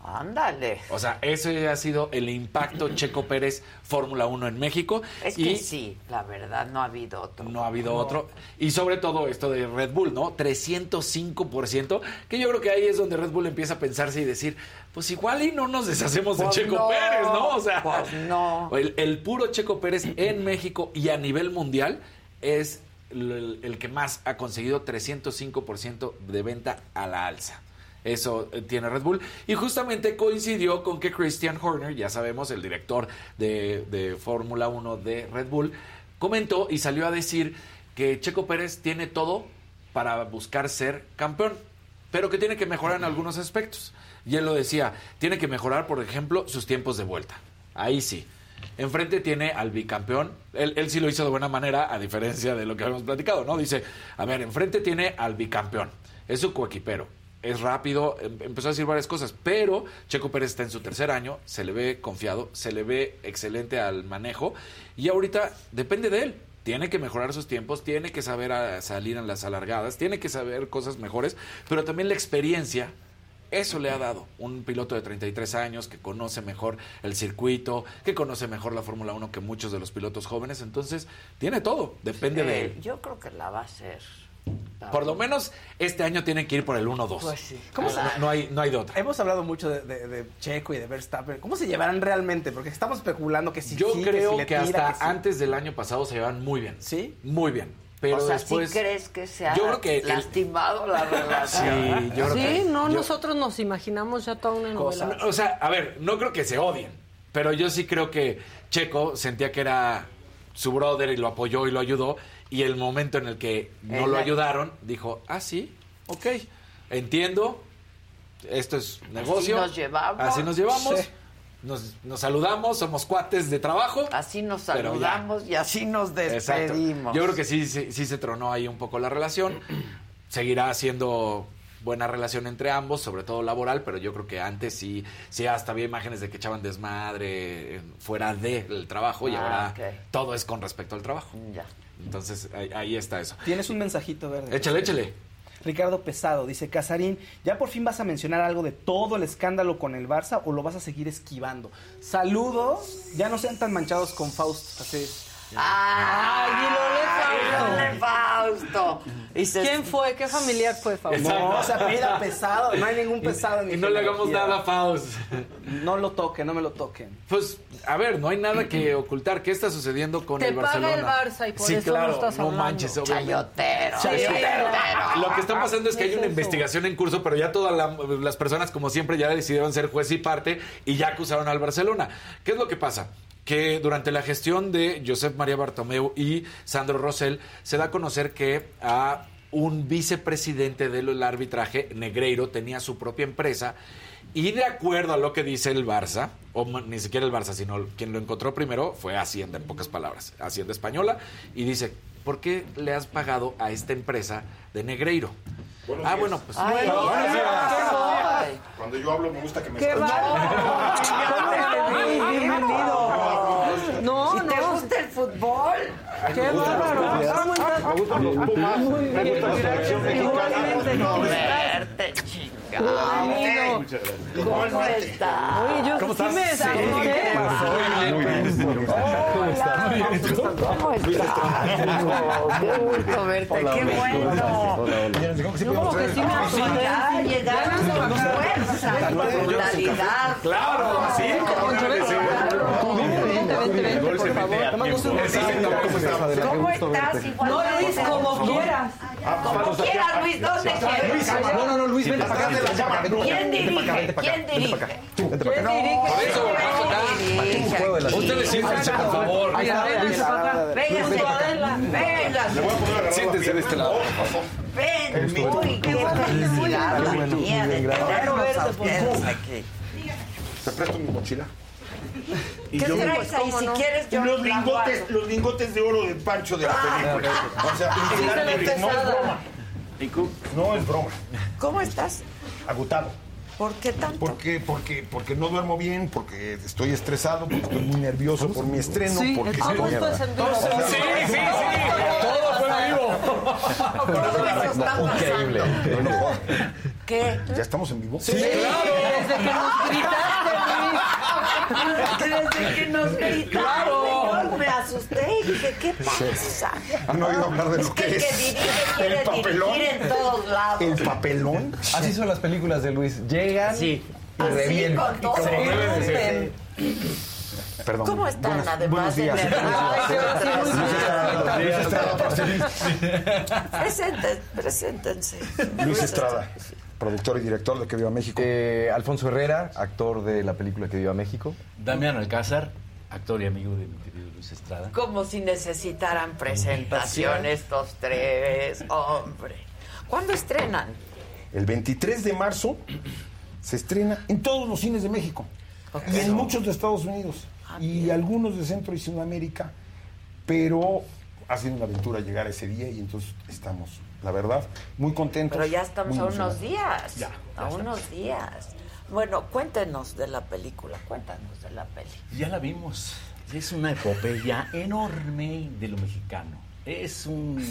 Ándale. O sea, ese ha sido el impacto Checo Pérez Fórmula 1 en México. Es y que sí, la verdad, no ha habido otro. no ha habido otro. Y sobre todo esto de Red Bull, ¿no? 305%, que yo creo que ahí es donde Red Bull empieza a pensarse y decir, pues igual y no nos deshacemos de Pues Checo no, Pérez, ¿no? O sea, pues no. El, el puro Checo Pérez en México y a nivel mundial es el, el que más ha conseguido 305% de venta a la alza. Eso eh, tiene Red Bull. Y justamente coincidió con que Christian Horner, ya sabemos, el director de, de Fórmula 1 de Red Bull, comentó y salió a decir que Checo Pérez tiene todo para buscar ser campeón, pero que tiene que mejorar en algunos aspectos. Y él lo decía, tiene que mejorar, por ejemplo, sus tiempos de vuelta. Ahí sí. Enfrente tiene al bicampeón. Él, él sí lo hizo de buena manera, a diferencia de lo que habíamos platicado, ¿no? Dice, a ver, enfrente tiene al bicampeón. Es su coequipero. Es rápido, em- empezó a decir varias cosas, pero Checo Pérez está en su tercer año, se le ve confiado, se le ve excelente al manejo y ahorita depende de él. Tiene que mejorar sus tiempos, tiene que saber a- salir en las alargadas, tiene que saber cosas mejores, pero también la experiencia eso le ha dado un piloto de 33 años que conoce mejor el circuito, que conoce mejor la Fórmula 1 que muchos de los pilotos jóvenes. Entonces, tiene todo, depende de Eh, él. Yo creo que la va a hacer. Por lo menos este año tiene que ir por el 1-2. Pues sí. ¿Cómo se- no, no hay, no hay de otra. Hemos hablado mucho de, de- de Checo y de Verstappen. ¿Cómo se llevarán realmente? Porque estamos especulando que si Yo sí, creo si que, tira, hasta sí. antes del año pasado se llevan muy bien. ¿Sí? Muy bien. Pero o sea, después... ¿sí crees que se ha Yo creo que el- lastimado la relación? [LAUGHS] Sí, yo creo Sí, que- no, yo- nosotros nos imaginamos ya toda una novela. O sea, a ver, no creo que se odien, pero yo sí creo que Checo sentía que era su brother y lo apoyó y lo ayudó, y el momento en el que no lo ayudaron, dijo, ah, sí, ok, entiendo, esto es negocio. nos llevamos. Así nos llevamos. Sí. Nos, nos saludamos, somos cuates de trabajo. Así nos ya. saludamos y así nos Exacto. despedimos. Yo creo que sí, sí, sí se tronó ahí un poco la relación. [CLEARS THROAT] Seguirá siendo buena relación entre ambos, sobre todo laboral, pero yo creo que antes sí, sí hasta había imágenes de que echaban desmadre eh, fuera del trabajo y Ah, ahora todo es con respecto al trabajo. Entonces ahí, ahí está eso. Tienes un mensajito verde. Échale, échale. Ricardo Pesado dice, Casarín, ¿ya por fin vas a mencionar algo de todo el escándalo con el Barça o lo vas a seguir esquivando? Saludos, ya no sean tan manchados con Faust. Así. ¡Ay, Fausto! ¿Quién fue? ¿Qué familiar fue, Fausto? No, se apellida pesado, no hay ningún pesado en mi Y no le hagamos genealogía. nada a Faust. No lo toquen, no me lo toquen. Pues, a ver, no hay nada que [CLEARS THROAT] ocultar. ¿Qué está sucediendo con Te el paga Barcelona? el Barça y por sí, eso claro, no estás hablando. manches, obviamente. Chayotero. Chayotero. Lo que está pasando es que hay ¿Qué una investigación en curso, pero ya todas la- las personas, como siempre, ya decidieron ser juez y parte y ya acusaron al Barcelona. ¿Qué es lo que pasa? Que durante la gestión de Josep María Bartomeu y Sandro Rosell se da a conocer que a un vicepresidente del arbitraje, Negreiro, tenía su propia empresa y de acuerdo a lo que dice el Barça, o ni siquiera el Barça, sino quien lo encontró primero fue Hacienda, en pocas palabras, Hacienda Española, y dice, ¿por qué le has pagado a esta empresa de Negreiro? ah, bueno, pues... Ay, bueno, ay, buenos días. ay. Cuando yo hablo me gusta que me ¡Qué escuchen. [LAUGHS] Bienvenido. No, ¿Y te no. gusta el fútbol? ¡Qué bárbaro! ¿Cómo estás? Me gustan los Pumas, me gusta la selección Igualmente, mexicana. ¿cómo estás? Bienvenido. Gracias. ¿Cómo estás? Oye, yo ¿Cómo sí estás? me desamoré. Muy bien. ¿Cómo estás? Qué gusto verte, qué bueno. Yo como que sí me asomé. Ya llegaron con fuerza, con vitalidad. Claro, sí. Vente, vente, por favor. ¿Cómo estás? No, Luis, como quieras. Como quieras, Luis, ¿dónde quieres? No, no, no, Luis, vente para acá. ¿Quién dirige? ¿Quién dirige? ¿Quién dirige? Por eso, dirige? Ustedes siéntense, por favor. Véngase. Siéntense de este lado. Ven, uy, qué felicidad la mía de tenerlos a ustedes aquí. Te presto mi mochila. ¿Qué traes ahí? Si quieres, yo los lingotes, guardo. los lingotes de oro de Pancho de la película. O sea, no es broma. No es broma. ¿Cómo estás? Agotado. ¿Por qué tanto? ¿Por qué? Porque, porque no duermo bien, porque estoy estresado, porque estoy muy nervioso por mi estreno. Sí, porque es en vivo. Sí, sí, sí. Todo fue vivo. Increíble. ¿Qué? ¿Ya estamos en vivo? Sí, desde que nos gritaste, Desde que nos gritaron, señor, me asusté y dije, ¿qué pasa? ¿Han oído hablar de Es lo que que el que es dirige quiere el papelón? dirigir en todos lados. ¿El papelón? Así son las películas de Luis. Llegan y Así, revientan. con todo. Perdón. ¿Cómo están, Buenas- además buenos días. nerviosos? Luis Estrada, Preséntense. Luis Estrada, productor y director de Que Viva México. Eh, Alfonso Herrera, actor de la película Que Viva México. Damián Alcázar, actor y amigo de mi querido Luis Estrada. Como si necesitaran presentación estos tres, hombre. ¿Cuándo estrenan? El 23 de marzo se estrena en todos los cines de México y en muchos de Estados Unidos y algunos de Centro y Sudamérica, pero ha sido una aventura llegar a ese día y entonces estamos, la verdad, muy contentos. Pero ya estamos a unos días. Ya, a unos días. Bueno, cuéntenos de la película, cuéntanos de la peli. Ya la vimos. Es una epopeya enorme de lo mexicano. Es un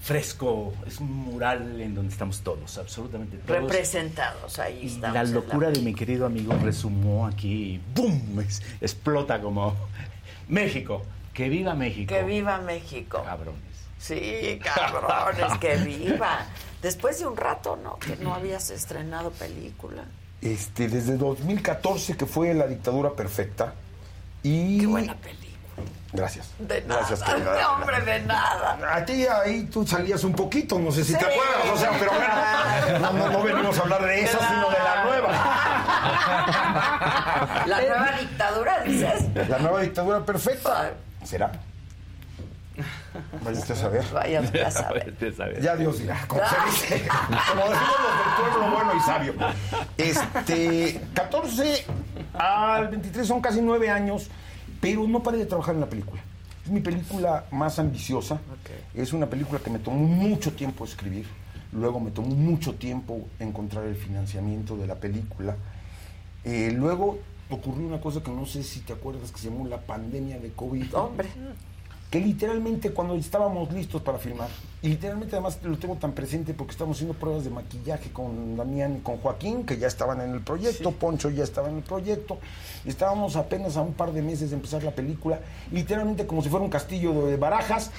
fresco, es un mural en donde estamos todos, absolutamente todos. Representados, ahí estamos. la locura de mi querido amigo resumó aquí, ¡bum! Es- explota como México. Que viva México. Que viva México. Cabrones. Sí, cabrones, que viva. Después de un rato, ¿no? Que no habías estrenado película. Este, desde 2014 que fue La dictadura perfecta y Qué buena película. Gracias. De nada. Gracias. No, hombre, de nada. A ti ahí tú salías un poquito, no sé si Sí. te acuerdas, o sea, pero bueno, no, no, no venimos a hablar de esa, sino de la nueva. La nueva dictadura, dices. La nueva dictadura perfecta. ¿Será? Vaya usted a saber. Vaya usted a saber. Ya Dios dirá, como se dice. Como decimos los del pueblo bueno y sabio. Este, 14 al 23 son casi nueve años, pero no paré de trabajar en la película. Es mi película más ambiciosa. Es una película que me tomó mucho tiempo escribir. Luego me tomó mucho tiempo encontrar el financiamiento de la película. Eh, luego ocurrió una cosa que no sé si te acuerdas, que se llamó la pandemia de COVID. Hombre. Que literalmente cuando estábamos listos para filmar, y literalmente además lo tengo tan presente porque estamos haciendo pruebas de maquillaje con Damián y con Joaquín, que ya estaban en el proyecto, Poncho ya estaba en el proyecto, y estábamos apenas a un par de meses de empezar la película, literalmente como si fuera un castillo de barajas,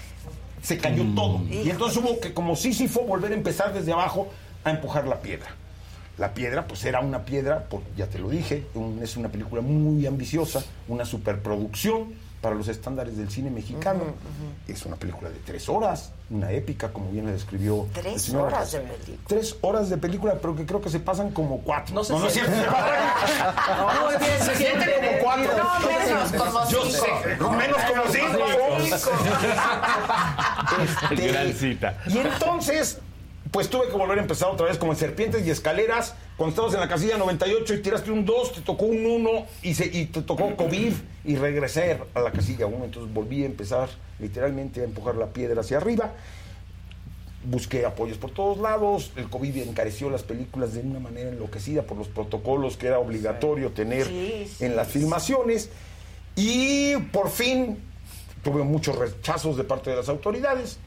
se cayó todo. Y entonces hubo que como Sísifo volver a empezar desde abajo a empujar la piedra. La piedra, pues era una piedra, por- ya te lo dije, un- es una película muy ambiciosa, una superproducción para los estándares del cine mexicano. Es una película de tres horas, una épica, como bien la describió. el Tres señor horas de película. Tres horas de película, pero que creo que se pasan como cuatro. No, se no, es siente. [LAUGHS] cierto. No, se se siente como cuatro. No, menos como Yo cinco. sé, menos como cinco. [LAUGHS] Este, Gran cita. Y entonces, pues tuve que volver a empezar otra vez como en Serpientes y Escaleras. Cuando estabas en la casilla 98 y tiraste un 2, te tocó un 1 y, se- y te tocó COVID y regresé a la casilla 1. Entonces volví a empezar literalmente a empujar la piedra hacia arriba. Busqué apoyos por todos lados. El COVID encareció las películas de una manera enloquecida por los protocolos que era obligatorio tener Sí, sí, en las filmaciones. Y por fin tuve muchos rechazos de parte de las autoridades,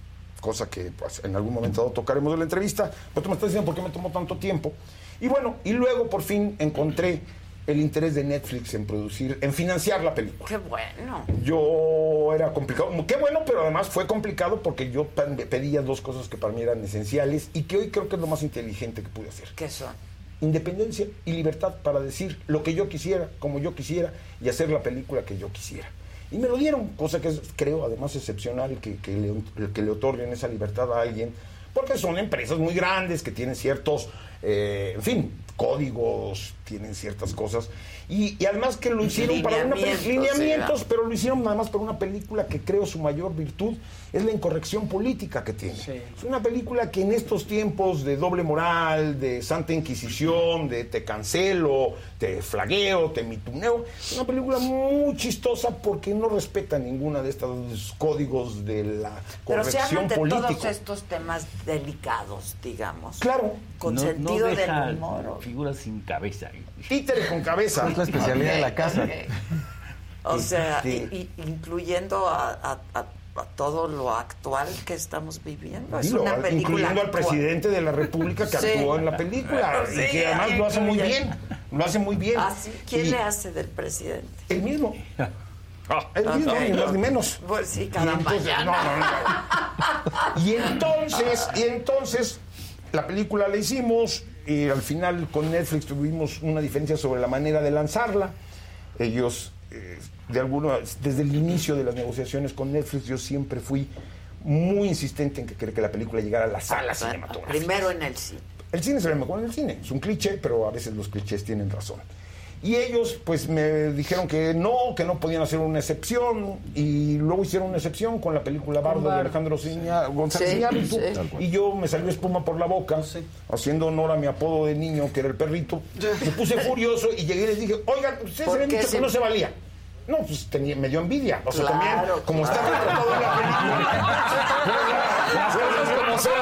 cosa que pues, en algún momento tocaremos en la entrevista. Pero tú me estás diciendo por qué me tomó tanto tiempo. Y bueno, y luego por fin encontré el interés de Netflix en producir, en financiar la película. Qué bueno. Yo era complicado, qué bueno, pero además fue complicado porque yo pe- pedía dos cosas que para mí eran esenciales y que hoy creo que es lo más inteligente que pude hacer. ¿Qué son? Independencia y libertad para decir lo que yo quisiera, como yo quisiera y hacer la película que yo quisiera. Y me lo dieron, cosa que es, creo además excepcional que, que le, que le otorguen esa libertad a alguien, porque son empresas muy grandes que tienen ciertos, eh, en fin, códigos, tienen ciertas cosas. Y, y además que lo hicieron para una Lineamientos, pero lo hicieron nada más para una película que creo su mayor virtud es la incorrección política que tiene. Es una película que en estos tiempos de doble moral, de santa inquisición, de te cancelo, te flagueo, te mituneo, es una película muy chistosa porque no respeta ninguna de estos códigos de la Pero se corrección hablan de política. todos estos temas delicados, digamos. Claro. Con No- sentido no deja del humor. Figuras sin cabeza. Títere con cabeza. Es la especialidad de la casa. O sea, Este- y- y- incluyendo a, a- a- a todo lo actual que estamos viviendo. Es una película incluyendo al presidente de la República que Sí. actuó en la película Sí, y que además lo hace muy bien, lo hace muy bien. Ah, sí. ¿Quién Y- le hace del presidente? El mismo. Ah, el mismo, ni más ni menos. Pues sí, Y cada entonces, mañana. no, no, no. Y entonces, y entonces, la película la hicimos y al final con Netflix tuvimos una diferencia sobre la manera de lanzarla. Ellos, eh, de alguna, desde el inicio de las negociaciones con Netflix, yo siempre fui muy insistente en que quería que la película llegara a la sala cinematográfica. Primero en el cine. El cine se ve mejor en el cine. Es un cliché, pero a veces los clichés tienen razón. Y ellos, pues, me dijeron que no, que no podían hacer una excepción. Y luego hicieron una excepción con la película Bardo de. Alejandro Ciña- González Sí, sí. Y yo me salió espuma por la boca, haciendo honor a mi apodo de niño, que era el perrito. Me puse furioso y llegué y les dije, oigan, ustedes ¿Por habían dicho se- que no se valía. No, pues tenía, me dio envidia. O sea, Claro, también, como está retratado en la película. Las cosas como son,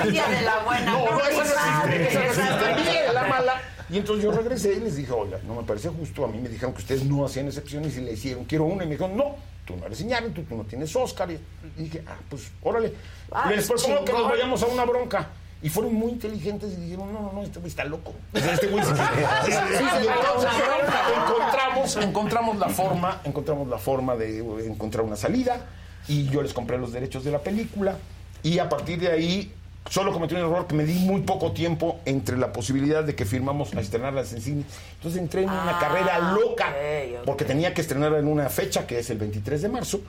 envidia de la buena. No, no, eso no existe. Eso no existe. Esa- Envidia de la mala. Y entonces yo regresé y les dije, oiga, no me parece justo. A mí me dijeron que ustedes no hacían excepciones y le hicieron, quiero una. Y me dijeron, no, tú no eres Iñárritu, tú no tienes Oscar. Y dije, ah, pues, órale. Ah, les propongo que nos vayamos a una bronca. Y fueron muy inteligentes y dijeron, no, no, no, este güey está loco. Este güey encontramos, encontramos la forma, encontramos la forma de encontrar una salida y yo les compré los derechos de la película y a partir de ahí solo cometí un error que me di muy poco tiempo entre la posibilidad de que firmamos a estrenarlas en cine. Entonces entré en una Ah, carrera loca ok, ok. porque tenía que estrenarla en una fecha que es el 23 de marzo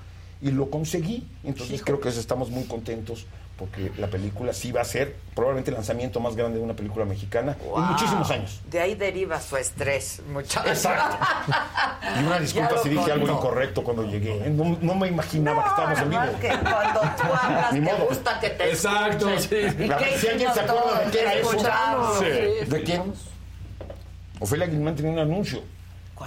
y lo conseguí. Entonces creo que estamos muy contentos porque la película sí va a ser probablemente el lanzamiento más grande de una película mexicana en muchísimos años. De ahí deriva su estrés, muchachos. Exacto. Y una [LAUGHS] disculpa si dije algo incorrecto cuando llegué. ¿eh? No, no me imaginaba que estábamos en vivo. Que cuando tú [LAUGHS] hablas Ni te modo. gusta que te Exacto, escuchen. sí. ¿Y La- qué si alguien se acuerda de qué era eso. Sí. ¿De quién? Ofelia Guilmán tenía un anuncio.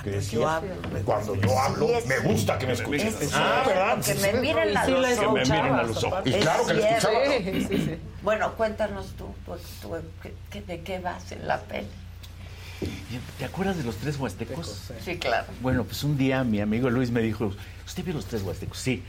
Decía, yo hablo, me cuando yo hablo, me gusta que me escuchen. Es ah, ¿verdad? Que me miren a los la ojos. Que me miren a los ojos. Y claro que cierto. escuchaba. Bueno, cuéntanos tú, ¿qué- qué- ¿de qué vas en la peli? ¿Te acuerdas de los tres huastecos? Sí, claro. Bueno, pues un día mi amigo Luis me dijo, ¿usted vio los tres huastecos? Sí.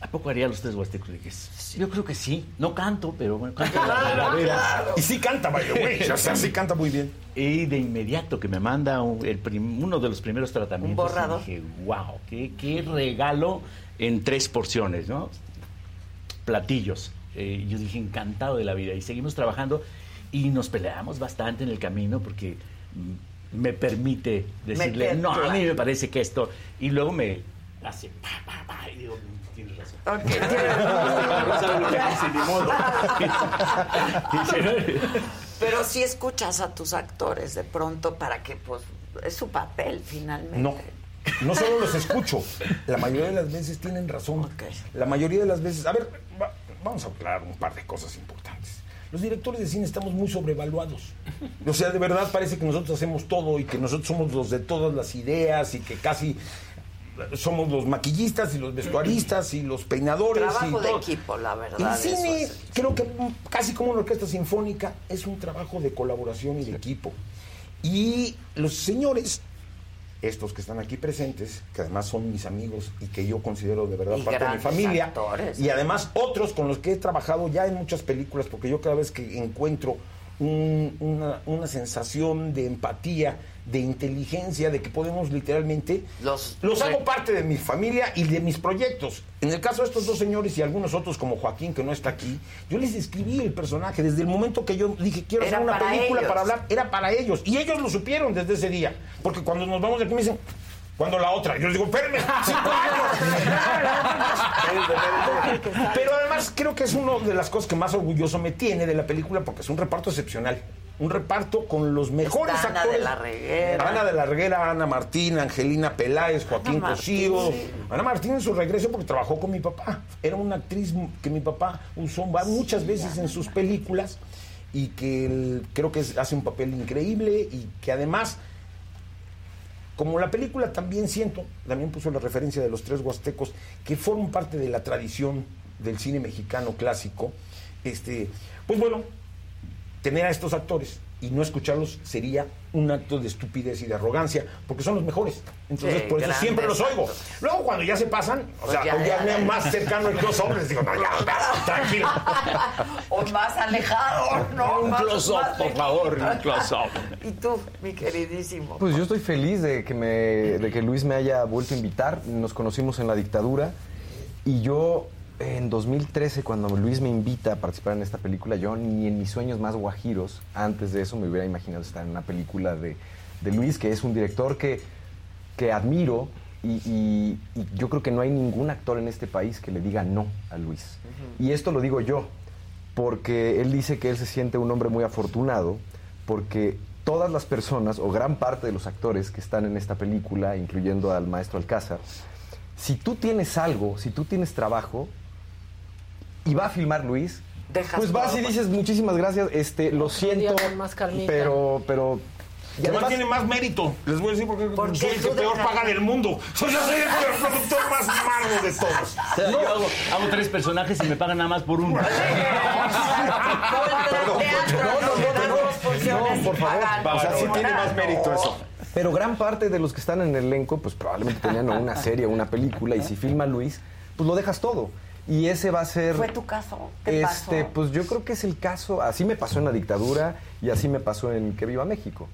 ¿A poco haría los tres huastecos? Le dije, "Sí, yo creo que sí. No canto, pero bueno, canto [LAUGHS] la verdadera. Y sí canta, by the way. [LAUGHS] O sea, sí canta muy bien. Y de inmediato que me manda un- el prim- uno de los primeros tratamientos. Un borrador. Dije, wow, qué, qué regalo en tres porciones, ¿no? Platillos. Eh, yo dije, encantado de la vida. Y seguimos trabajando y nos peleamos bastante en el camino porque mm, me permite decirle, no, a mí me parece que esto. Y luego me hace, pa, pa, pa, y digo, tienes razón. Ok, [LAUGHS] No sabe lo que [LAUGHS] dice, ni modo. [LAUGHS] Pero sí escuchas a tus actores de pronto para que, pues, es su papel finalmente. No. no solo los escucho, la mayoría de las veces tienen razón. La mayoría de las veces, a ver, va- vamos a hablar un par de cosas importantes. Los directores de cine estamos muy sobrevaluados. O sea, de verdad parece que nosotros hacemos todo y que nosotros somos los de todas las ideas y que casi somos los maquillistas y los vestuaristas y los peinadores Trabajo y de equipo, la verdad. El cine, es- creo que casi como una orquesta sinfónica, es un trabajo de colaboración y de equipo. Y los señores, estos que están aquí presentes, que además son mis amigos y que yo considero de verdad Y parte de mi familia, actores. y además otros con los que he trabajado ya en muchas películas, porque yo cada vez que encuentro un- una, una sensación de empatía, de inteligencia, de que podemos literalmente... Los, hago parte de mi familia y de mis proyectos. En el caso de estos dos señores y algunos otros como Joaquín, que no está aquí, yo les escribí el personaje. Desde el momento que yo dije, quiero Era hacer una película ellos. para hablar, era para ellos. Y ellos lo supieron desde ese día. Porque cuando nos vamos de aquí me dicen, ¿cuándo la otra? Yo les digo, espérenme, cinco años. [LAUGHS] Pero además creo que es una de las cosas que más orgulloso me tiene de la película porque es un reparto excepcional. Un reparto con los mejores Está Ana actores. de la Reguera. Ana de la Reguera, Ana Martín, Angelina Peláez, Joaquín Ana Martín, Cosío. sí. Ana Martín en su regreso porque trabajó con mi papá. Era una actriz que mi papá usó muchas veces en sus películas y que él creo que hace un papel increíble y que además como la película también siento, también puso la referencia de los tres huastecos, que forman parte de la tradición del cine mexicano clásico, este, pues bueno, tener a estos actores y no escucharlos sería un acto de estupidez y de arrogancia, porque son los mejores. Entonces, Sí, por eso siempre los oigo. Luego, cuando ya se pasan, o Pues sea, ya, o ya, ya, ya. más cercano el close-up, les digo, no, ya, ya, tranquilo. [LAUGHS] o más alejado, ¿no? [LAUGHS] Un close-up, por favor, un close-up. [LAUGHS] Y tú, mi queridísimo. Pues yo estoy feliz de que, me, de que Luis me haya vuelto a invitar. Nos conocimos en la dictadura y yo en 2013 cuando Luis me invita a participar en esta película, yo ni en mis sueños más guajiros, antes de eso me hubiera imaginado estar en una película de, de Luis, que es un director que, que admiro y, y- y yo creo que no hay ningún actor en este país que le diga no a Luis. Y esto lo digo yo, porque él dice que él se siente un hombre muy afortunado, porque todas las personas, o gran parte de los actores que están en esta película, incluyendo al maestro Alcázar, si tú tienes algo, si tú tienes trabajo, y va a filmar Luis, Dejas pues vas todo, y pues. dices muchísimas gracias, este, lo siento, pero, pero... y además tiene más mérito. Les voy a decir porque, Porque soy el que peor paga del mundo. Soy, yo soy el peor productor más malo de todos. O sea, yo hago, hago tres personajes y me pagan nada más por uno. No, por favor. O sea, sí no, tiene más no. mérito eso. Pero gran parte de los que están en el elenco, pues probablemente tenían una serie o una película, y si filma Luis, pues lo dejas todo. Y ese va a ser. ¿Fue tu caso? ¿Qué Este, pasó? pues yo creo que es el caso. Así me pasó en la dictadura y así me pasó en Que Viva México.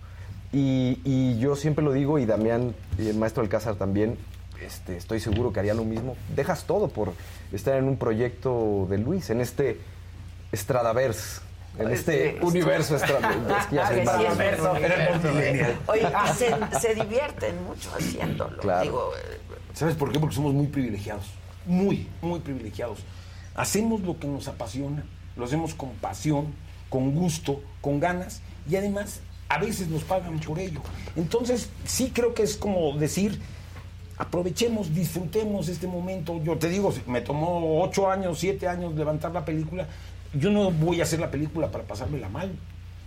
Y, y yo siempre lo digo, y Damián y el maestro Alcázar también, este, estoy seguro que haría lo mismo. Dejas todo por estar en un proyecto de Luis, en este Stradaverse. En este Sí, universo Stradaverse. [LAUGHS] Es que ya Ah, sí. Oye, y se, se divierten mucho haciéndolo. Claro. Digo, eh, ¿Sabes por qué? Porque somos muy privilegiados. Muy, muy privilegiados. Hacemos lo que nos apasiona, lo hacemos con pasión, con gusto, con ganas y además a veces nos pagan por ello. Entonces, sí creo que es como decir, aprovechemos, disfrutemos este momento. Yo te digo, me tomó ocho años, siete años levantar la película. Yo no voy a hacer la película para pasármela mal.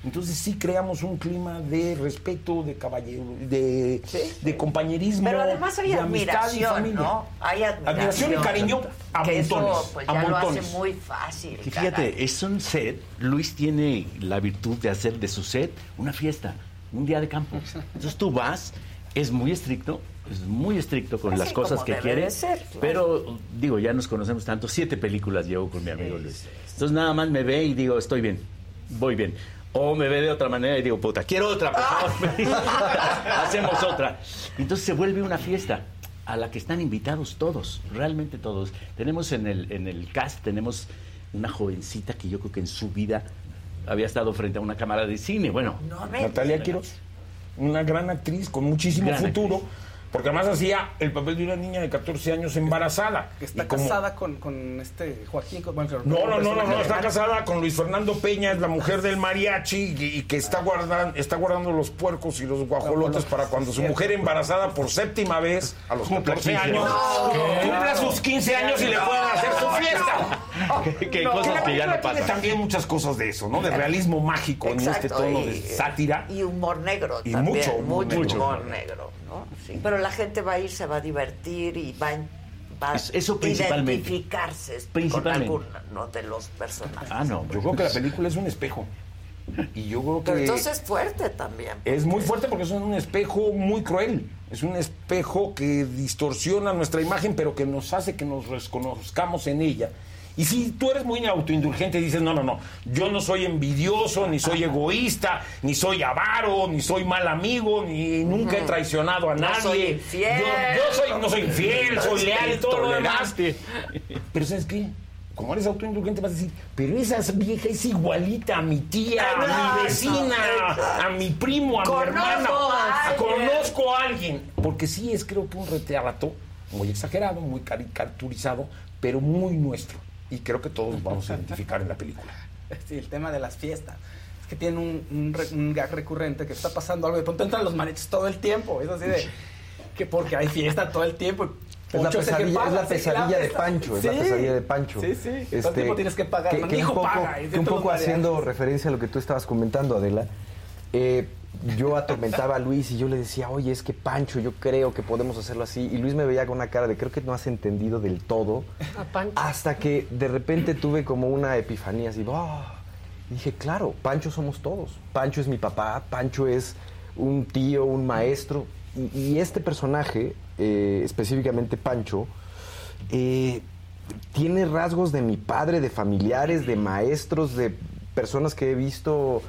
Entonces sí creamos un clima de respeto, de caballero, de, de compañerismo, Pero además hay de amistad y admiración, familia. ¿no? Hay admiración. Admiración y cariño a que montones. Eso, pues a ya lo hace muy fácil. Y caray. fíjate, es un set. Luis tiene la virtud de hacer de su set una fiesta, un día de campo. Entonces tú vas, es muy estricto, es muy estricto con Así las cosas que quiere. de ser, claro. Pero digo, ya nos conocemos tanto. Siete películas llevo con mi amigo Luis. Entonces nada más me ve y digo, estoy bien, voy bien. O me ve de otra manera y digo, puta, quiero otra, por favor. [LAUGHS] Hacemos otra. Entonces se vuelve una fiesta a la que están invitados todos, realmente todos. Tenemos en el, en el cast, tenemos una jovencita que yo creo que en su vida había estado frente a una cámara de cine. Bueno, No Natalia. Quiroz, una gran actriz con muchísimo Gran futuro. Porque además hacía el papel de una niña de 14 años embarazada. Que está como- casada con, con este Joaquín. con- bueno, No, no, no, no, no, está casada con Luis Fernando Peña, es la mujer del mariachi y, y que está guardando, está guardando los puercos y los guajolotes para cuando su mujer embarazada por séptima vez a los 14 años cumpla sus 15 años y le puedan hacer su fiesta. [LAUGHS] Qué- qué cosas que ya no película tiene pasan. también muchas cosas de eso, ¿no? De realismo mágico en este Exacto, tono y- de sátira. Y humor negro Y también. mucho, mucho, mucho humor humor negro, ¿no? Sí, Pero la gente va a ir, se va a divertir y va, a- va a Es- eso principalmente. identificarse Principalmente. con alguno de los personajes. Ah, no. Yo creo que la película es un espejo. Y yo creo que Pero entonces es fuerte también. Es muy fuerte porque es un espejo muy cruel. Es un espejo que distorsiona nuestra imagen, pero que nos hace que nos reconozcamos en ella. Y si tú eres muy autoindulgente y dices, no, no, no, yo no soy envidioso, ni soy egoísta, ni soy avaro, ni soy mal amigo, ni nunca he traicionado a No nadie. soy infiel. Yo, yo soy, no soy infiel, soy leal y todo lo demás. Pero ¿sabes qué? Como eres autoindulgente vas a decir, pero esa vieja es igualita a mi tía, a mi vecina, a mi primo, a mi hermana. a. Conozco a alguien. Porque sí es creo que un retrato muy exagerado, muy caricaturizado, pero muy nuestro. Y creo que todos vamos a identificar en la película. [LAUGHS] Sí, el tema de las fiestas. Es que tiene un, un, re- un gag recurrente que está pasando algo. De pronto entran los mariachis todo el tiempo. Es así de. Que porque hay fiesta todo el tiempo. y Es la que pesadilla, paga, es la sí, pesadilla de. Pancho, es la Sí. pesadilla de Pancho. Sí, sí. Todo el tiempo tienes que pagar. No, mi un hijo poco, paga, y que un poco haciendo referencia a lo que tú estabas comentando, Adela, eh, yo atormentaba a Luis y yo le decía, oye, es que Pancho, yo creo que podemos hacerlo así. Y Luis me veía con una cara de, creo que no has entendido del todo. A Pancho. Hasta que de repente tuve como una epifanía así. Y dije, claro, Pancho somos todos. Pancho es mi papá, Pancho es un tío, un maestro. Y, y este personaje, eh, específicamente Pancho, eh, tiene rasgos de mi padre, de familiares, de maestros, de personas que he visto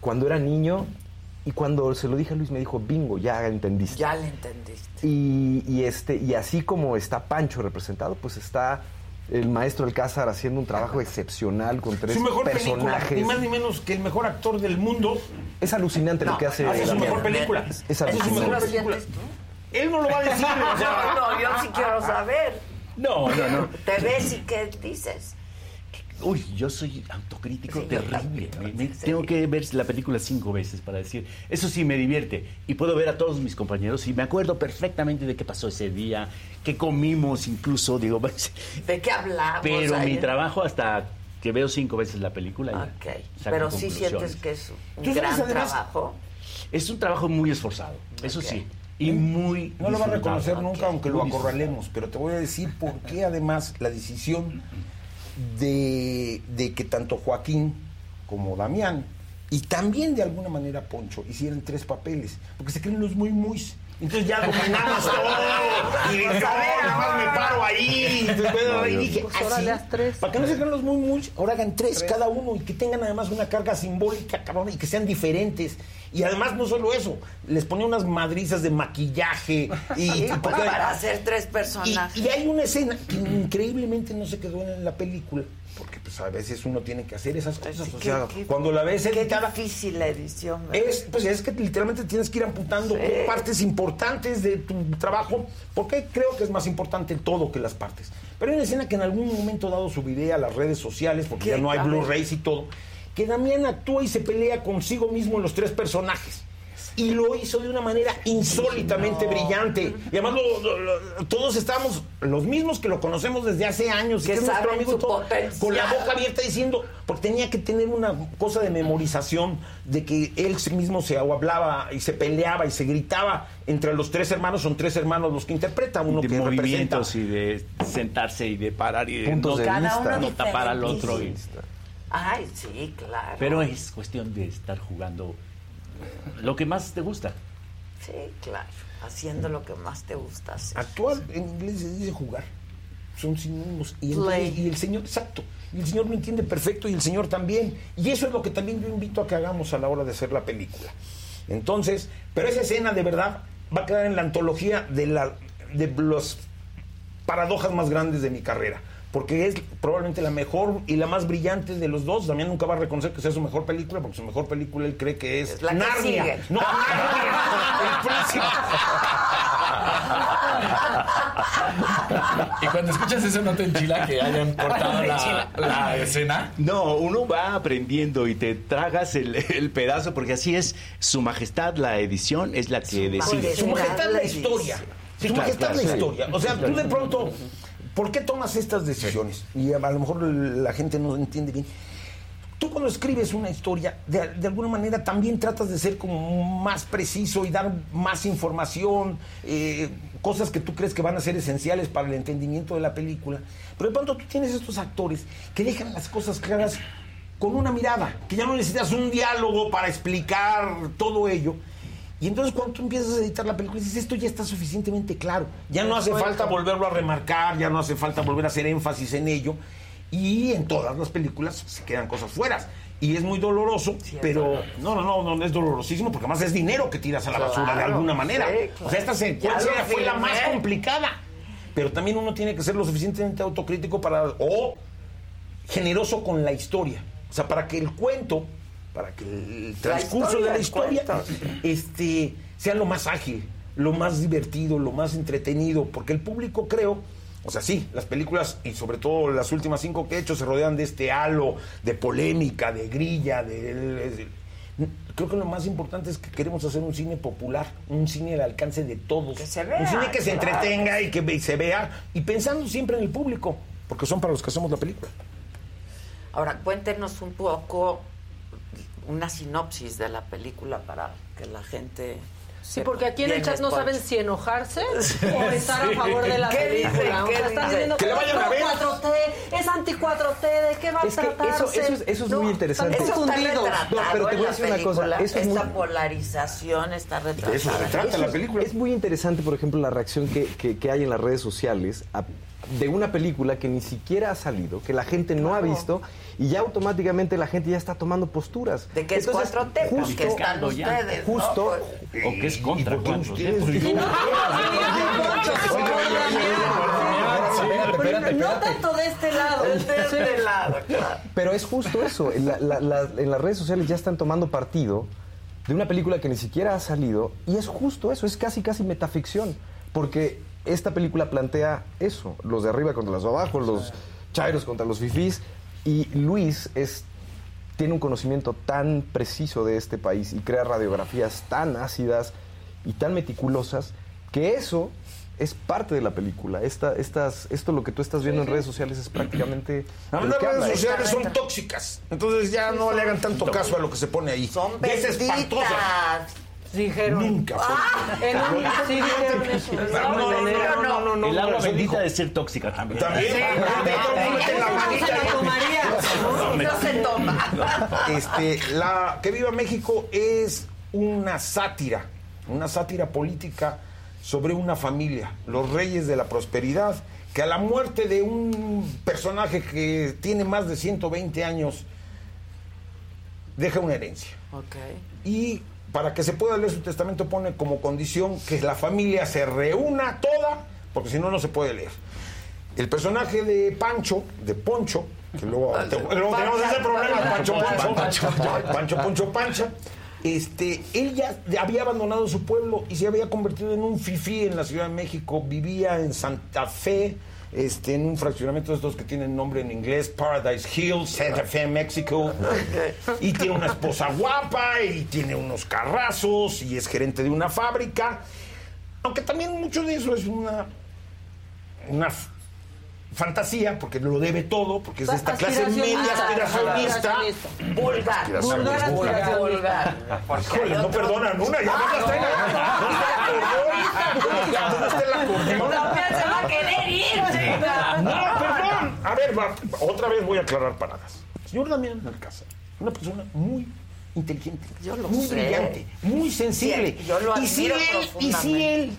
cuando era niño. Y cuando se lo dije a Luis me dijo, bingo, ya entendiste. Ya le entendiste. Y, y este, y así como está Pancho representado, pues está el maestro Alcázar haciendo un trabajo excepcional con tres Su mejor película, personajes. ni más ni menos que el mejor actor del mundo. Es alucinante lo que hace. Es su mejor película. Es es su mejor película. Él no lo va a decir. No, [LAUGHS] no, yo sí quiero saber. No, no, no. Te ves y qué dices. Uy, yo soy autocrítico Sí, terrible. Me- me-. Tengo que ver la película cinco veces para decir, eso sí me divierte. Y puedo ver a todos mis compañeros y me acuerdo perfectamente de qué pasó ese día, qué comimos incluso, digo, [LAUGHS] pues, ¿De qué hablamos? pero mi trabajo hasta que veo cinco veces la película. ya Ok. saco Pero sí sientes que es un sabes, gran trabajo. Es un trabajo muy esforzado, eso sí. Y muy... No lo va a reconocer nunca, aunque lo acorralemos. Pero te voy a decir por qué, además, la decisión de, de que tanto Joaquín como Damián, y también de alguna manera Poncho, hicieran tres papeles. Porque se creen los muy muy. Entonces ya dominamos todo. Y dije, no, nomás me paro ahí. Y dije, Pues ahora así. Para que no se crean los muy muy, ahora hagan tres, cada uno y que tengan además una carga simbólica, cabrón, y que sean diferentes. Y además no solo eso, les ponía unas madrizas de maquillaje y, Sí, [LAUGHS] y pues, porque- para hacer tres personajes. y hay una escena que increíblemente no se quedó en la película, porque pues a veces uno tiene que hacer esas cosas. O Qué- sea, qué- cuando la ves Qué editada, difícil la edición. ¿verdad? es, pues es que literalmente tienes que ir amputando Sí. partes importantes de tu trabajo, porque creo que es más importante el todo que las partes. Pero hay una escena que en algún momento dado subiré a las redes sociales, porque ¿Qué? ya no hay. Blu-rays y todo, que Damián actúa y se pelea consigo mismo en los tres personajes. Y lo hizo de una manera insólitamente brillante. Y además lo- lo- lo- todos estamos, los mismos que lo conocemos desde hace años, y Que es nuestro amigo todo, con la boca abierta diciendo, porque tenía que tener una cosa de memorización, de que él sí mismo se hablaba y se peleaba y se gritaba entre los tres hermanos, son tres hermanos los que interpreta, uno de que representa. movimientos y de sentarse y de parar y de Puntos no, de Cada vista. uno no tapar al otro. y-. Ay, sí, claro. pero es cuestión de estar jugando lo que más te gusta. Sí, claro. Haciendo lo que más te gusta hacer. Actuar en inglés se dice jugar. Son sinónimos. Y, y el Señor, exacto. Y el Señor lo entiende perfecto y el Señor también. Y eso es lo que también yo invito a que hagamos a la hora de hacer la película. Entonces, pero esa escena de verdad va a quedar en la antología de, la, de las paradojas más grandes de mi carrera. Porque es probablemente la mejor y la más brillante de los dos. Damián nunca va a reconocer que sea su mejor película, porque su mejor película él cree que es, Es la que Narnia. sigue. No, Narnia, el príncipe. y cuando escuchas eso, ¿no te enchila que hayan [LAUGHS] cortado la, la escena? No, uno va aprendiendo y te tragas el, el pedazo porque así es su majestad, la edición es la que decide. Su majestad la historia. Su majestad la historia. O sea, tú de pronto, ¿por qué tomas estas decisiones? Y a lo mejor la gente no entiende bien. Tú cuando escribes una historia, de, de alguna manera también tratas de ser como más preciso y dar más información, eh, cosas que tú crees que van a ser esenciales para el entendimiento de la película. Pero de pronto tú tienes estos actores que dejan las cosas claras con una mirada, que ya no necesitas un diálogo para explicar todo ello. Y entonces cuando tú empiezas a editar la película, dices, esto ya está suficientemente claro. Ya no hace falta volverlo a remarcar, ya no hace falta volver a hacer énfasis en ello. Y en todas las películas se quedan cosas fuera. Y es muy doloroso, pero no, no, no, no es dolorosísimo porque además es dinero que tiras a la basura de alguna manera. sí, claro. O sea, esta secuencia fue la más complicada. Pero también uno tiene que ser lo suficientemente autocrítico para, o generoso con la historia. O sea, para que el cuento, para que el La transcurso historia, de la historia este, sea lo más ágil, lo más divertido, lo más entretenido, porque el público creo, o sea, sí, las películas y sobre todo las últimas cinco que he hecho se rodean de este halo de polémica, de grilla, de... de- Creo que lo más importante es que queremos hacer un cine popular, un cine al alcance de todos. se vea, un cine que se claro. entretenga y que se vea, y pensando siempre en el público, porque son para los que hacemos la película. Ahora, cuéntenos un poco una sinopsis de la película para que la gente. Sí, porque aquí en el chat no saben si enojarse [LAUGHS] o Sí. estar a favor de la ¿Qué película. ¿Qué están dicen? diciendo Que que, la vayan a ver. 4T, es anti 4T, ¿de qué va a Es que eso, tratarse? eso, es- eso es No, muy interesante. Eso está retratado No, pero te en voy a la decir una cosa, película. eso es Esta muy- polarización está retratada. Eso es- Es muy interesante, por ejemplo, la reacción que, que- que hay en las redes sociales a- de una película que ni siquiera ha salido, que la gente no ha visto, y ya automáticamente la gente ya está tomando posturas. De que es 4T, pues, que están ustedes, ¿no? Justo. O que es contra ¿Y por qué 4T, ustedes? porque- Y no- No tanto de este lado. De este lado, claro. Pero es justo eso. En, la- la- la- en las redes sociales ya están tomando partido de una película que ni siquiera ha salido. Y es justo eso, es casi, casi metaficción. Porque esta película plantea eso: los de arriba contra los de abajo, los chairos contra los fifís. Y Luis es, tiene un conocimiento tan preciso de este país y crea radiografías tan ácidas y tan meticulosas que eso es parte de la película. Esta, estas, esto lo que tú estás viendo en redes sociales es prácticamente... las redes habla. sociales son tóxicas, entonces ya no le hagan tanto caso a lo que se pone ahí. Son benditas. Dijeron. Nunca fue. Ah, en un, [LAUGHS] sí, dijeron eso. No, no, no, no, no, no, El agua bendita dijo. de ser tóxica también. También. No se toma. Este, la Que Viva México es una sátira, una sátira política sobre una familia, los reyes de la prosperidad, que a la muerte de un personaje que tiene más de 120 años, deja una herencia. Ok. Y para que se pueda leer su testamento pone como condición que la familia se reúna toda, porque si no, no se puede leer. El personaje de Pancho, de Poncho, que luego, te- luego tenemos ese problema, Pancho Poncho, Pancho Poncho Pancha, este, él ya había abandonado su pueblo y se había convertido en un fifí en la Ciudad de México, vivía en Santa Fe, este, en un fraccionamiento de estos que tienen nombre en inglés, Paradise Hills, Santa Fe, México. [LAUGHS] Y tiene una esposa guapa y tiene unos carrazos y es gerente de una fábrica. Aunque también mucho de eso es una, una fantasía, porque lo debe todo, porque es de esta clase media aspiracionista. Vulgar. Vulgar. Vulgar. Híjole, no perdonan una, ya no está en ¿Dónde está el acordeón? La mía se va No, perdón. A ver, va, otra vez voy a aclarar paradas. Señor Damián Alcázar, una persona muy inteligente, Yo lo muy sé. brillante, muy sensible. Sí, yo lo y si él, y si profundamente. él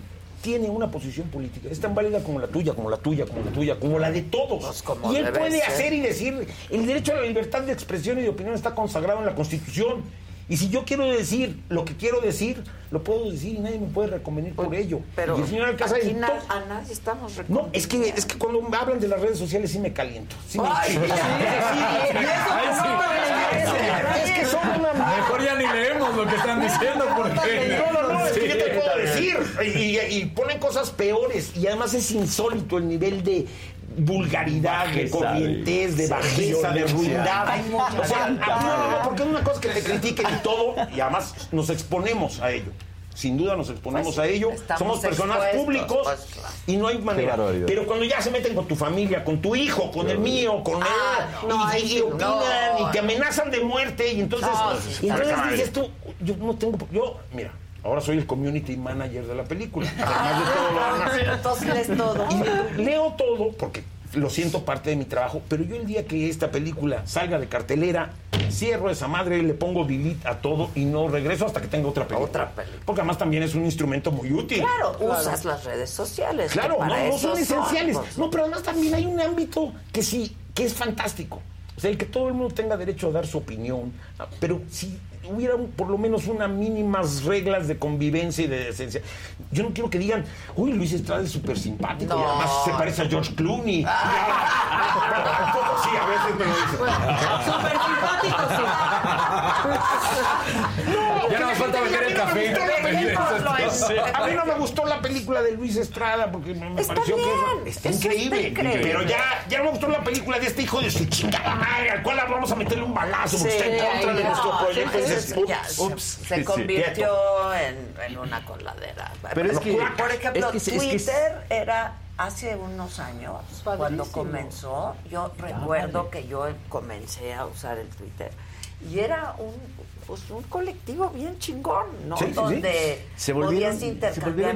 tiene una posición política, es tan válida como la tuya, como la tuya, como la tuya, como la de todos. Pues como y él puede ser. hacer y decir, el derecho a la libertad de expresión y de opinión está consagrado en la Constitución. Y si yo quiero decir lo que quiero decir, lo puedo decir y nadie me puede reconvenir por ello. Pero y el señor Alcázar aquí en na- to- a nadie estamos no, es que, es que cuando me hablan de las redes sociales sí me caliento. Sí me- Ay, sí, sí, sí, sí, sí, sí. sí. Es que son una Mejor ya ni leemos lo que están diciendo porque... No, no, no, es que yo te puedo decir. Y, y ponen cosas peores. Y además es insólito el nivel de vulgaridad, de Bajeza, corrientez, de de bajeza, de ruindad. O sea, no, no, no, porque es una cosa que te critiquen y todo, y además nos exponemos a ello. Sin duda nos exponemos Pues, a ello. Somos personas públicos pues, claro. y no hay manera. Pero cuando ya se meten con tu familia, con tu hijo, con el mío, con Ah, él, no, y, y opinan no. y te amenazan de muerte, y entonces, entonces dices tú, yo no tengo, yo, mira, ahora soy el community manager de la película. [LAUGHS] Además de todo lo demás. Entonces lees todo. Y leo todo porque lo siento parte de mi trabajo, pero yo el día que esta película salga de cartelera, cierro esa madre, le pongo delete a todo y no regreso hasta que tenga otra película. Otra película. Porque además también es un instrumento muy útil. Claro, usas las redes sociales. Claro, no, para no eso son esenciales. pues. No, pero además también hay un ámbito que sí, que es fantástico. O sea, el que todo el mundo tenga derecho a dar su opinión. Pero si hubiera un- por lo menos unas mínimas reglas de convivencia y de decencia. Yo no quiero que digan, uy, Luis Estrada es súper simpático y además se parece a George Clooney. [LAUGHS] Sí, a veces me lo dicen. Súper simpático, No, Ya no nos falta vender el café. Sí. A mí no me gustó la película de Luis Estrada porque me, me Está pareció bien, que está increíble, está increíble. Pero ya, ya no me gustó la película de este hijo de su chingada madre, al cual vamos a meterle un balazo porque está en contra de no, nuestro proyecto. Ya, ups, se- ups. se Sí, convirtió en, en una coladera. Pero es que- por ejemplo, es que- es que- Twitter era hace unos años, cuando comenzó, yo recuerdo que yo comencé a usar el Twitter y era un, pues, un colectivo bien chingón, ¿no? Sí, sí, sí. Donde Se volvieron, se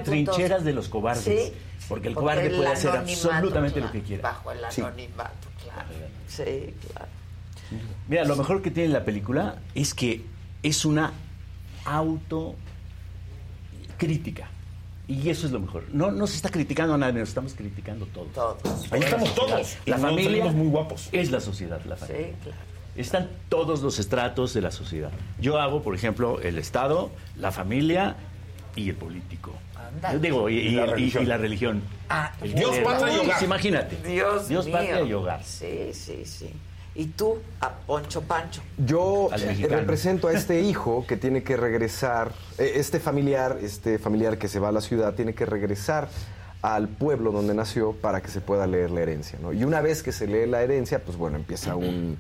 trincheras de los cobardes. Sí, porque el porque cobarde el puede hacer absolutamente lo que quiera. Bajo el Sí. anonimato, claro. Sí, claro. Mira, lo mejor que tiene la película es que es una autocrítica. Y eso es lo mejor. No, no se está criticando a nadie, nos estamos criticando todos. Todos. Ahí estamos todos. La Y nos familia salimos muy guapos. es la sociedad, la familia. Sí, claro. Están todos los estratos de la sociedad. Yo hago, por ejemplo, el Estado, la familia y el político. Yo digo, y, Y la y- y- religión. y la religión. Ah, El Dios, clero. patria y hogar. Imagínate. Dios, mío. patria y hogar. Sí, sí, sí. Y tú, a Poncho Pancho. Yo eh, represento a este [LAUGHS] hijo que tiene que regresar, eh, este familiar, este familiar que se va a la ciudad, tiene que regresar al pueblo donde nació para que se pueda leer la herencia. ¿no? Y una vez que se lee la herencia, pues bueno, empieza un...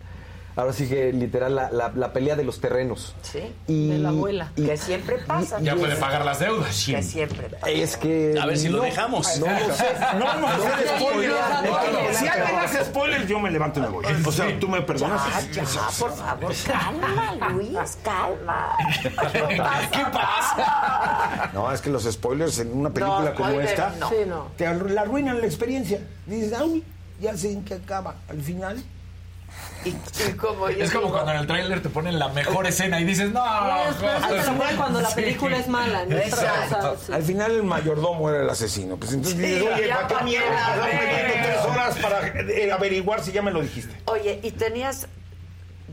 Ahora sí que literal la, la- la pelea de los terrenos. Sí. Y, De la abuela. y- Que siempre pasa. Ya puede pagar las deudas. Que siempre pasa. es que... A ver si lo no- dejamos. No lo. No, no, no, sé. spoiler. no, Si alguien hace spoilers, yo me levanto y me voy. O sea, tú me perdonas. Ya, ya, por favor, calma, Luis, calma. ¿Qué pasa? No, es que los spoilers en una película No, como spoiler, esta. Sí, no. te la arruinan la experiencia. Dices, ay, ya sé en qué acaba. Al final, Y, y como yo Es como digo, cuando en el tráiler te ponen la mejor escena y dices, no. No, [LAUGHS] cuando la película es mala. ¿no? Exacto. Sí. al final el mayordomo era el asesino. Pues entonces dices, oye, ¿para qué mierda? tres horas para eh, averiguar si ya me lo dijiste. Oye, ¿y tenías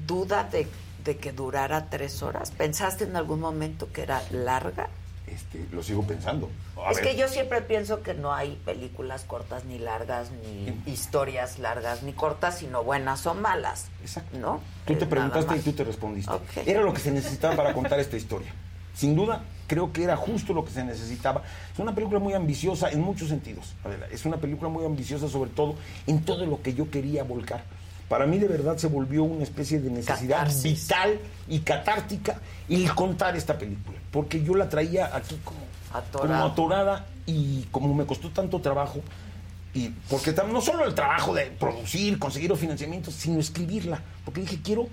duda de, de que durara tres horas? ¿Pensaste en algún momento que era larga? Este, lo sigo pensando. A es ver, que yo siempre pienso que no hay películas cortas ni largas, ni historias largas ni cortas, sino buenas o malas. Exacto. ¿No? Tú Eh, te preguntaste y tú te respondiste. Era lo que se necesitaba para contar esta historia. Sin duda, creo que era justo lo que se necesitaba. Es una película muy ambiciosa en muchos sentidos. Es una película muy ambiciosa sobre todo en todo lo que yo quería volcar. Para mí de verdad se volvió una especie de necesidad Catarsis. vital y catártica el contar esta película. Porque yo la traía aquí como Atorada. como atorada y como me costó tanto trabajo, y porque no solo el trabajo de producir, conseguir los financiamientos, sino escribirla, porque dije, quiero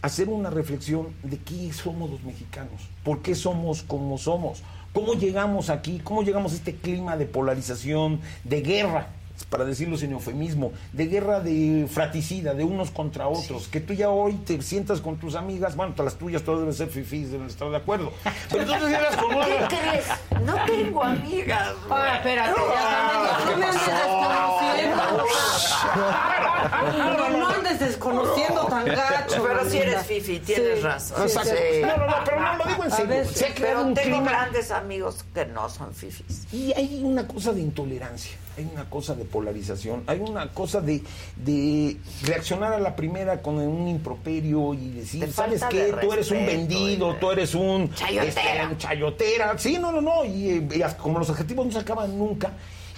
hacer una reflexión de qué somos los mexicanos, por qué somos como somos, cómo llegamos aquí, cómo llegamos a este clima de polarización, de guerra, para decirlo sin eufemismo, de guerra de fratricida, de unos contra otros, que tú ya hoy te sientas con tus amigas, bueno, todas las tuyas todas deben ser fifís, deben estar de acuerdo, pero tú te sientas con una... ¿Qué crees? No tengo amigas. güey. Ah, espérate, ya no me andes desconociendo. No, andes desconociendo tan gacho. Pero si eres fifi, tienes Sí, razón. sí, Sí. sí. No, no, no, pero no lo digo en serio. Pero tengo clima grandes amigos que no son fifis. Y hay una cosa de intolerancia. Hay una cosa de polarización, hay una cosa de, de reaccionar a la primera con un improperio y decir, De ¿sabes qué? de Tú eres un vendido, tú eres un... Chayotera. este, un chayotera. Sí, no, no, no. Y, eh, y como los adjetivos no se acaban nunca,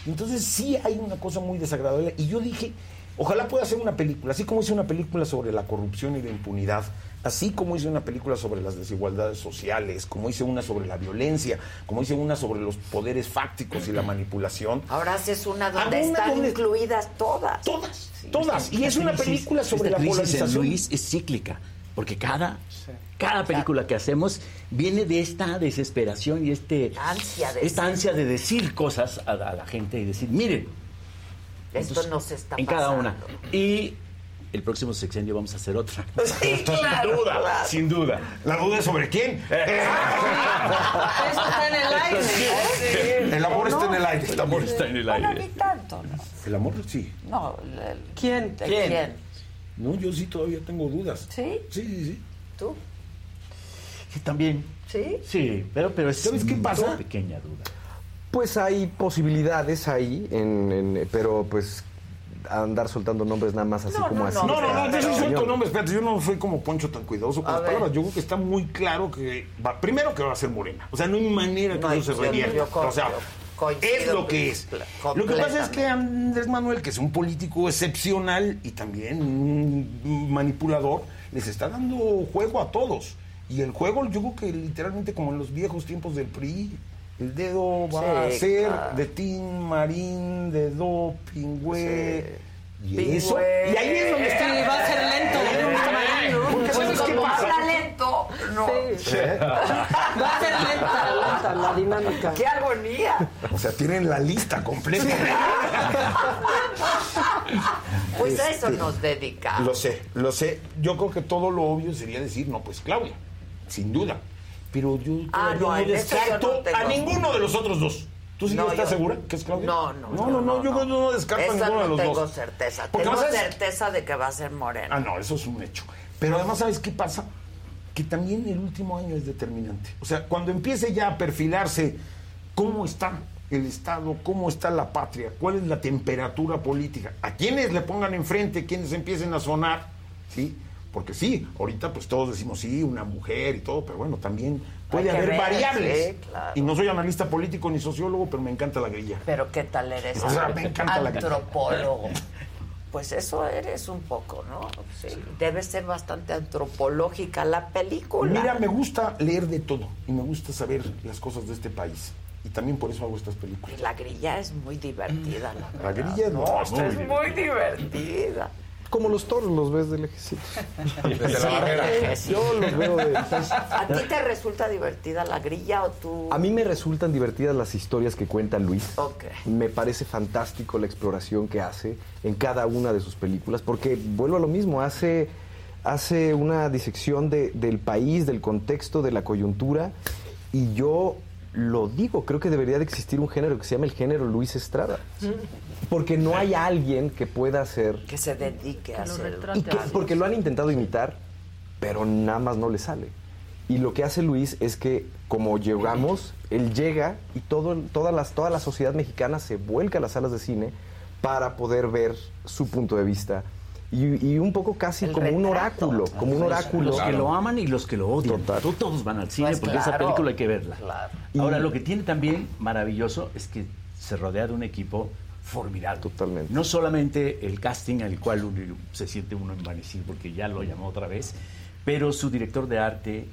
entonces sí hay una cosa muy desagradable. Y yo dije, ojalá pueda hacer una película, así como hice una película sobre la corrupción y la impunidad, así como hice una película sobre las desigualdades sociales, como hice una sobre la violencia, como hice una sobre los poderes fácticos y la manipulación. Ahora haces una donde una están donde- incluidas todas. Todas, todas. Y es una crisis- película sobre la polarización. Luis es cíclica, porque cada, cada película que hacemos viene de esta desesperación y este, Ansia de esta ansia de decir cosas a, a la gente y decir, miren, Esto Entonces, no se está en cada una. Y el próximo sexenio vamos a hacer otra. [LAUGHS] Sí, claro, sin duda, claro. sin duda. ¿La duda es sobre quién? [LAUGHS] Eso está en el aire. ¿eh? El amor está en el aire. El amor está en el Bueno, aire. ni tanto, ¿no? El amor sí. No, el- ¿Quién? ¿de ¿Quién? quién? No, yo sí todavía tengo dudas. ¿Sí? Sí, sí, sí. ¿Tú? Sí, también. ¿Sí? Sí, pero, pero es ¿Sabes qué una pasa? pequeña duda. Pues hay posibilidades ahí, en, en- pero pues andar soltando nombres nada más así No, como no, así. no, No, no, no, yo sí suelto nombres, espérate, yo no soy como Poncho tan cuidadoso con A las ver. palabras. Yo creo que está muy claro que va, primero que va a ser Morena. O sea, no hay manera que No eso se revierta. o sea, es lo que es. Lo que pasa es que. Andrés Manuel, que es un político excepcional y también un manipulador, les está dando juego a todos. Y el juego, yo creo que literalmente como en los viejos tiempos del PRI, el dedo va Sí, a ser claro. de Tin Marín, de doping, güey. Y Pingüe. eso. Y ahí es donde está. Sí, va a ser lento. Marín, ¿no? Porque Pues ¿sabes qué como pasa? habla lento, no. Sí. [LAUGHS] Va a ser lenta, lenta la dinámica. ¡Qué agonía! O sea, tienen la lista completa. [LAUGHS] Pues a eso Este, nos dedicamos. Lo sé, lo sé. Yo creo que todo lo obvio sería decir, no, pues Claudia, sin duda. Pero yo Ah, no, yo descarto no tengo- a ninguno de los otros dos. ¿Tú sí No, estás yo- segura que es Claudia? No, no, no, no, no, yo no descarto a ninguno no de los tengo dos. certeza. Porque tengo ¿sabes? certeza de que va a ser moreno. Ah, no, eso es un hecho. Pero además, ¿sabes qué pasa? Que también el último año es determinante. O sea, cuando empiece ya a perfilarse cómo está el Estado, cómo está la patria, cuál es la temperatura política, a quienes le pongan enfrente, quienes empiecen a sonar, ¿sí? Porque sí, ahorita pues todos decimos sí, una mujer y todo, pero bueno, también puede haber ver, variables. sí, claro. Y no soy analista político ni sociólogo, pero me encanta la grilla. Pero ¿qué tal eres? [LAUGHS] O sea, me encanta la- antropólogo. Pues eso eres un poco, ¿no? Sí. Debe ser bastante antropológica la película. Mira, me gusta leer de todo y me gusta saber las cosas de este país. Y también por eso hago estas películas. Y la grilla es muy divertida, la La grilla no, No, es muy divertida. Como los toros los ves del ejército. Desde la barrera. Yo los veo de... ¿A ti te resulta divertida la grilla o tú? A mí me resultan divertidas las historias que cuenta Luis. Ok. Me parece fantástico la exploración que hace en cada una de sus películas, porque vuelvo a lo mismo, hace, hace una disección de- del país, del contexto, de la coyuntura, y yo lo digo, creo que debería de existir un género que se llama el género Luis Estrada, porque no hay alguien que pueda hacer... Que se dedique a hacer. Y que- porque lo han intentado imitar, pero nada más no le sale. Y lo que hace Luis es que, como llegamos, él llega y todo, toda, las, toda la sociedad mexicana se vuelca a las salas de cine para poder ver su punto de vista. Y, y un poco casi El como un retrato. oráculo, como un oráculo. Los que lo aman y los que lo odian. To- Todos van al cine Pues porque esa claro, película hay que verla. claro. Ahora, lo que tiene también maravilloso es que se rodea de un equipo formidable. Totalmente. No solamente el casting al cual uno- se siente uno envanecido porque ya lo llamó otra vez, pero su director de arte,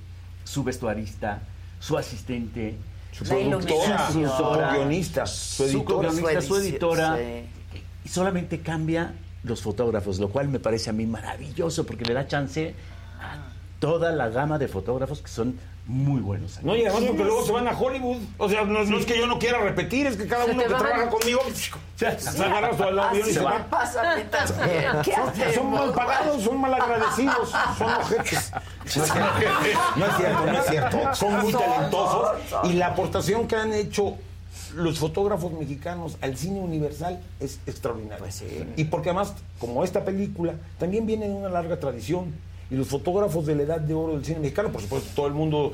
su vestuarista, su asistente, Su productora, su guionista, su editora. su editora, sí. y solamente cambia los fotógrafos, lo cual me parece a mí maravilloso porque le da chance a toda la gama de fotógrafos que son muy buenos. No, y además ¿Quién porque luego se van a Hollywood. O sea, no, no es que yo no quiera repetir, es que cada Se uno que trabaja [LAUGHS] conmigo se, agarra su avión y se va. pasa. [LAUGHS] ¿Qué Son, mal pagados, son mal agradecidos, son ojetes. No es cierto, no es cierto, no es cierto. Son muy talentosos y la aportación que han hecho los fotógrafos mexicanos al cine universal es extraordinaria. Pues sí. Y porque además, como esta película, también viene de una larga tradición. Y los fotógrafos de la edad de oro del cine mexicano, por supuesto, todo el mundo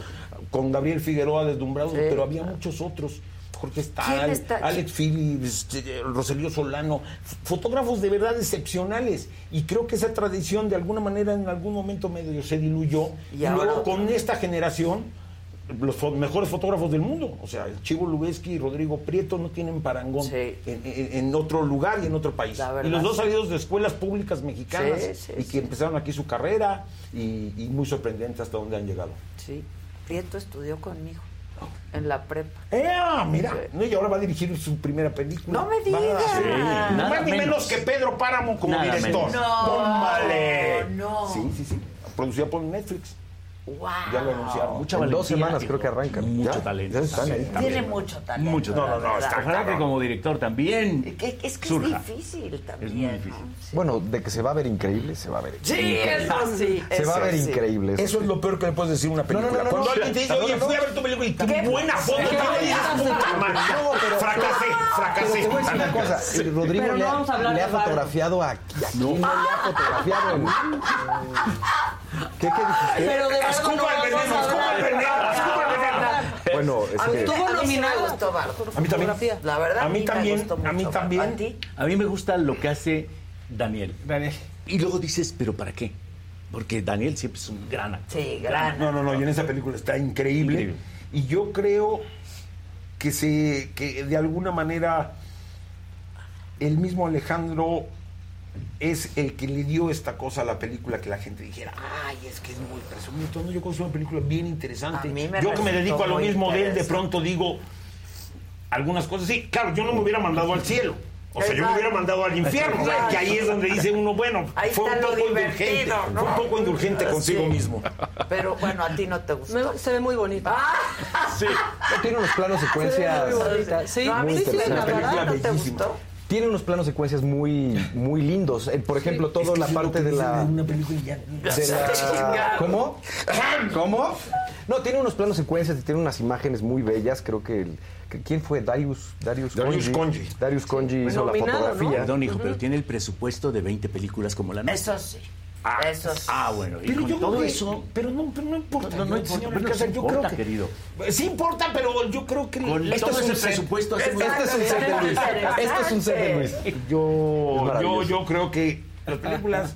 con Gabriel Figueroa deslumbrado, Sí, pero había muchos otros. Jorge ¿Quién Stahl, está? Alex Phillips, eh, Roselio Solano, fotógrafos de verdad excepcionales. Y creo que esa tradición de alguna manera en algún momento medio se diluyó. Y Y, ahora luego con esta generación, los fo- mejores fotógrafos del mundo, o sea, el Chivo Lubeski y Rodrigo Prieto no tienen parangón en, en- en otro lugar y en otro país. verdad, Y los dos sí. salidos de escuelas públicas mexicanas Sí, sí, y que empezaron aquí su carrera y, y muy sorprendente hasta dónde han llegado. Sí, Prieto estudió conmigo en la prepa. ¡Eh! Mira, no, y ahora va a dirigir su primera película. No me digas. Sí, no más ni menos. menos que Pedro Páramo como Nada director. menos. No, ¡Tómale! no. Sí, sí, sí. Producida por Netflix. Wow. Ya lo anunciaron. Mucha en dos semanas creo que arrancan. Mucho ¿Ya? talento. Ya están ahí. Tiene mucho talento. Mucho la talento. verdad. Ojalá que como director también. Que- Es que surja. es difícil también. Es muy difícil. Bueno, de que se va a ver increíble, se va a ver. Sí, increíble. eso sí. Se va a eso ver sí. increíble. Eso es lo peor que le puedes decir a una película. No, no, no, Cuando no, alguien no. te dice, No, oye, no, fui a no. ver tu película y qué buena foto ¿Qué? tiene", y dices, ¿Qué? puta madre. No, fracasé, fracasé. Te voy a decir una cosa, Rodrigo le, no ha- fotografiado a, a quién no le ha fotografiado en... ¿Qué, qué dijiste? Pero de verdad Escupa el veneno, escupa el hablar. veneno, escupa el veneno. Bueno, es A mí, que... Estuvo nominado. A mí también. La verdad, A mí también, a mí también. A mí me gusta lo que hace Daniel. Daniel. Y luego dices, ¿pero para qué? Porque Daniel siempre es un gran actor. Sí, gran. No, no, no, y en esa película está increíble. Increíble. Y yo creo que se que de alguna manera el mismo Alejandro es el que le dio esta cosa a la película que la gente dijera, ay, es que es muy presumido. No, yo es una película bien interesante. A mí me yo que me dedico a lo mismo de él, de pronto digo algunas cosas. Sí, claro, yo no me hubiera mandado al cielo. O sea, yo me hubiera mandado al infierno, Exacto. que ahí es donde dice uno, bueno, Ahí fue un poco indulgente, ¿no? fue un poco indulgente consigo Sí. mismo. Pero bueno, a ti no te gustó. Me- se ve muy bonita. Sí. Tiene unos planos secuencias... Muy bonita. Sí, No, a mí sí, la verdad, Película ¿no te bellísima. gustó? Tiene unos planos secuencias muy, muy lindos. Eh, Por ejemplo, toda la parte de la... Una película y ya- de la- ¿Cómo? [LAUGHS] ¿Cómo? No, tiene unos planos secuencias y tiene unas imágenes muy bellas. Creo que, el, que- ¿quién fue? Darius, Darius, Darius Conji. Darius Conji hizo la Nominado, ¿no? fotografía. Perdón, hijo, pero tiene el presupuesto de 20 películas como la nuestra. Eso sí. Eso sí. Ah, bueno. Y Pero con yo todo creo que- eso... pero no, pero no importa. No, no yo, importa, señor pero Alcázar, sí yo importa, creo que- querido. Sí importa, pero yo creo que Con esto todo es un presupuesto Este Este es un set de Luis. Este es un set de Luis. Es Yo, yo creo que las películas,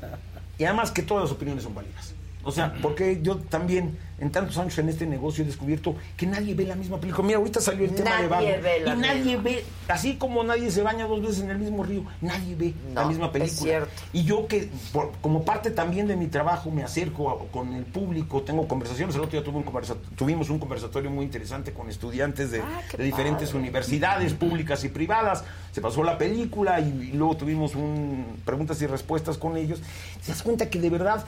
y además que todas las opiniones son válidas. O sea, porque yo también, en tantos años en este negocio, he descubierto que nadie ve la misma película. Mira, ahorita salió el tema Nadie de Barbie. ve la y nadie misma. ve, así como nadie se baña dos veces en el mismo río, nadie ve la misma es película. cierto. Y yo que, por- como parte también de mi trabajo, me acerco a- con el público, tengo conversaciones. El otro día tuve un conversa- tuvimos un conversatorio muy interesante con estudiantes de, Ah, de diferentes padre. universidades públicas y privadas. Se pasó la película y, y luego tuvimos un, preguntas y respuestas con ellos. Te das cuenta que de verdad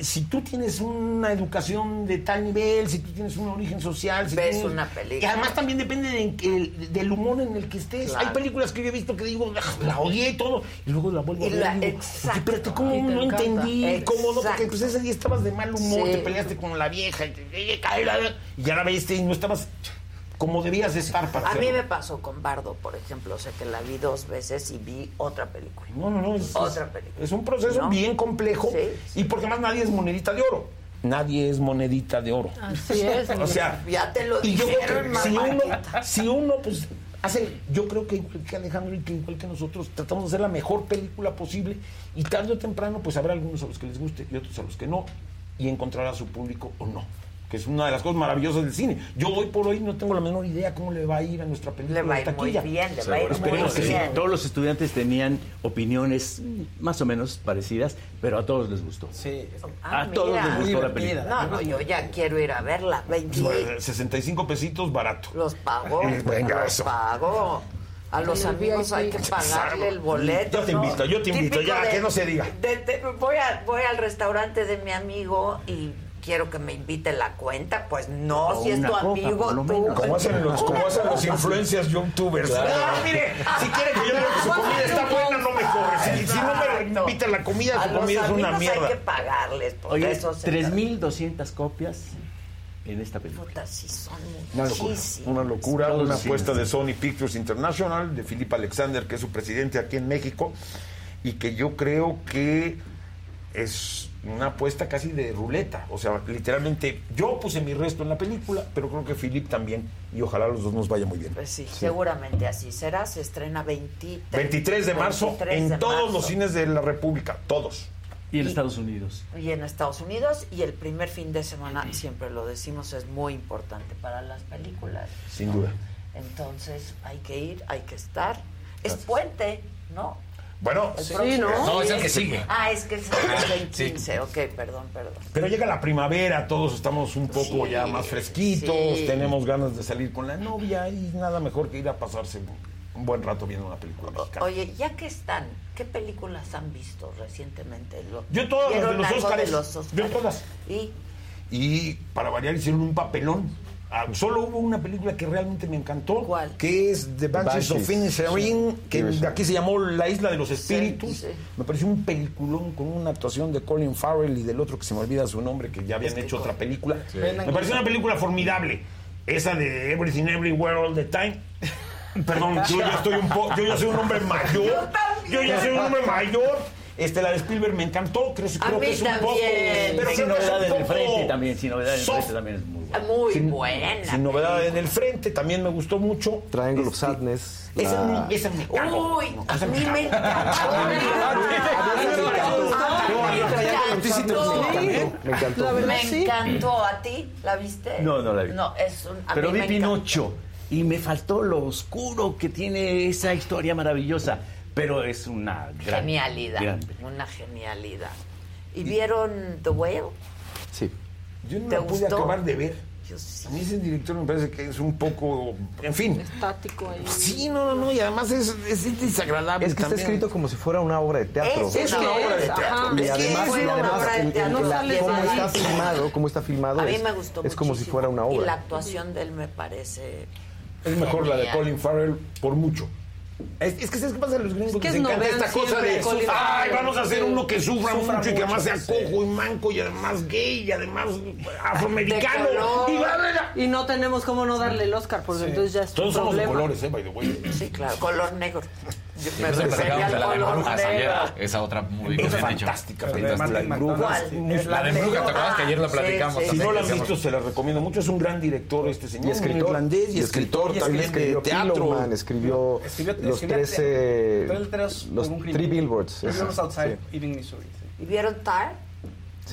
si tú tienes una educación de tal nivel, si tú tienes un origen social, si Ves tienes- una película. Y además también depende de- el- del humor en el que estés. Claro. Hay películas que yo he visto que digo, "Ah, la odié y todo, y luego la vuelvo Y a ver. la- y digo, exacto. "Oye, espérate, ¿cómo Y te no encanta. entendí? ¿Cómo no? Porque Exacto. pues ese día estabas de mal humor, Sí. te peleaste con la vieja, y, y- y ya la viste y no estabas como debías de estar para A mí hacerlo. me pasó con Bardo, por ejemplo. O sea, que la vi dos veces y vi otra película. No, no, no. Es, Otra es- película. es un proceso ¿No? bien complejo Sí, y porque más nadie es monedita de oro. Nadie es monedita de oro. Así es. O sea, Ya te lo y yo creo que si uno, si uno, pues, hace, yo creo que igual que Alejandro y que igual que nosotros, tratamos de hacer la mejor película posible y tarde o temprano, pues habrá algunos a los que les guste y otros a los que no, y encontrar a su público o no. Que es una de las cosas maravillosas del cine. Yo hoy por hoy no tengo la menor idea cómo le va a ir a nuestra película. Le va a ir muy taquilla. bien, le va a ir muy Esperemos que sí. bien. Todos los estudiantes tenían opiniones más o menos parecidas, pero a todos les gustó. Sí. Ah, a todos les gustó la película. No, no, yo ya quiero ir a verla. Ven, sí, Bueno, 65 pesitos barato. los pago. [LAUGHS] Venga, los eso. pago. A los amigos hay que pagarle el boleto. Yo te ¿no? invito, yo te invito, Típico ya, que no se diga. de- de- voy, a, voy al restaurante de mi amigo y quiero que me invite la cuenta. Pues no, O si es tu copa, amigo, tú. menos. Como hacen los, como hacen los influencers youtubers. Ah, mire, si quiere que yo diga que su comida está buena, no me corre. Si, si no me invita la comida, su comida es una mierda. hay que pagarles. Por Oye, eso se trata. 3.200 copias en esta película. Puta, sí son Una locura, muchísimas. una locura, una apuesta de. Sony Pictures International, de Philip Alexander, que es su presidente aquí en México, y que yo creo que es una apuesta casi de ruleta. O sea, literalmente yo puse mi resto en la película, pero creo que Philip también. Y ojalá los dos nos vaya muy bien. Pues sí, seguramente así será. Se estrena 23, 23 de marzo 23 en de todos marzo. los cines de la República, todos. Y en Estados Unidos. Y en Estados Unidos. Y el primer fin de semana, siempre lo decimos, es muy importante para las películas. Sin duda. Entonces hay que ir, hay que estar. Es puente, ¿no? Bueno, sí, próximo- no, es el que sigue. Ah, es que es el Sí. 15. Ok, perdón, perdón. Pero llega la primavera, todos estamos un poco Sí, ya más fresquitos, sí. tenemos ganas de salir con la novia y nada mejor que ir a pasarse un buen rato viendo una película mexicana. Oye, ya que están, ¿qué películas han visto recientemente? Lo- Yo todas las de ¿Vieron los algo Óscares. de los Óscares? Yo todas. ¿Y? Y para variar hicieron un papelón. Ah, solo hubo una película que realmente me encantó, que es The Banshees, of. Inisherin, Sí. que Sí. aquí se llamó La Isla de los Espíritus. sí. Me pareció un peliculón con una actuación de Colin Farrell y del otro que se me olvida su nombre, que ya habían hecho otra película. Sí. Me pareció una película formidable. Esa de Everything Everywhere All the Time. Perdón, yo ya estoy un poco, yo ya soy un hombre mayor. [LAUGHS] Yo ya soy un hombre mayor. Este, la de Spielberg me encantó, creo, creo que es un poco. también. Pero sin creo que es novedad un en el poco frente también, sin novedad en el soft. frente también es muy bueno. Muy Sin- buena. Sin novedad en el frente, también me gustó mucho. Triangle of Este, Sadness. Esa, me cagó. Uy, a mí me Me encantó. Me encantó. ¿A ti? ¿La viste? No, no la vi. No, es un. Pero vi. Pinocho y me faltó lo oscuro que tiene esa historia maravillosa. Pero es una gran, Genialidad. gran- Una genialidad. ¿Y vieron The Whale? Sí. Yo no ¿Te la pude acabar de ver. Yo sí. A mí ese director me parece que es un poco. En fin. Estático ahí. Sí, no, no, no. Y además es, es desagradable. Es que está también. escrito como si fuera una obra de teatro. Es Es una obra de teatro. Ajá. Y Es además, y una además obra de el- el- No la- cómo está filmado, cómo está filmado A mí es, me gustó es como si fuera una Y la obra. actuación de él me parece. Es mejor la de Genial. Colin Farrell por mucho. Es, es que ¿sabes qué pasa a los gringos? Es que les es encanta esta cosa de, ay, vamos a hacer uno que sufra, Sufra mucho y que además sea cojo y manco y además gay y además afroamericano. Y. Y no tenemos cómo no darle el Oscar, porque entonces ya es Todos somos de colores, eh, by the way. Sí, claro, color negro. Yo me refería al de la de color brujas negro. ayer. Esa otra muy Es bien fantástica. Fantástica. La de Brujas. La de Brujas, ¿te acuerdas que ayer Sí, platicamos? sí. Si no la han visto, se la recomiendo mucho. Es un gran director este señor. Y escritor. un irlandés y, escritor, también escribió de teatro. Escribió Escribió- los escribió tres, tre- eh, tres letreros los three billboards. Outside sí. Ebbing, Missouri. ¿Y vieron Tar?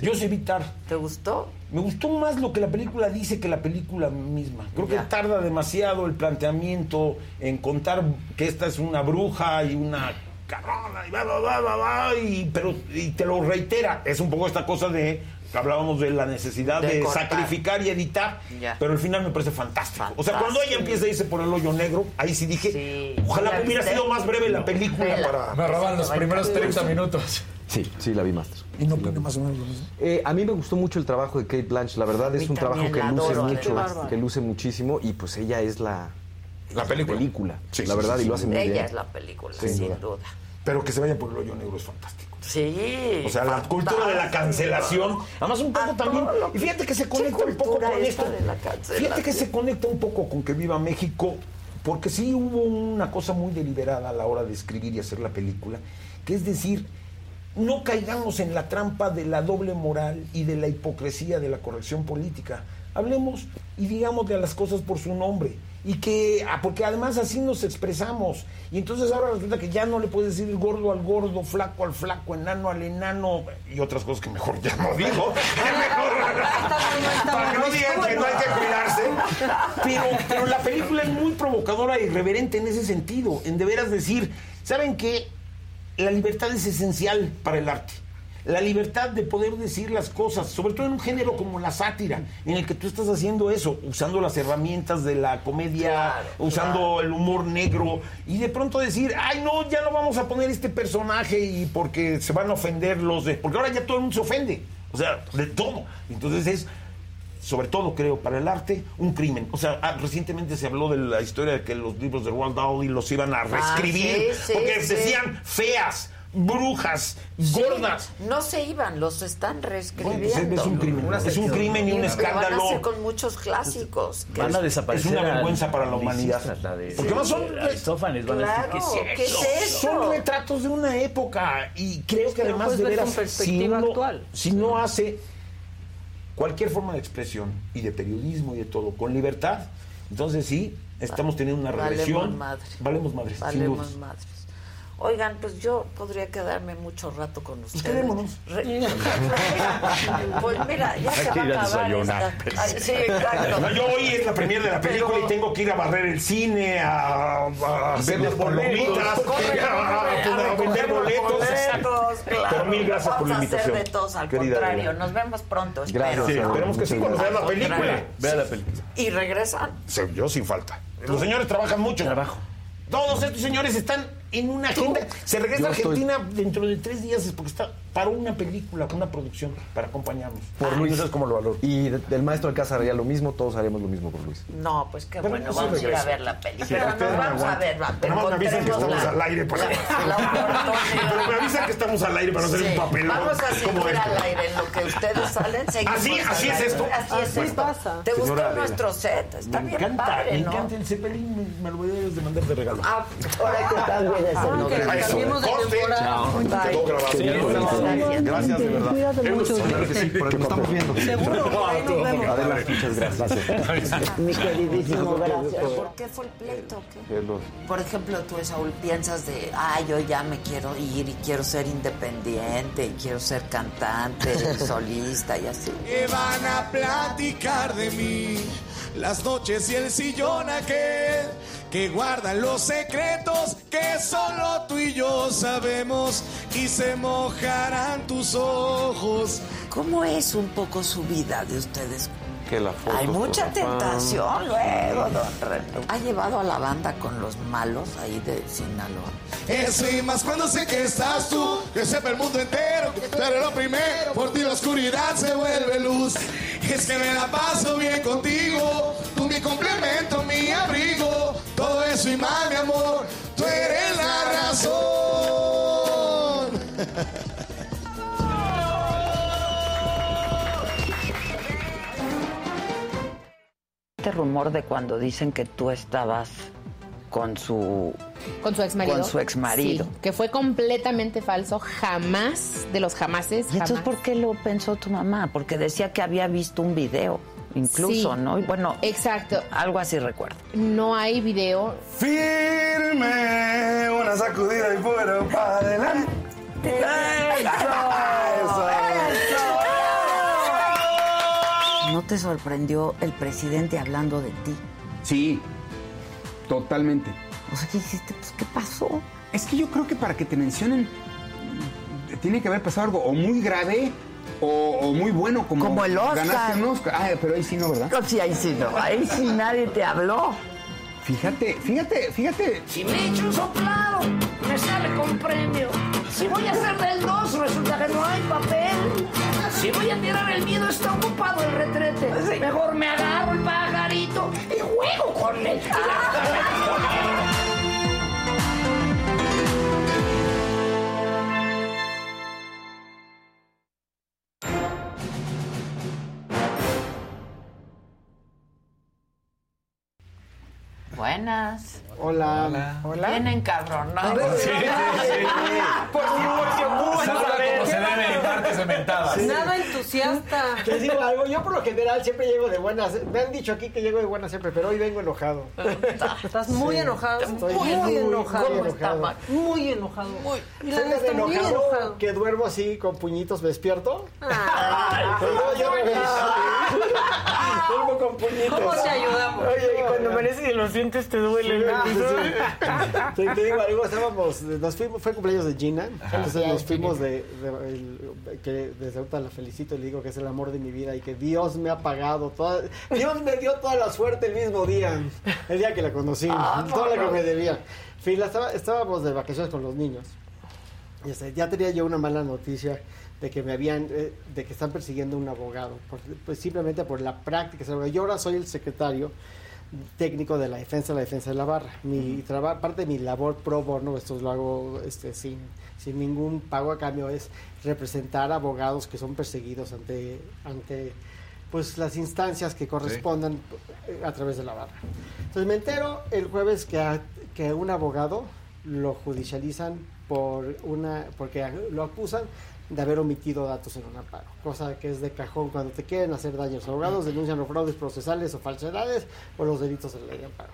Yo sé evitar. ¿Te gustó? Me gustó más lo que la película dice que la película misma. Creo Ya. que tarda demasiado el planteamiento en contar que esta es una bruja y una cabrona y bla, bla, bla, bla, bla, y, pero, y te lo reitera. Es un poco esta cosa de hablábamos de la necesidad De sacrificar y editar, Ya. pero al final me parece fantástico. O sea, cuando ella empieza a irse por el hoyo negro, ahí sí dije, Sí. ojalá ¿La hubiera sido más breve la película Vela. para... Me roban los primeros encantar. 30 minutos. Sí, sí, la vi, Master. Y no opina más o menos lo mismo. Eh, a mí me gustó mucho el trabajo de Kate Blanche. La verdad es un trabajo que luce adoro, mucho, que luce muchísimo y pues ella es la, La película. Sí, la verdad sí, y lo sí. hace muy Ella bien. es la película, Sin sin, duda. duda. Pero que se vaya por el hoyo negro es fantástico. Sí. O sea, la cultura de la cancelación. Además, un poco también. Y fíjate que se ¿Qué conecta un poco con esto. de la cancelación? Fíjate que se conecta un poco con que viva México, porque sí hubo una cosa muy deliberada a la hora de escribir y hacer la película, que es decir, no caigamos en la trampa de la doble moral y de la hipocresía de la corrección política. Hablemos y digamos de las cosas por su nombre. Y que, ah, porque además así nos expresamos. Y entonces ahora resulta que ya no le puedes decir gordo al gordo, flaco al flaco, enano al enano y otras cosas que mejor ya no digo. [LAUGHS] Para que no digan que no hay que cuidarse. Pero, pero la película es muy provocadora e irreverente en ese sentido. En de veras decir, ¿saben qué? La libertad es esencial para el arte. La libertad de poder decir las cosas, sobre todo en un género como la sátira, en el que tú estás haciendo eso, usando las herramientas de la comedia, Claro, usando claro. el humor negro, y de pronto decir, ay no, ya no vamos a poner este personaje y porque se van a ofender los de. Porque ahora ya todo el mundo se ofende. O sea, de todo. Entonces es sobre todo creo para el arte, un crimen. O sea, ah, recientemente se habló de la historia de que los libros de Roald Dahl los iban a reescribir sí, sí, porque sí. decían feas. Brujas, gordas. No se iban, los están Bueno, reescribiendo. pues es un crimen. Es un crimen y un lo escándalo. Van a hacer con muchos clásicos. que Van a es- desaparecer. es una vergüenza para la humanidad. De- Porque más son- de Aristófanes. Van a decir, ¿qué es eso? ¿qué es eso? Son retratos de una época y creo que además de ver veras, si uno, actual. si no hace cualquier forma de expresión y de periodismo y de todo con libertad, entonces sí, estamos teniendo una Valemos regresión. madres. Valemos madres. sin Valemos dudas. madres. Oigan, pues yo podría quedarme mucho rato con ustedes. Quedémonos. Re- [LAUGHS] pues mira, ya Hay se que va ir a acabar desayunar. esta- Ay, sí, exacto. No, yo hoy es la premier de la película Pero- y tengo que ir a barrer el cine, a, a hacer las palomitas, [LAUGHS] a, vender boletos. Boletos, claro. Pero mil gracias por la Vamos a hacer invitación. de todos, al querida contrario. Nos vemos pronto, espero. Gracias. Sí, esperemos que sí cuando vean la película. contrario. Vea la película. Y regresan. Yo sin falta. Los señores trabajan mucho. Trabajo. Todos estos señores están en una agenda. Se regresa a estoy- Argentina dentro de tres días es porque está para una película, una producción, para acompañarnos. Por Luis. No sabes cómo lo valoro. Y de- el maestro de casa haría lo mismo, todos haríamos lo mismo por Luis. No, pues qué Pero bueno, no vamos a ir a ver la película. Sí, Pero nos vamos a ver, va, Pero nada más me avisan que estamos la- al aire. Para... Pero [LAUGHS] me avisan que estamos al aire para no hacer Sí. un papel. Vamos a como seguir esto. al aire en lo que ustedes salen. seguimos Así- así es esto. Así es Así esto. pasa. ¿Te gustó nuestro set? Está Me bien encanta, padre, me ¿no? encanta el Zeppelin, me, me lo voy a de mandar de regalo. Ah, ahora que novio. eso. Cambiemos de Corte. temporada. Chao. Bye. Quedó grabado. Gracias. Gracias, de verdad. Cuídate mucho. Claro que sí, por estamos viendo. Seguro, ahí nos vemos. Adelante, muchas gracias. Mi queridísimo, gracias. ¿Por qué fue el pleito? Por ejemplo, tú, Saúl, piensas de, ah, yo ya me quiero ir y quiero ser independiente y quiero ser cantante, [LAUGHS] solista y así. que van a platicar de mí. Las noches y el sillón aquel que guardan los secretos que solo tú y yo sabemos y se mojarán tus ojos. ¿Cómo es un poco su vida de ustedes? Que la foto, Hay mucha tentación luego, don René. ¿Ha llevado a la banda con los malos ahí de Sinaloa? Eso y más cuando sé que estás tú, que sepa el mundo entero, que tú eres lo primero, por ti la oscuridad se vuelve luz. Es que me la paso bien contigo, tú mi complemento, mi abrigo, todo eso y más mi amor, tú eres la razón. [LAUGHS] rumor de cuando dicen que tú estabas con su Con su ex marido. Con su exmarido. Sí, que fue completamente falso. Jamás, de los jamases. ¿Y entonces jamás. por qué lo pensó tu mamá? Porque decía que había visto un video, incluso, Sí. ¿no? Y bueno, Exacto. algo así recuerdo. No hay video. Firme, una sacudida y fuera para adelante. ¿No te sorprendió el presidente hablando de ti? Sí, totalmente. O sea, ¿qué hiciste? Pues, ¿qué pasó? Es que yo creo que para que te mencionen tiene que haber pasado algo o muy grave o, o muy bueno como, Como el Oscar. ganaste un Oscar. Ah, pero ahí sí no, ¿verdad? Sí, ahí sí no. Ahí sí nadie te habló. Fíjate, fíjate, fíjate. Si me echo un soplado, me sale con premio. Si voy a hacer del 2, resulta que no hay papel. Si voy a tirar el miedo, está ocupado el retrete. Mejor me agarro el pajarito y juego con él. Buenas. Hola. Hola. Vienen cabronados. Sí, sí, sí. [LAUGHS] Por si, por si ocupan saber. como se debe en partes cementadas. Nada entusiasta. [LAUGHS] Les digo algo, yo por lo general siempre llego de buenas. Me han dicho aquí que llego de buenas siempre, pero hoy vengo enojado. Estás muy Sí, enojado. estoy muy, muy, enojado. muy enojado. Muy enojado. Muy. Tan está muy enojado, enojado. que duermo así con puñitos despierto. Ay, [LAUGHS] Pero yo, yo [LAUGHS] duermo con puñitos. ¿Cómo te ayudamos? Oye, y cuando amaneces y los dientes te duelen. Te, te digo algo, estábamos, nos fuimos, fue cumpleaños de Gina, entonces nos fuimos de, de- el- que desde ahorita la y le digo que es el amor de mi vida y que Dios me ha pagado toda, Dios me dio toda la suerte el mismo día, el día que la conocí, Ah, [LAUGHS] toda la no. que me debía. Fin, la estaba- estábamos de vacaciones con los niños. Y este, ya tenía yo una mala noticia de que me habían, eh, de que están persiguiendo un abogado, por- pues simplemente por la práctica. Yo ahora soy el secretario técnico de la defensa, la defensa de la barra. Mi traba- parte de mi labor pro bono, esto lo hago este, sin, sin ningún pago a cambio, es representar abogados que son perseguidos ante, ante pues las instancias que correspondan eh, a través de la barra. Entonces me entero el jueves que a, que un abogado lo judicializan por una porque a- lo acusan de haber omitido datos en un amparo, cosa que es de cajón cuando te quieren hacer daños. Los abogados denuncian los fraudes procesales o falsedades o los delitos de la ley de amparo.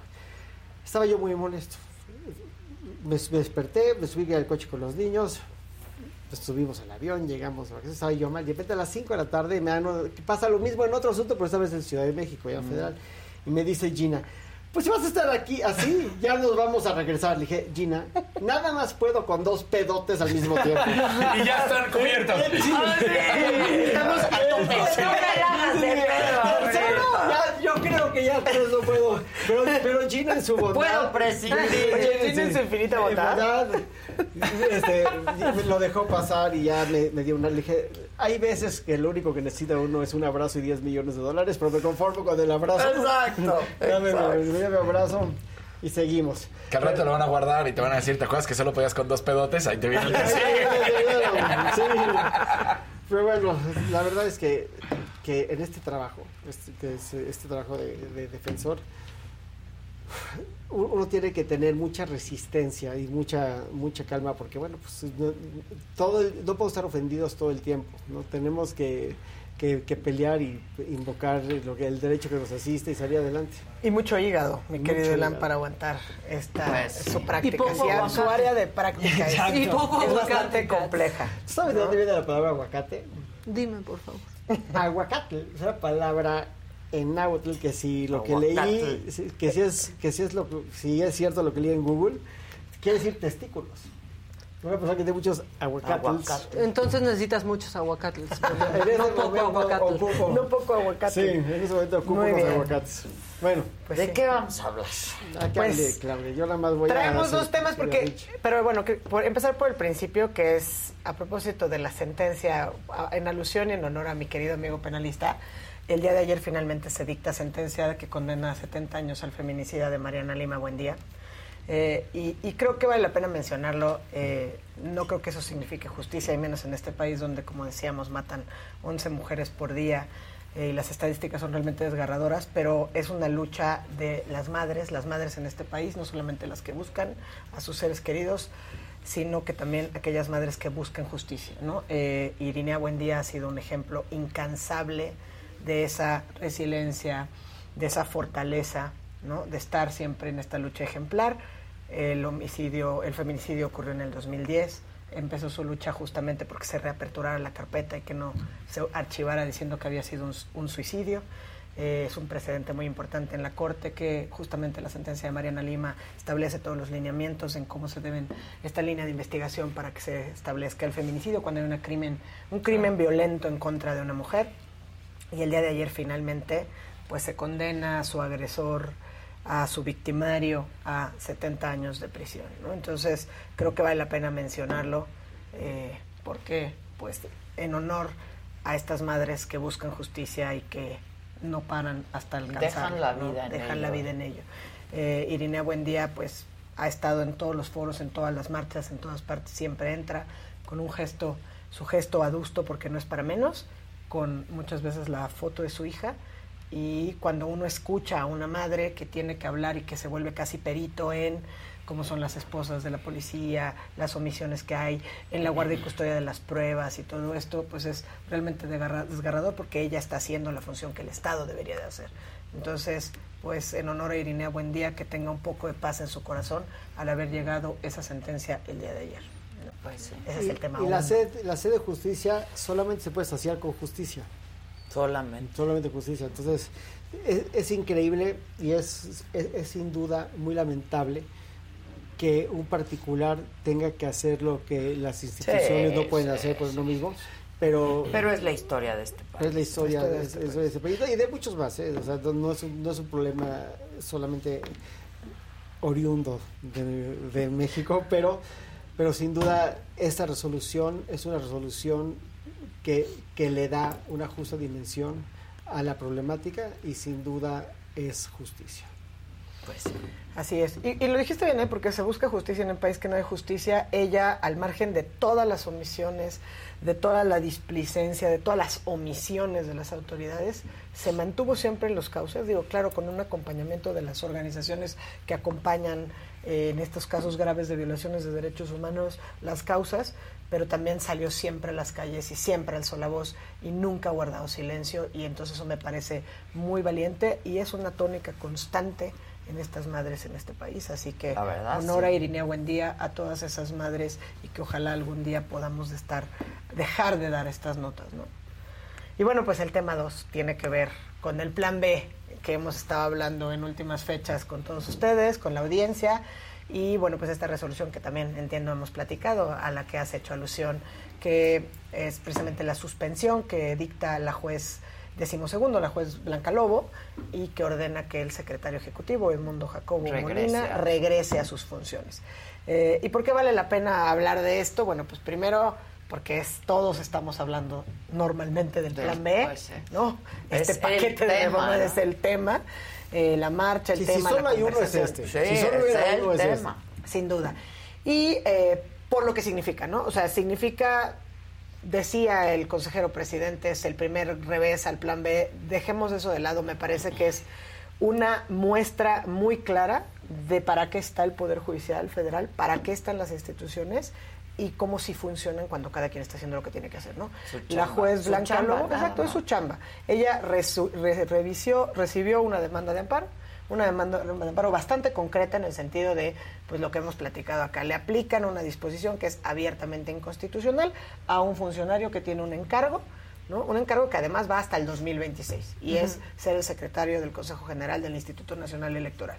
Estaba yo muy molesto. Me, me desperté, me subí al coche con los niños, pues subimos al avión, llegamos, a estaba yo mal. De repente a las 5 de la tarde me dan, pasa lo mismo en otro asunto, pero esta vez en Ciudad de México, ya federal. Y me dice Gina, pues si vas a estar aquí así, ya nos vamos a regresar. Le dije, Gina, nada más puedo con dos pedotes al mismo tiempo. Y ya están cubiertos. Sí. Ah, sí. Estamos a tope. No no, ya, yo creo que ya con eso puedo. Pero, pero Gina en su bondad. Puedo prescindir. Oye, Gina en su infinita bondad. verdad, este, me lo dejó pasar y ya me, me dio una. Le dije, hay veces que lo único que necesita uno es un abrazo y 10 millones de dólares, pero me conformo con el abrazo. Exacto, [LAUGHS] Dame, mi abrazo y seguimos. Que al rato lo van a guardar y te van a decir, ¿te acuerdas que solo podías con dos pedotes? Ahí te viene el [LAUGHS] Sí, [LAUGHS] sí. Pero bueno, la verdad es que, que en este trabajo, este, que es, eh, este trabajo de, de defensor, uno tiene que tener mucha resistencia y mucha mucha calma porque bueno pues no, todo el- no podemos estar ofendidos todo el tiempo no tenemos que, que, que pelear y invocar lo que el derecho que nos asiste y salir adelante Y mucho hígado, mi Mucho querido Elan, para aguantar esta Pues, su sí. práctica. Y poco su área de práctica es, Exacto. es Y poco bastante aguacate. compleja. ¿sabes de dónde viene la palabra aguacate? Dime, por favor. aguacate es una palabra en náhuatl que si lo que leí que si es que si es lo que- si es cierto lo que leí en Google quiere decir testículos. Una persona que tiene muchos aguacates. Entonces necesitas muchos aguacates. [LAUGHS] En ese no poco momento aguacate. ocupo- No poco aguacate. sí en ese momento ocupo los aguacates. Bueno. ¿De qué vamos a hablar? Acá Pues, Claudia, yo nada más voy a Traemos dos temas porque, pero bueno, que por empezar por el principio, que es a propósito de la sentencia, en alusión y en honor a mi querido amigo penalista, el día de ayer finalmente se dicta sentencia que condena a 70 años al feminicida de Mariana Lima Buendía. Eh, y, creo que vale la pena mencionarlo. eh, no creo que eso signifique justicia, y menos en este país donde, como decíamos, matan 11 mujeres por día eh, y las estadísticas son realmente desgarradoras, pero es una lucha de las madres, las madres en este país, no solamente las que buscan a sus seres queridos, sino que también aquellas madres que buscan justicia. ¿no? Eh, Irinea Buendía ha sido un ejemplo incansable de esa resiliencia, de esa fortaleza, ¿no? de estar siempre en esta lucha ejemplar. El homicidio, el feminicidio ocurrió en el 2010. Empezó su lucha justamente porque se reaperturara la carpeta y que no se archivara diciendo que había sido un, un suicidio. Eh, es un precedente muy importante en la Corte que justamente la sentencia de Mariana Lima establece todos los lineamientos en cómo se deben, esta línea de investigación para que se establezca el feminicidio cuando hay una crimen, un crimen violento en contra de una mujer. Y el día de ayer finalmente pues se condena a su agresor, a su victimario a 70 años de prisión. ¿no? Entonces creo que vale la pena mencionarlo eh, porque pues en honor a estas madres que buscan justicia y que no paran hasta alcanzar. Dejan la ¿no? vida en Dejan ello. la vida en ello. Eh, Irinea Buendía pues ha estado en todos los foros, en todas las marchas, en todas partes, siempre entra con un gesto, su gesto adusto porque no es para menos, con muchas veces la foto de su hija y cuando uno escucha a una madre que tiene que hablar y que se vuelve casi perito en cómo son las esposas de la policía, las omisiones que hay en la guardia y custodia de las pruebas y todo esto, pues es realmente desgarra- desgarrador porque ella está haciendo la función que el Estado debería de hacer. Entonces, pues en honor a Irinea Buendía, que tenga un poco de paz en su corazón al haber llegado esa sentencia el día de ayer. Pues sí. Ese es el tema y la sed la sed de justicia solamente se puede saciar con justicia Solamente. solamente justicia. Entonces, es, es increíble y es, es, es sin duda muy lamentable que un particular tenga que hacer lo que las instituciones Sí, no pueden sí, hacer por uno mismo, pero... Pero es la historia de este país. es la historia, La historia de es- este es de este país. y de muchos más, ¿eh? o sea, no es, un, no es un problema solamente oriundo de, de México, pero, pero sin duda esta resolución es una resolución que, que le da una justa dimensión a la problemática y sin duda es justicia. Pues Así es. Y, lo dijiste bien, ¿eh? porque se busca justicia en un país que no hay justicia. Ella, al margen de todas las omisiones, de toda la displicencia, de todas las omisiones de las autoridades, se mantuvo siempre en los cauces. Digo, claro, con un acompañamiento de las organizaciones que acompañan eh, en estos casos graves de violaciones de derechos humanos las causas, pero también salió siempre a las calles y siempre alzó la voz y nunca ha guardado silencio. Y entonces eso me parece muy valiente y es una tónica constante en estas madres en este país. Así que verdad, honor sí. a Irinea buen día a todas esas madres y que ojalá algún día podamos estar, dejar de dar estas notas, ¿no? Y bueno, pues el tema 2 tiene que ver con el plan B que hemos estado hablando en últimas fechas con todos ustedes, con la audiencia. Y bueno, pues esta resolución que también entiendo hemos platicado, a la que has hecho alusión, que es precisamente la suspensión que dicta la juez decimosegundo, la juez Blanca Lobo, y que ordena que el secretario ejecutivo, Edmundo Jacobo Regrese Molina, regrese a sus funciones. Eh, ¿Y por qué vale la pena hablar de esto? Bueno, pues primero porque es, todos estamos hablando normalmente del plan B, pues. ¿no? Es Este paquete de tema, reformas ¿no? es el tema, eh, la marcha, el Sí, si tema, solo la hay uno, es este. Si solo hubiera es el uno, es este. tema. Sin duda. Y eh, por lo que significa, ¿no? O sea, significa, decía el consejero presidente, es el primer revés al plan B. Dejemos eso de lado, me parece que es una muestra muy clara de para qué está el Poder Judicial Federal, para qué están las instituciones y cómo sí funcionan cuando cada quien está haciendo lo que tiene que hacer, ¿no? La juez Blanca Lobo, exacto, es su chamba. Ella resu- re- revisió, recibió una demanda de amparo, una demanda de amparo bastante concreta en el sentido de, pues lo que hemos platicado acá, le aplican una disposición que es abiertamente inconstitucional a un funcionario que tiene un encargo, ¿no? Un encargo que además va hasta el 2026 y Ujú. es ser el secretario del Consejo General del Instituto Nacional Electoral.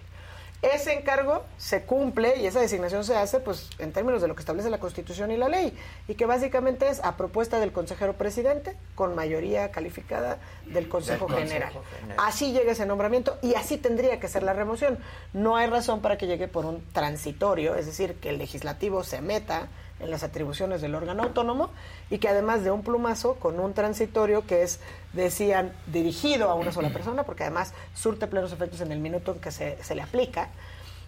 Ese encargo se cumple y esa designación se hace pues en términos de lo que establece la Constitución y la ley y que básicamente es a propuesta del consejero presidente con mayoría calificada del Consejo, Del Consejo General. General. Así llega ese nombramiento y así tendría que ser la remoción. No hay razón para que llegue por un transitorio, es decir, que el legislativo se meta en las atribuciones del órgano autónomo y que además de un plumazo con un transitorio que es, decían, dirigido a una sola persona, porque además surte plenos efectos en el minuto en que se, se le aplica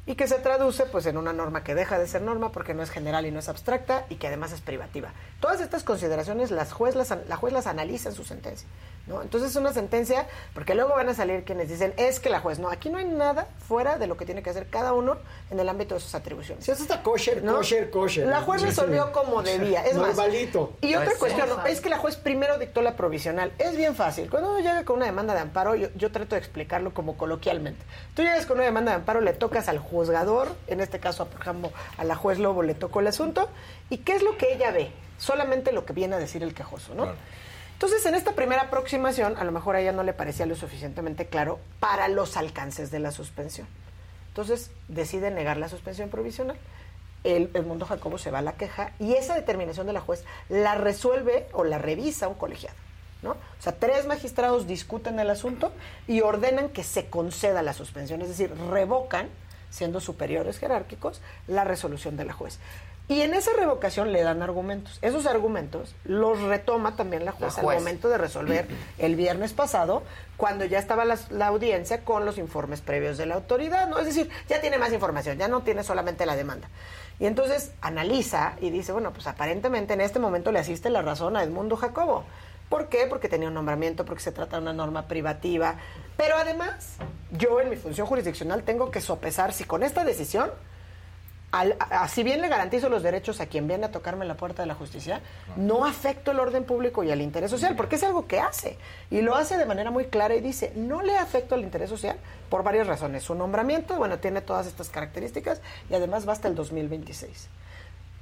y que se traduce pues en una norma que deja de ser norma porque no es general y no es abstracta y que además es privativa. Todas estas consideraciones las juez las, an- la juez las analiza en su sentencia. ¿no? Entonces es una sentencia, porque luego van a salir quienes dicen, es que la juez, no, aquí no hay nada fuera de lo que tiene que hacer cada uno en el ámbito de sus atribuciones. Si eso está kosher, ¿no? kosher, kosher. La juez Sí, resolvió sí. como debía. Es más, Normalito. y otra Pues, cuestión, sí. ¿no? es que la juez primero dictó la provisional. Es bien fácil. Cuando uno llega con una demanda de amparo, yo, yo trato de explicarlo como coloquialmente. Tú llegas con una demanda de amparo, le tocas al juzgador, en este caso, por ejemplo, a la juez Lobo le tocó el asunto, ¿y qué es lo que ella ve? Solamente lo que viene a decir el quejoso, ¿no? Entonces, en esta primera aproximación, a lo mejor a ella no le parecía lo suficientemente claro para los alcances de la suspensión. Entonces, decide negar la suspensión provisional. El, el mundo Jacobo se va a la queja y esa determinación de la juez la resuelve o la revisa un colegiado. ¿no? O sea, tres magistrados discuten el asunto y ordenan que se conceda la suspensión, es decir, revocan, siendo superiores jerárquicos, la resolución de la juez. Y en esa revocación le dan argumentos. Esos argumentos los retoma también la juez, La juez. al momento de resolver [CLEARS THROAT] el viernes pasado, cuando ya estaba la, la audiencia con los informes previos de la autoridad, ¿no? Es decir, ya tiene más información, ya no tiene solamente la demanda. Y entonces analiza y dice, bueno, pues aparentemente en este momento le asiste la razón a Edmundo Jacobo. ¿Por qué? Porque tenía un nombramiento, porque se trata de una norma privativa. Pero además, yo en mi función jurisdiccional tengo que sopesar si con esta decisión al- a- a- si bien le garantizo los derechos a quien viene a tocarme la puerta de la justicia, no afecto el orden público y al interés social, porque es algo que hace. Y lo hace de manera muy clara y dice, no le afecto al interés social por varias razones. Su nombramiento, bueno, tiene todas estas características y además va hasta el 2026.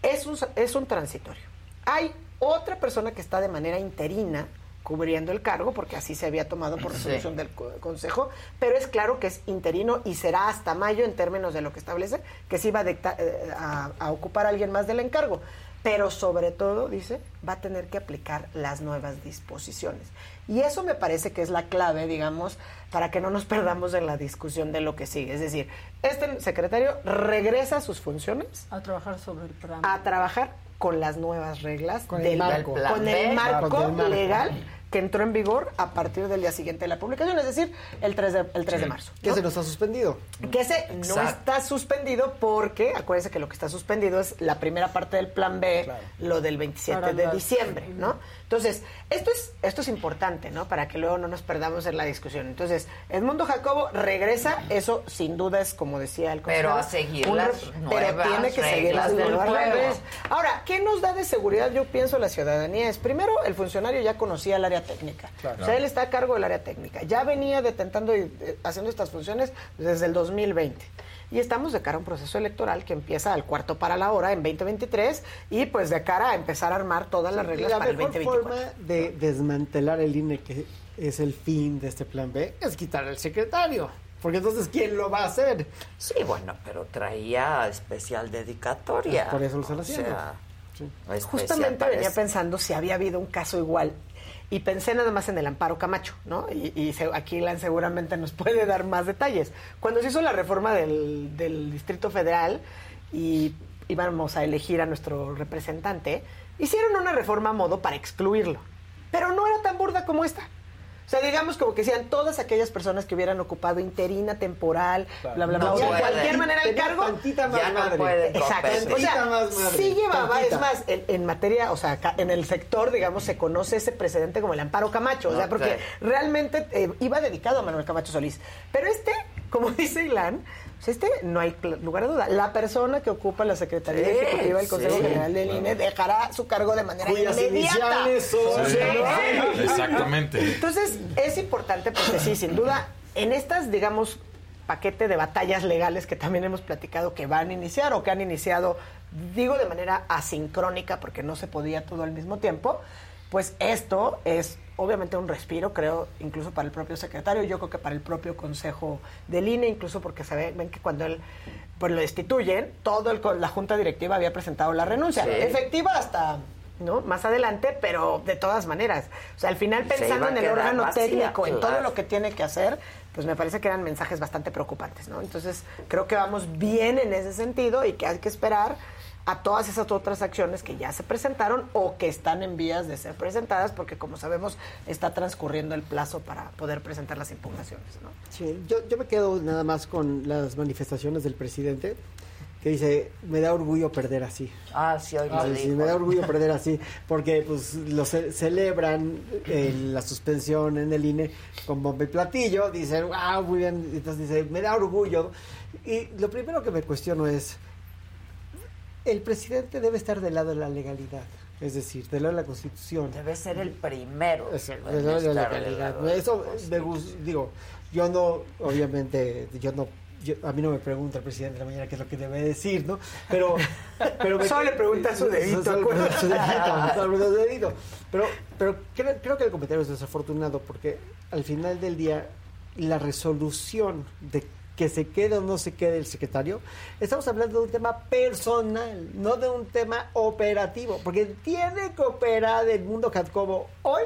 Es un, es un transitorio. Hay otra persona que está de manera interina cubriendo el cargo, porque así se había tomado por Sí. resolución del co- Consejo, pero es claro que es interino y será hasta mayo en términos de lo que establece, que sí va a, dicta- eh, a, a ocupar a alguien más del encargo. Pero sobre todo, dice, va a tener que aplicar las nuevas disposiciones. Y eso me parece que es la clave, digamos, para que no nos perdamos en la discusión de lo que sigue. Es decir, este secretario regresa a sus funciones A trabajar sobre el plan. a trabajar con las nuevas reglas Con del el marco. con el marco Con el marco. legal que entró en vigor a partir del día siguiente de la publicación, es decir, el 3 de, el 3 de marzo. Que ¿no? se nos ha suspendido. Que ese no Exacto. está suspendido porque, acuérdense que lo que está suspendido es la primera parte del plan B, lo del 27 Para de la- diciembre, ¿no? Entonces, esto es, esto es importante, ¿no? Para que luego no nos perdamos en la discusión. Entonces, Edmundo Jacobo regresa, eso sin duda es, como decía el Pero a seguir un las Pero nuevas tiene que seguir las nuevas reglas. Ahora, ¿qué nos da de seguridad, yo pienso, la ciudadanía? Es, primero, el funcionario ya conocía el área técnica. Claro. O sea, él está a cargo del área técnica. Ya venía detentando y eh, haciendo estas funciones desde el 2020. Y estamos de cara a un proceso electoral que empieza al cuarto para la hora en 2023 y pues de cara a empezar a armar todas las reglas la para el mejor 2024. forma de desmantelar el INE, que es el fin de este plan B, es quitar al secretario. Porque entonces, ¿quién lo va a hacer? Sí, bueno, pero traía especial dedicatoria. Por eso lo están O haciendo. sea, especial Justamente parece- venía pensando si había habido un caso igual. Y pensé nada más en el Amparo Camacho, ¿no? Y, aquí Lan seguramente nos [LAUGHS] puede dar más detalles. Cuando se hizo la reforma del, del Distrito Federal y íbamos a elegir a nuestro representante, hicieron una reforma a modo para excluirlo. Pero no era tan burda como esta. O sea, digamos como que sean todas aquellas personas que hubieran ocupado interina, temporal, bla, bla, bla. No o sea, de cualquier manera el cargo. tantita más Ya no pueden Exacto. O sea, más madre. sí llevaba, Tantita. es más, en, en materia, o sea, acá en el sector, digamos, se conoce ese precedente como el Amparo Camacho. O sea, porque realmente eh, iba dedicado a Manuel Camacho Solís. Pero este, como [LAUGHS] dice Ilan, este no hay lugar a duda. La persona que ocupa la Secretaría Sí, Ejecutiva del Consejo sí, General del claro. INE dejará su cargo de manera Cuyas inmediata. son- Sí. Exactamente. Entonces, es importante porque sí, sin duda, en estas, digamos, paquete de batallas legales que también hemos platicado que van a iniciar o que han iniciado, digo de manera asincrónica porque no se podía todo al mismo tiempo, pues esto es obviamente un respiro, creo, incluso para el propio secretario, yo creo que para el propio consejo del INE, incluso porque se ve- ven que cuando él pues lo destituyen, todo el, la junta directiva había presentado la renuncia, Sí. efectiva hasta ¿no? Más adelante, pero de todas maneras. O sea, al final pensando en el órgano vacía, técnico, en todo lo que tiene que hacer, pues me parece que eran mensajes bastante preocupantes, ¿no? Entonces, creo que vamos bien en ese sentido y que hay que esperar a todas esas otras acciones que ya se presentaron o que están en vías de ser presentadas, porque como sabemos, está transcurriendo el plazo para poder presentar las impugnaciones, ¿no? Sí, yo, yo me quedo nada más con las manifestaciones del presidente, que dice, me da orgullo perder así. Ah, sí, hoy Sí, dijo. me da orgullo perder así, porque pues lo ce- celebran eh, la suspensión en el INE con bomba y platillo, dicen, wow, muy bien, entonces dice, me da orgullo. Y lo primero que me cuestiono es, el presidente debe estar del lado de la legalidad, es decir, del lado de la Constitución. Debe ser el primero. Del lado de la legalidad. de Eso me gus- digo, yo no, obviamente, yo no, yo- a mí no me pregunta el presidente de la mañana qué es lo que debe decir, ¿no? Pero, [LAUGHS] pero me- Solo le pregunta a su dedito, Solo su dedito, su dedito. Pero, pero creo, creo que el comentario es desafortunado porque al final del día la resolución de que se quede o no se quede el secretario, estamos hablando de un tema personal, no de un tema operativo, porque tiene que operar el mundo Catcobo hoy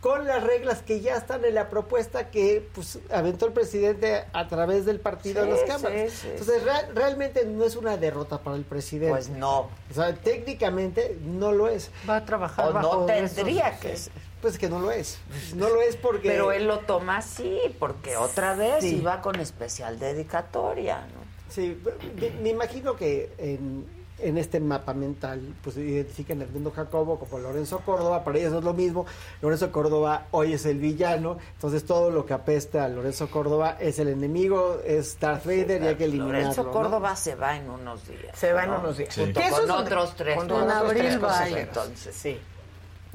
con las reglas que ya están en la propuesta que pues, aventó el presidente a través del partido Sí, en las cámaras. sí, sí, Entonces, real- realmente no es una derrota para el presidente. Pues no. O sea, técnicamente no lo es. Va a trabajar O no bajo tendría esos- que ser. Pues que no lo es. No lo es porque... Pero él lo toma así, porque otra vez Sí. iba con especial dedicatoria, ¿no? Sí, me, imagino que en, en este mapa mental, pues identifican al mundo Jacobo como Lorenzo Córdoba, para ellos es lo mismo. Lorenzo Córdoba hoy es el villano, entonces todo lo que apesta a Lorenzo Córdoba es el enemigo, es Darth Vader y hay que eliminarlo. Lorenzo ¿no? Córdoba se va en unos días. Se va en ¿no? unos días. Junto eso con otros tres. ¿no? con otros abril tres va. Entonces, Sí.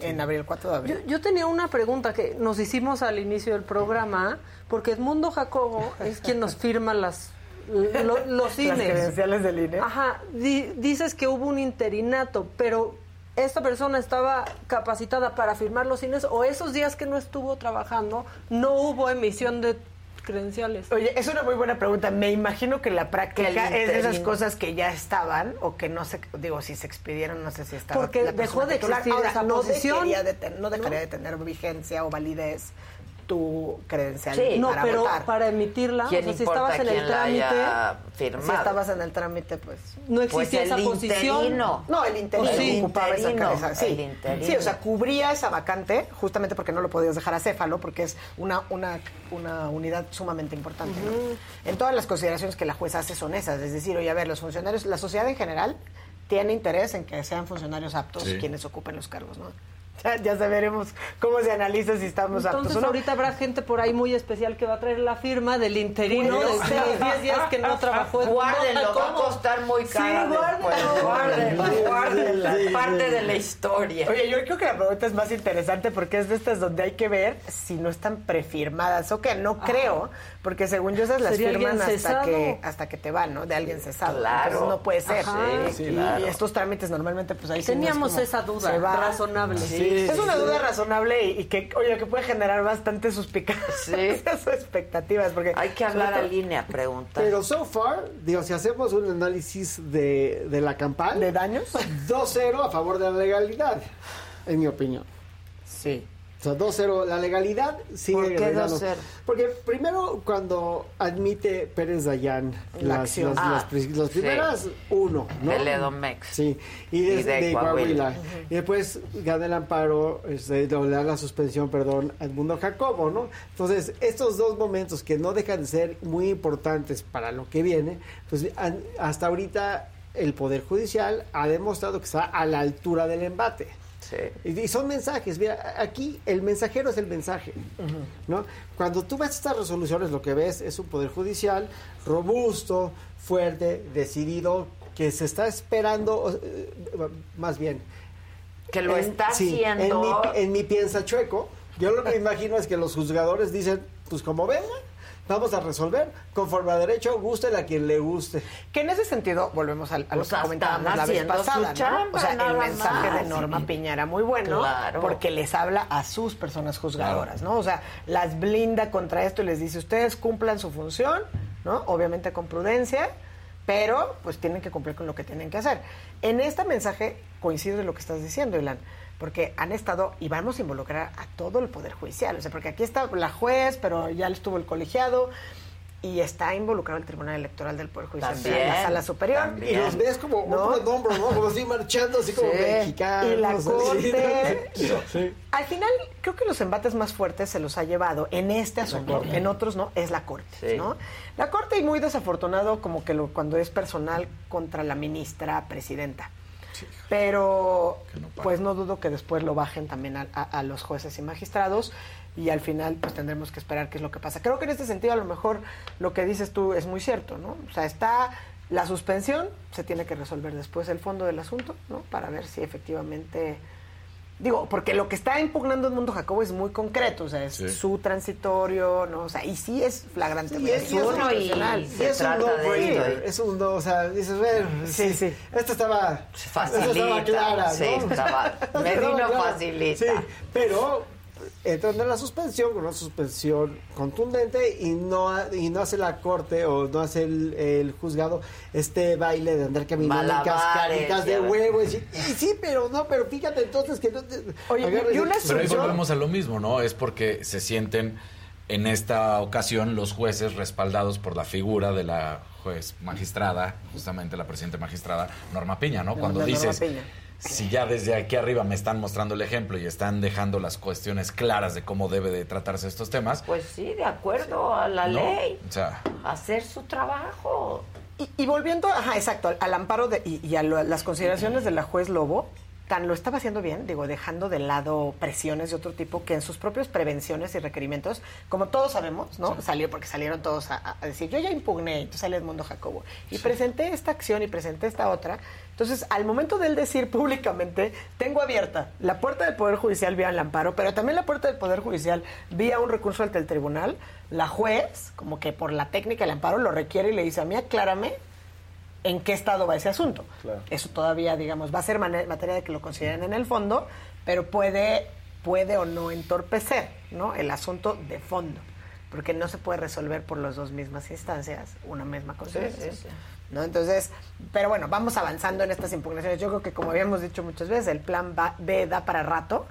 En abril, 4 de abril. yo tenía una pregunta que nos hicimos al inicio del programa, porque Edmundo Jacobo es quien nos firma las lo- los [LAUGHS] Las INES. credenciales del INE. Ajá, di- dices que hubo un interinato, pero esta persona estaba capacitada para firmar los INES o esos días que no estuvo trabajando no hubo emisión de credenciales. Oye, es una muy buena pregunta. Me imagino que la práctica es de esas cosas que ya estaban o que no sé, digo, si se expidieron, no sé si estaba. Porque la dejó de existir Ahora, esa no posición. dejaría de ten- no dejaría de tener vigencia o validez tu credencial Sí. No, para pero votar. para emitirla, ¿Quién o sea, si estabas en el trámite? Si estabas en el trámite, pues... No existía Pues el esa posición. interino. No, el interino sí. ocupaba esa interino, cabeza. Sí. el interino. sí, o sea, cubría esa vacante justamente porque no lo podías dejar a Céfalo, porque es una, una, una unidad sumamente importante. ¿no? En todas las consideraciones que la jueza hace son esas, es decir, oye, a ver, los funcionarios, la sociedad en general tiene interés en que sean funcionarios aptos Sí. quienes ocupen los cargos, ¿no? Ya, ya sabremos cómo se analiza si estamos Entonces aptos no. ahorita habrá gente por ahí muy especial que va a traer la firma del interino Bueno, de sí. 10 días que no trabajó en Guárdenlo, va a costar muy Sí, caro después. guárdenlo. Guárdenlo, guárdenlo. Sí. Parte de la historia. Oye, yo creo que la pregunta es más interesante porque es de estas donde hay que ver si no están prefirmadas o qué. No creo, porque según yo esas las ¿Sería firman hasta cesado? que, hasta que te van, ¿no? De alguien cesado. Claro. Entonces no puede ser. Ajá. Sí, y, claro. y estos trámites normalmente pues ahí sí no es Teníamos como esa duda se va. razonable. Sí, es una duda razonable y, y que, oye, que puede generar bastante suspicacias o [LAUGHS] expectativas. Porque Hay que hablar a línea, preguntar. Pero so far, digo, si hacemos un análisis de, de la campaña... ¿De daños? 2-0 a favor de la legalidad, en mi opinión. Sí. O sea, 2-0 la legalidad sigue ¿Por qué ganando. 2-0? Porque primero cuando admite Pérez Dayán La las, acción. las, Ah, las las sí. primeras uno, ¿no? Del Edomex. Sí, y, Y desde de de Coahuila. Coahuila. Y después gana el amparo, este, le da la suspensión, perdón, al mundo Jacobo, ¿no? Entonces, estos dos momentos que no dejan de ser muy importantes para lo que viene, pues hasta ahorita el Poder Judicial ha demostrado que está a la altura del embate. Y, y son mensajes, mira, aquí el mensajero es el mensaje, ¿no? Cuando tú ves estas resoluciones, lo que ves es un poder judicial robusto, fuerte, decidido, que se está esperando, eh, más bien... Que lo está haciendo. En mi, en mi piensa chueco, yo lo que me imagino es que los juzgadores dicen, pues como venga, vamos a resolver conforme a derecho, guste a quien le guste. Que en ese sentido, volvemos al- a, lo Pues que comentábamos la vez pasada, ¿no? chamba, O sea, el mensaje más. de Norma Piña era muy bueno Claro. porque les habla a sus personas juzgadoras, ¿no? O sea, las blinda contra esto y les dice, ustedes cumplan su función, ¿no? Obviamente con prudencia, pero pues tienen que cumplir con lo que tienen que hacer. En este mensaje coincide lo que estás diciendo, Ilan, porque han estado y vamos a involucrar a todo el Poder Judicial, o sea, porque aquí está la juez, pero ya estuvo el colegiado y está involucrado el Tribunal Electoral del Poder Judicial, También, la Sala Superior. también. Y los ves como hombro de hombro, ¿no? Como así marchando, así como Sí. mexicanos. Y la corte. [LAUGHS] Sí. Al final, creo que los embates más fuertes se los ha llevado en este asunto, en otros no, es la corte, Sí. ¿no? La corte y muy desafortunado como que lo, cuando es personal contra la ministra presidenta. Pero pues no dudo que después lo bajen también a, a- a los jueces y magistrados y al final pues tendremos que esperar qué es lo que pasa. Creo que en este sentido a lo mejor lo que dices tú es muy cierto, ¿no? O sea, está la suspensión, se tiene que resolver después el fondo del asunto, ¿no? Para ver si efectivamente... Digo, porque lo que está impugnando el mundo Jacobo es muy concreto, o sea, es Sí. su transitorio, ¿no? O sea, y sí es flagrante. Y es, y es un- constitucional. y es un no-brainer, es un no, o sea, dices, bueno, Sí, sí, sí, esto estaba, Facilita, estaba clara, sí, ¿no? estaba- [LAUGHS] Esto me estaba vino facilita. Sí, pero entrando en la suspensión, con una suspensión contundente y no, ha- y no hace la corte o no hace el, el juzgado este baile de andar caminando en cascaritas de huevo y decir, "Y sí, pero no, pero fíjate entonces que no te... agarra y dice, Pero ahí volvemos a lo mismo, ¿no? Es porque se sienten en esta ocasión los jueces respaldados por la figura de la juez magistrada, justamente la presidenta magistrada, Norma Piña, ¿no? Cuando Norma dices, Piña. Si ya desde aquí arriba me están mostrando el ejemplo y están dejando las cuestiones claras de cómo debe de tratarse estos temas, Pues sí, de acuerdo a la ¿no? ley. O sea, Hacer su trabajo. Y, y volviendo, ajá, exacto, al, al amparo de, y, y a lo- las consideraciones de la juez Lobo, tan lo estaba haciendo bien, digo, dejando de lado presiones de otro tipo que en sus propias prevenciones y requerimientos, como todos sabemos, ¿no? Salió porque salieron todos a, a decir, yo ya impugné, entonces sale Edmundo Jacobo, y presenté esta acción y presenté esta otra. Entonces, al momento de él decir [LAUGHS] públicamente, tengo abierta la puerta del Poder Judicial vía el amparo, pero también la puerta del Poder Judicial vía un recurso ante el tribunal, la juez, como que por la técnica del amparo, lo requiere y le dice a mí, aclárame en qué estado va ese asunto. Eso todavía, digamos, va a ser materia de que lo consideren en el fondo, pero puede, puede o no entorpecer ¿no? el asunto de fondo, porque no se puede resolver por las dos mismas instancias una misma sí, sí. ¿no? Entonces, pero bueno, vamos avanzando en estas impugnaciones. Yo creo que, como habíamos dicho muchas veces, el plan B da para rato,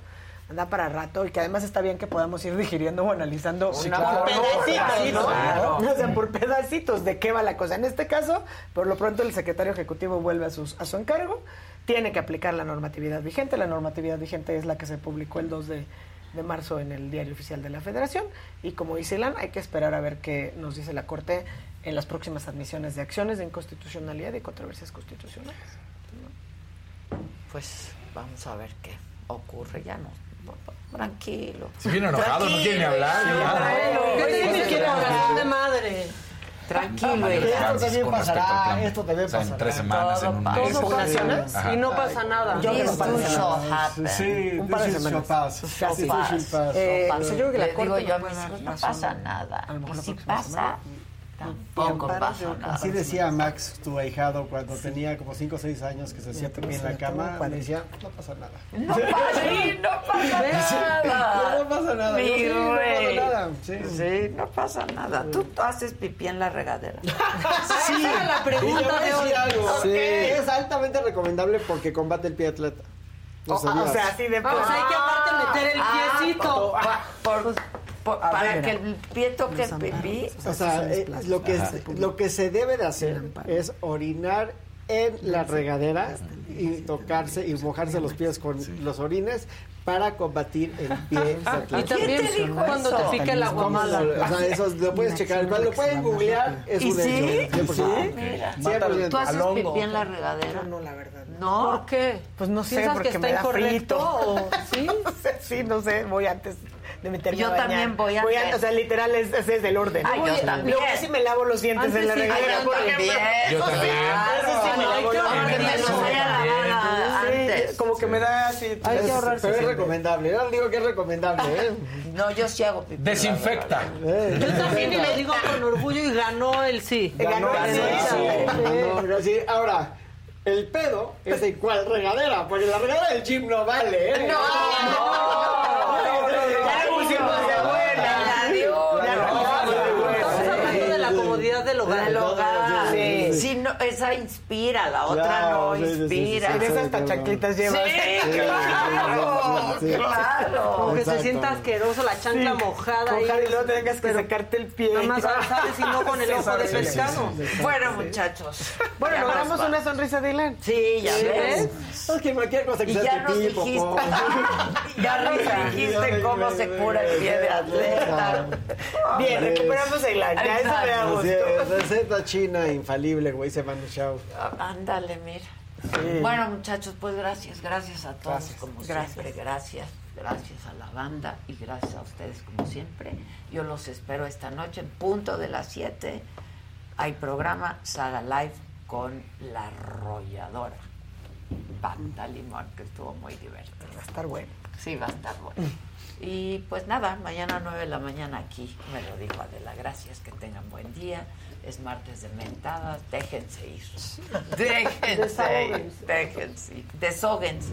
da para rato y que además está bien que podamos ir digiriendo o analizando Sí, una claro, por pedacitos, ¿no? claro. O sea, por pedacitos de qué va la cosa. En este caso, por lo pronto el secretario ejecutivo vuelve a, sus, a su encargo, tiene que aplicar la normatividad vigente. La normatividad vigente es la que se publicó el 2 de, de marzo en el Diario Oficial de la Federación y como dice Ilan, hay que esperar a ver qué nos dice la Corte en las próximas admisiones de acciones de inconstitucionalidad y controversias constitucionales. Pues vamos a ver qué ocurre. Ya no. Tranquilo. Si viene enojado, no quiere ni hablar. Yo hablar de madre. Tranquilo, Esto también pasará, esto también O sea, en pasará. tres semanas, en un mes. Todo y no pasa nada. Yo creo que. Sí, Un par de semanas. shall pass. Shall This pass. shall pass. Eh, Pasa. yo creo que la Le digo Corte yo a no mis pasa nada. La Si pasa. Tampoco pasa nada. Así decía Max, tu ahijado, cuando tenía como 5 o 6 años que se hacía pipí en la cama, me decía, no pasa nada. No pasa, sí, no pasa [LAUGHS] nada. No pasa nada. Mi Yo, sí, no pasa nada. Sí. Sí, no pasa nada. Tú haces pipí en la regadera. [LAUGHS] Sí. Esa la pregunta de hoy. decir algo. Sí. Es altamente recomendable porque combate el pie atleta. ¿Lo O, o sea, así de Vamos, hay que aparte meter el Ah, piecito. por- por- por- para ver, que el pie toque el pipí. O sea, eh, lo, que, es- lo que se debe de hacer es orinar en la regadera y tocarse y mojarse los pies con los orines para combatir el [LAUGHS] pie Y atleta. también te dijo cuando eso? te pica el aguamala. O sea, eso lo puedes checar. Lo pueden googlear. Es ¿Y un sí? hecho. 100%. Mira. 100%. ¿Tú haces pipí en la regadera? No, la verdad. No. ¿Por qué? Pues no sé, ¿Piensas porque que me está da incorrecto? ¿Sí? [LAUGHS] Sí, no sé, voy antes de meterme Yo a bañar. también voy antes. o sea, literal, es, es desde el orden. Ah, yo Luego también. sí me lavo los dientes Antes en la sí, regadera, Ah, yo también. Yo también. Ay, voy a. Como que me da así. Hay que ahorrarse. Pero es siempre. recomendable. Yo no digo que es recomendable. ¿eh? No, yo sí hago pipí. en Desinfecta. Eh, Yo también y lo digo con orgullo y ganó el sí. Ganó el sí. Ganó, sí. Ahora, el pedo es de cuál regadera, porque la regadera del gym no vale, ¿eh? Ya le pusimos de buena. La de una. Estamos hablando de la comodidad del hogar. Del hogar. Esa inspira, la otra Claro, no sí, sí, sí, sí, inspira. En sí. esas hasta chanclitas llevas. Sí, claro, sí, sí, sí. claro. Como que se sienta asqueroso, la chancla mojada. ahí. Cojar y luego tengas que secarte el pie. Nada más sabes y no con el ojo de pescado. Bueno, muchachos. Bueno, logramos una sonrisa de Ilan. Sí, ya ¿Sí ves. Es que cualquier cosa que Y sea ya nos dijiste, [LAUGHS] ya nos dijiste cómo se cura el pie de atleta. Bien, recuperamos a Ilan. Ya eso gusto. receta china infalible, güey, se Manu Chao. Ándale, mira. Bueno, muchachos, pues gracias, gracias a todos como siempre, gracias, gracias a la banda y gracias a ustedes como siempre. Yo los espero esta noche en punto de las 7. Hay programa Saga Live con La Arrolladora. Banda Limón, que estuvo muy divertido. Va a estar bueno. Sí, va a estar bueno. Y pues nada, mañana a 9 de la mañana aquí, me lo dijo Adela. Gracias, que tengan buen día. Es martes de mentadas, déjense ir. Déjense ir, déjense ir. Desóguense.